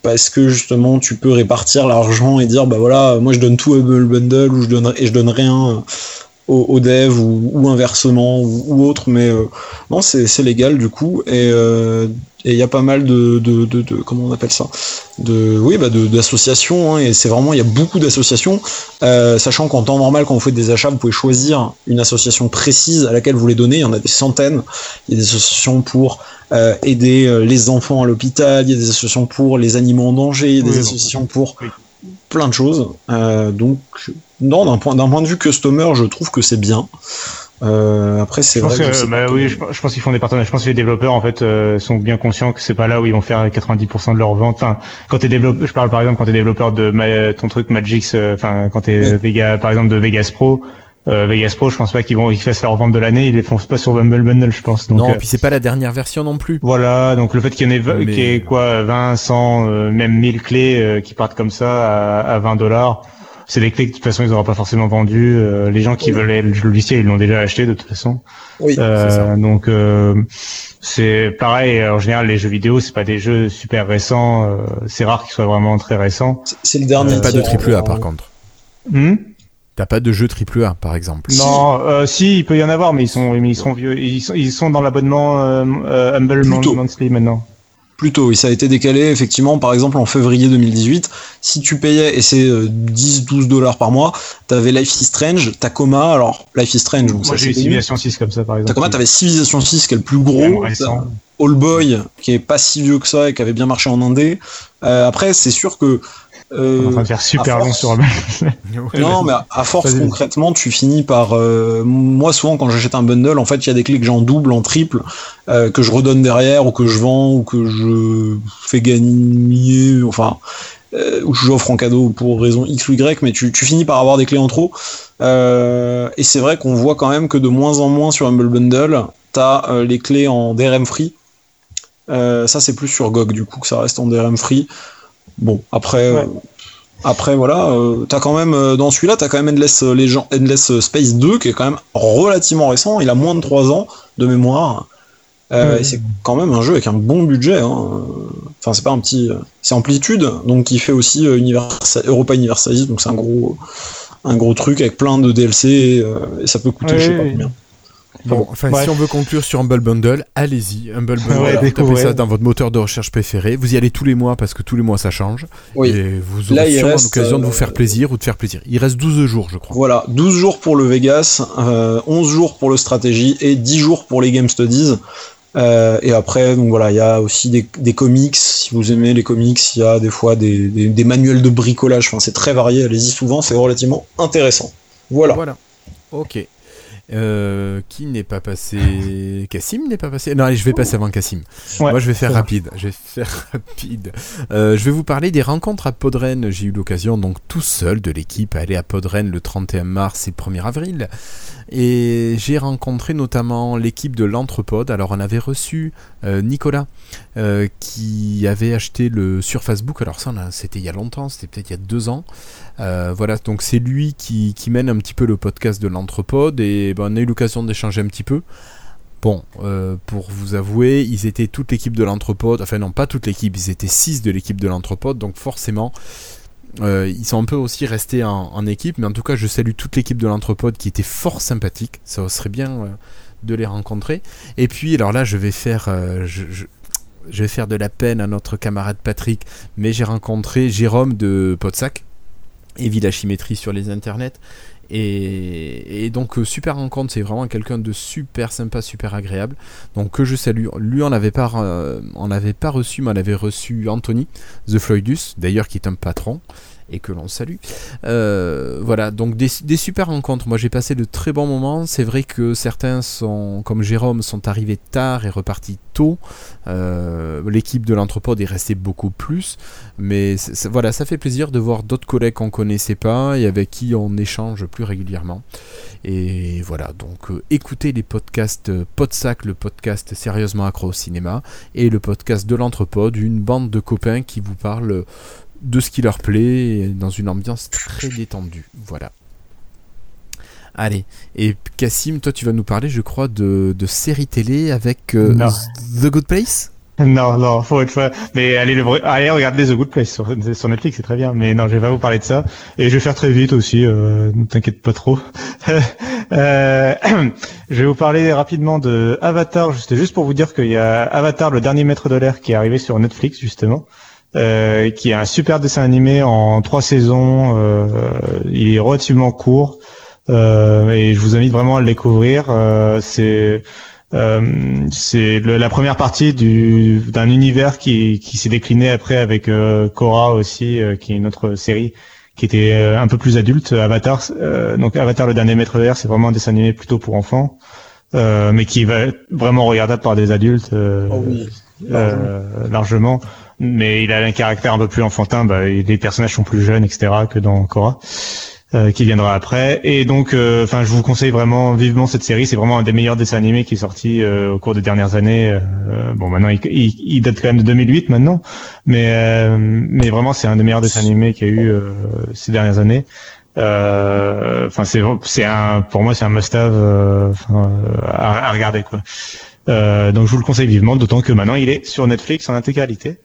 Parce que justement tu peux répartir l'argent et dire bah voilà moi je donne tout à Humble Bundle ou je donne et je donne rien au, au dev ou, ou inversement ou, ou autre mais euh, non c'est légal du coup. Et euh, et il y a pas mal de, de, de, de- comment on appelle ça? De oui bah d'associations hein, et c'est vraiment il y a beaucoup d'associations. Euh, sachant qu'en temps normal quand vous faites des achats vous pouvez choisir une association précise à laquelle vous les donnez. Il y en a des centaines. Il y a des associations pour euh, aider les enfants à l'hôpital, il y a des associations pour les animaux en danger, il y a des Oui, associations pour oui. plein de choses. Euh, donc, non, d'un point, d'un point de vue customer, je trouve que c'est bien. Euh, après, c'est Je pense vrai que, que bah oui, je, je pense qu'ils font des partenariats. Je pense que les développeurs en fait euh, sont bien conscients que c'est pas là où ils vont faire 90% de leur vente. Enfin, quand t'es développeur, je parle par exemple quand t'es développeur de Ma- ton truc Magix, euh, enfin quand t'es Oui. Vega, par exemple de Vegas Pro, euh, Vegas Pro, je pense pas qu'ils vont ils fassent leur vente de l'année. Ils les font pas sur Bumble Bundle, je pense. Donc, non, euh, puis c'est pas la dernière version non plus. Voilà, donc le fait qu'il y en ait, v- Mais- qu'il y ait quoi, 20, 100, euh, même 1000 clés euh, qui partent comme ça à, à 20 dollars, c'est des clés que de toute façon ils n'auront pas forcément vendues. euh, les gens qui Oui. veulent le logiciel, ils l'ont déjà acheté de toute façon. Oui, Euh, c'est ça. donc euh, c'est pareil. En général, les jeux vidéo, c'est pas des jeux super récents. euh, c'est rare qu'ils soient vraiment très récents. c'est- le dernier. Pas de triple A euh, par contre. Hmm? T'as pas de jeu triple A par exemple. non, euh, si, il peut y en avoir, mais ils sont, mais ils sont vieux. Ils sont, ils sont dans l'abonnement euh, euh, Humble Plutôt. Monthly maintenant. Plutôt, oui, ça a été décalé, effectivement, par exemple en février 2018, si tu payais, et c'est 10-12 dollars par mois, t'avais Life is Strange, Tacoma, alors Life is Strange, bon, Moi, j'ai eu. Civilization 6 comme ça, par exemple. Tacoma, t'avais Civilization 6 qui est le plus gros, All Boy qui est pas si vieux que ça et qui avait bien marché en indé. Euh, après, c'est sûr que euh, On est en train de faire super long sur Humble. (laughs) non, mais à- à force concrètement, tu finis par. euh, moi, souvent, quand j'achète un bundle, en fait, il y a des clés que j'ai en double, en triple, euh, que je redonne derrière, ou que je vends, ou que je fais gagner, enfin, ou que j'offre en cadeau pour raison X ou Y, mais tu, tu finis par avoir des clés en trop. Euh, et c'est vrai qu'on voit quand même que de moins en moins sur Humble Bundle, t'as euh, les clés en DRM free. Euh, ça, c'est plus sur GOG, du coup, que ça reste en DRM free. Bon, après. Ouais. euh, après voilà, euh, t'as quand même euh, dans celui-là, t'as quand même Endless, Legend- Endless Space 2 qui est quand même relativement récent. Il a moins de 3 ans de mémoire. Euh, et c'est quand même un jeu avec un bon budget. hein. Enfin, c'est pas un petit, c'est Amplitude, donc qui fait aussi Universa- Europa Universalis, donc c'est un gros, un gros truc avec plein de DLC et ça peut coûter je sais pas combien. Bon, enfin, Ouais. si on veut conclure sur Humble Bundle, allez-y. Humble Bundle, Ouais, vous tapez ça dans votre moteur de recherche préféré. Vous y allez tous les mois parce que tous les mois ça change. Oui. Et vous Là, aurez il sûrement l'occasion de euh, vous faire plaisir ou de faire plaisir. Il reste 12 jours, je crois. Voilà, 12 jours pour le Vegas, euh, 11 jours pour le stratégie et 10 jours pour les Game Studies. Euh, et après, donc voilà, il y a aussi des, des comics. Si vous aimez les comics, il y a des fois des, des, des manuels de bricolage. Enfin, c'est très varié. Allez-y souvent, c'est relativement intéressant. Voilà. Voilà. Ok. Euh, qui n'est pas passé? Cassim n'est pas passé? Non, allez, je vais passer avant Cassim. Ouais, Moi, je vais faire rapide. Je vais faire (laughs) rapide. Euh, je vais vous parler des rencontres à Podren. J'ai eu l'occasion, donc tout seul de l'équipe, à aller à Podren le 31 mars et le 1er avril. Et j'ai rencontré notamment l'équipe de l'Entrepode. Alors, on avait reçu euh, Nicolas euh, qui avait acheté le sur Facebook. Alors, ça, c'était il y a longtemps, c'était peut-être il y a deux ans. Euh, voilà, donc c'est lui qui, mène un petit peu le podcast de l'Entrepode. Et ben, on a eu l'occasion d'échanger un petit peu. Bon, pour vous avouer, ils étaient toute l'équipe de l'Entrepode. Enfin, non, pas toute l'équipe, ils étaient six de l'équipe de l'Entrepode. Donc, forcément. Euh, ils sont un peu aussi restés en, équipe, mais en tout cas, je salue toute l'équipe de l'Entrepode qui était fort sympathique. Ça serait bien euh, de les rencontrer. Et puis, alors là, je vais faire, euh, je, vais faire de la peine à notre camarade Patrick, mais j'ai rencontré Jérôme de Podsac. et Symétrie sur les internets. Et, donc euh, super rencontre, c'est vraiment quelqu'un de super sympa, super agréable. Donc que je salue. Lui on n'avait pas, euh, on l'avait pas reçu, mais on avait reçu Anthony The Floydus, d'ailleurs qui est un patron et que l'on salue. Euh, voilà, donc des, super rencontres. Moi j'ai passé de très bons moments. C'est vrai que certains sont, comme Jérôme, sont arrivés tard et repartis tôt. Euh, L'équipe de l'Anthropode est restée beaucoup plus. Mais voilà, ça fait plaisir de voir d'autres collègues qu'on connaissait pas et avec qui on échange plus régulièrement. Et voilà, donc euh, écoutez les podcasts Podsac, le podcast sérieusement accro au cinéma, et le podcast de l'Anthropode, une bande de copains qui vous parlent de ce qui leur plaît dans une ambiance très détendue. Voilà. Allez, et Cassim, toi tu vas nous parler, je crois, de, de séries télé avec euh. The Good Place? Non, non, faut être fois. Mais allez, le... allez, regardez The Good Place sur, sur Netflix, c'est très bien. Mais non, je vais pas vous parler de ça. Et je vais faire très vite aussi. Euh, ne t'inquiète pas trop. (laughs) Euh, (clears throat) je vais vous parler rapidement de Avatar. C'était juste pour vous dire qu'il y a Avatar, le dernier maître de l'air, qui est arrivé sur Netflix justement. Euh, qui est un super dessin animé en trois saisons. Euh, il est relativement court. Euh, et je vous invite vraiment à le découvrir. Euh, c'est euh, c'est le- la première partie du d'un univers qui, qui s'est décliné après avec euh, Korra aussi, euh, qui est une autre série qui était euh, un peu plus adulte. Avatar, euh, donc Avatar le dernier maître de l'air, c'est vraiment un dessin animé plutôt pour enfants, euh, mais qui va être vraiment regardable par des adultes euh, Oh oui. euh, largement. Mais il a un caractère un peu plus enfantin. Bah, les personnages sont plus jeunes, etc. que dans Korra. euh, qui viendra après et donc euh, enfin je vous conseille vraiment vivement cette série c'est vraiment un des meilleurs dessins animés qui est sorti euh, au cours des dernières années Euh, bon maintenant il, il, il date quand même de 2008 maintenant mais euh, mais vraiment c'est un des meilleurs dessins animés qu'il y a eu euh, ces dernières années Euh, enfin c'est c'est un pour moi c'est un must-have euh, euh, à, à regarder quoi euh, donc je vous le conseille vivement d'autant que maintenant il est sur Netflix en intégralité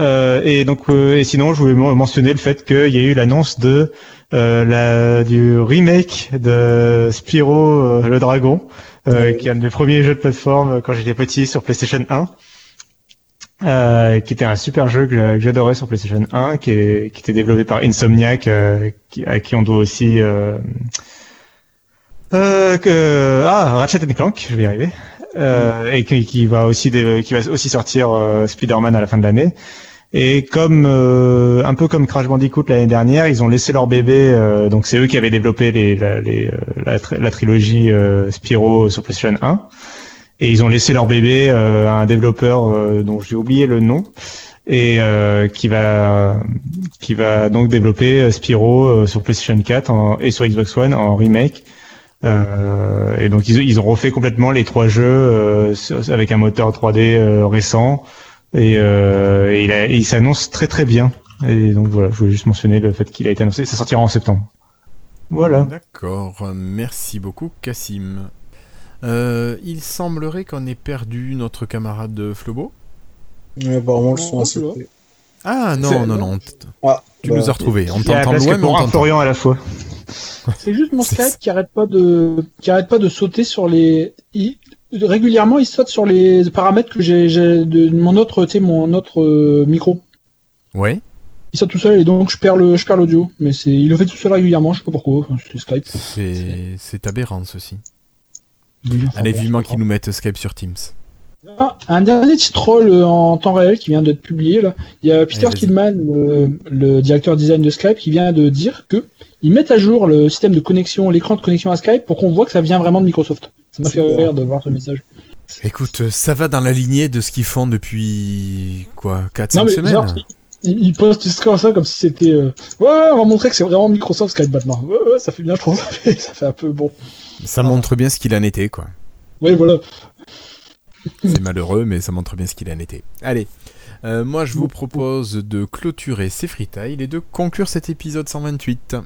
euh, et donc euh, et sinon je voulais men- mentionner le fait qu'il y a eu l'annonce de euh, la, du remake de Spyro euh, le dragon euh, qui est un de mes premiers jeux de plateforme euh, quand j'étais petit sur PlayStation 1 euh, qui était un super jeu que j'a- que j'adorais sur PlayStation 1 qui, est, qui était développé par Insomniac euh, qui, à qui on doit aussi euh, euh, que ah Ratchet Clank je vais y arriver. Euh, et qui, qui va aussi qui va aussi sortir euh, Spider-Man à la fin de l'année et comme euh, un peu comme Crash Bandicoot l'année dernière, ils ont laissé leur bébé. euh, donc c'est eux qui avaient développé les, la, les, euh, la, tri- la trilogie euh, Spyro sur PlayStation 1. Et ils ont laissé leur bébé euh, à un développeur dont j'ai oublié le nom et qui va qui va donc développer Spyro sur PlayStation 4 en- et sur Xbox One en remake. Et donc ils, ils ont refait complètement les trois jeux avec un moteur 3D euh, récent et, euh, et il, a- et il s'annonce très très bien. Et donc voilà, je voulais juste mentionner le fait qu'il a été annoncé. Ça sortira en septembre. Voilà. D'accord, merci beaucoup Cassim. Euh, il semblerait qu'on ait perdu notre camarade Flobo. Ouais, apparemment, le son Oh, a c'est sauté. Ah non, non, non, Ah, tu bah, nous as retrouvés. On t'entend loin, mais on t'entend. Florian à la fois. C'est juste mon (laughs) Skype qui arrête pas de qui arrête pas de sauter sur les il- régulièrement il saute sur les paramètres que j'ai de mon autre tu sais mon autre euh, micro. Ouais, Il saute tout seul et donc je perds le je perds l'audio mais c'est il le fait tout seul régulièrement, je sais pas pourquoi, c'est Skype. c'est aberrant ceci. Oui, enfin, Allez, bon, vivement qu'ils nous mettent Skype sur Teams. Ah, un dernier petit troll euh, en temps réel qui vient d'être publié là. Il y a Peter vas-y. Kidman, le, le directeur design de Skype, qui vient de dire que ils mettent à jour le système de connexion, l'écran de connexion à Skype pour qu'on voit que ça vient vraiment de Microsoft. Ça m'a fait rire de voir ce message. Écoute, euh, ça va dans la lignée de ce qu'ils font depuis quoi, 4-5 Non mais semaines genre, ils, ils postent juste comme ça comme si c'était euh, ouais, ouais, on va montrer que c'est vraiment Microsoft Skype maintenant. Ouais, ouais, ça fait bien, je trouve. (laughs) Ça fait, ça fait un peu bon. Ça montre bien ce qu'il en était, quoi. Ouais, voilà. C'est malheureux, mais ça montre bien ce qu'il en était. Allez, euh, moi je vous propose de clôturer ces freetiles et de conclure cet épisode 128.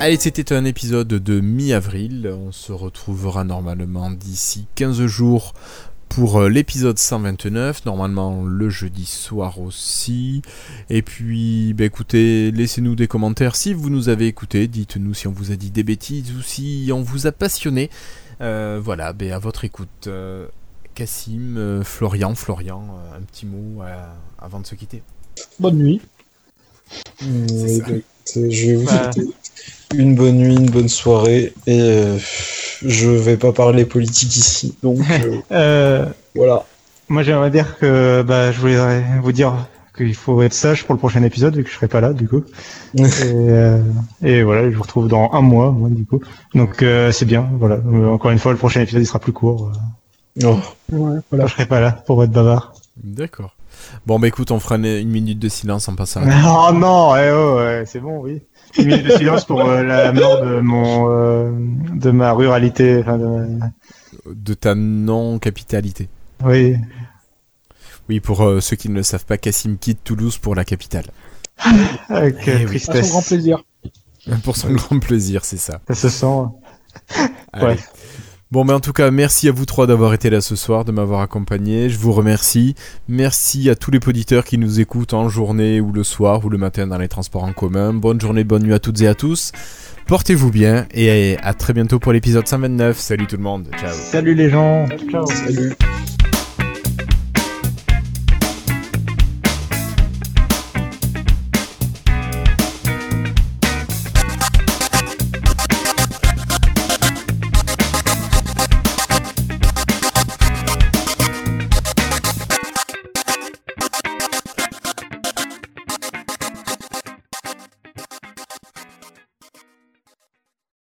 Allez, c'était un épisode de mi-avril. On se retrouvera normalement d'ici 15 jours pour euh, l'épisode 129, normalement le jeudi soir aussi. Et puis, bah, écoutez, laissez-nous des commentaires si vous nous avez écoutés. Dites-nous si on vous a dit des bêtises ou si on vous a passionné. Euh, voilà, bah, à votre écoute. Euh, Cassim, euh, Florian, Florian, un petit mot euh, avant de se quitter. Bonne nuit. Je vais vous Bah. Une bonne nuit, une bonne soirée, et euh, je vais pas parler politique ici, donc (laughs) euh, Euh, voilà. moi, j'aimerais dire que bah, je voulais vous dire qu'il faut être sage pour le prochain épisode, vu que je serai pas là, du coup. (laughs) et, euh, et voilà, je vous retrouve dans un mois, moi, du coup. Donc, euh, c'est bien, voilà. Encore une fois, le prochain épisode, il sera plus court. Euh, Oh. Ouais, voilà. je serai pas là pour être bavard. D'accord. Bon, bah écoute, on fera une, une minute de silence en passant. (laughs) Oh non, eh oh, ouais, c'est bon, oui. Une minute de silence pour euh, la mort de mon, euh, de ma ruralité. Enfin, de, De ta non-capitalité. oui. Oui, pour euh, ceux qui ne le savent pas, Cassim quitte Toulouse pour la capitale. Avec Eh oui. euh, tristesse. son grand plaisir. Pour son grand plaisir, c'est ça. Ça se sent. Allez. Ouais. Bon, mais en tout cas, merci à vous trois d'avoir été là ce soir, de m'avoir accompagné. Je vous remercie. Merci à tous les auditeurs qui nous écoutent en journée ou le soir ou le matin dans les transports en commun. Bonne journée, bonne nuit à toutes et à tous. Portez-vous bien et à très bientôt pour l'épisode 129. Salut tout le monde. Ciao. Salut les gens. Ciao. Salut.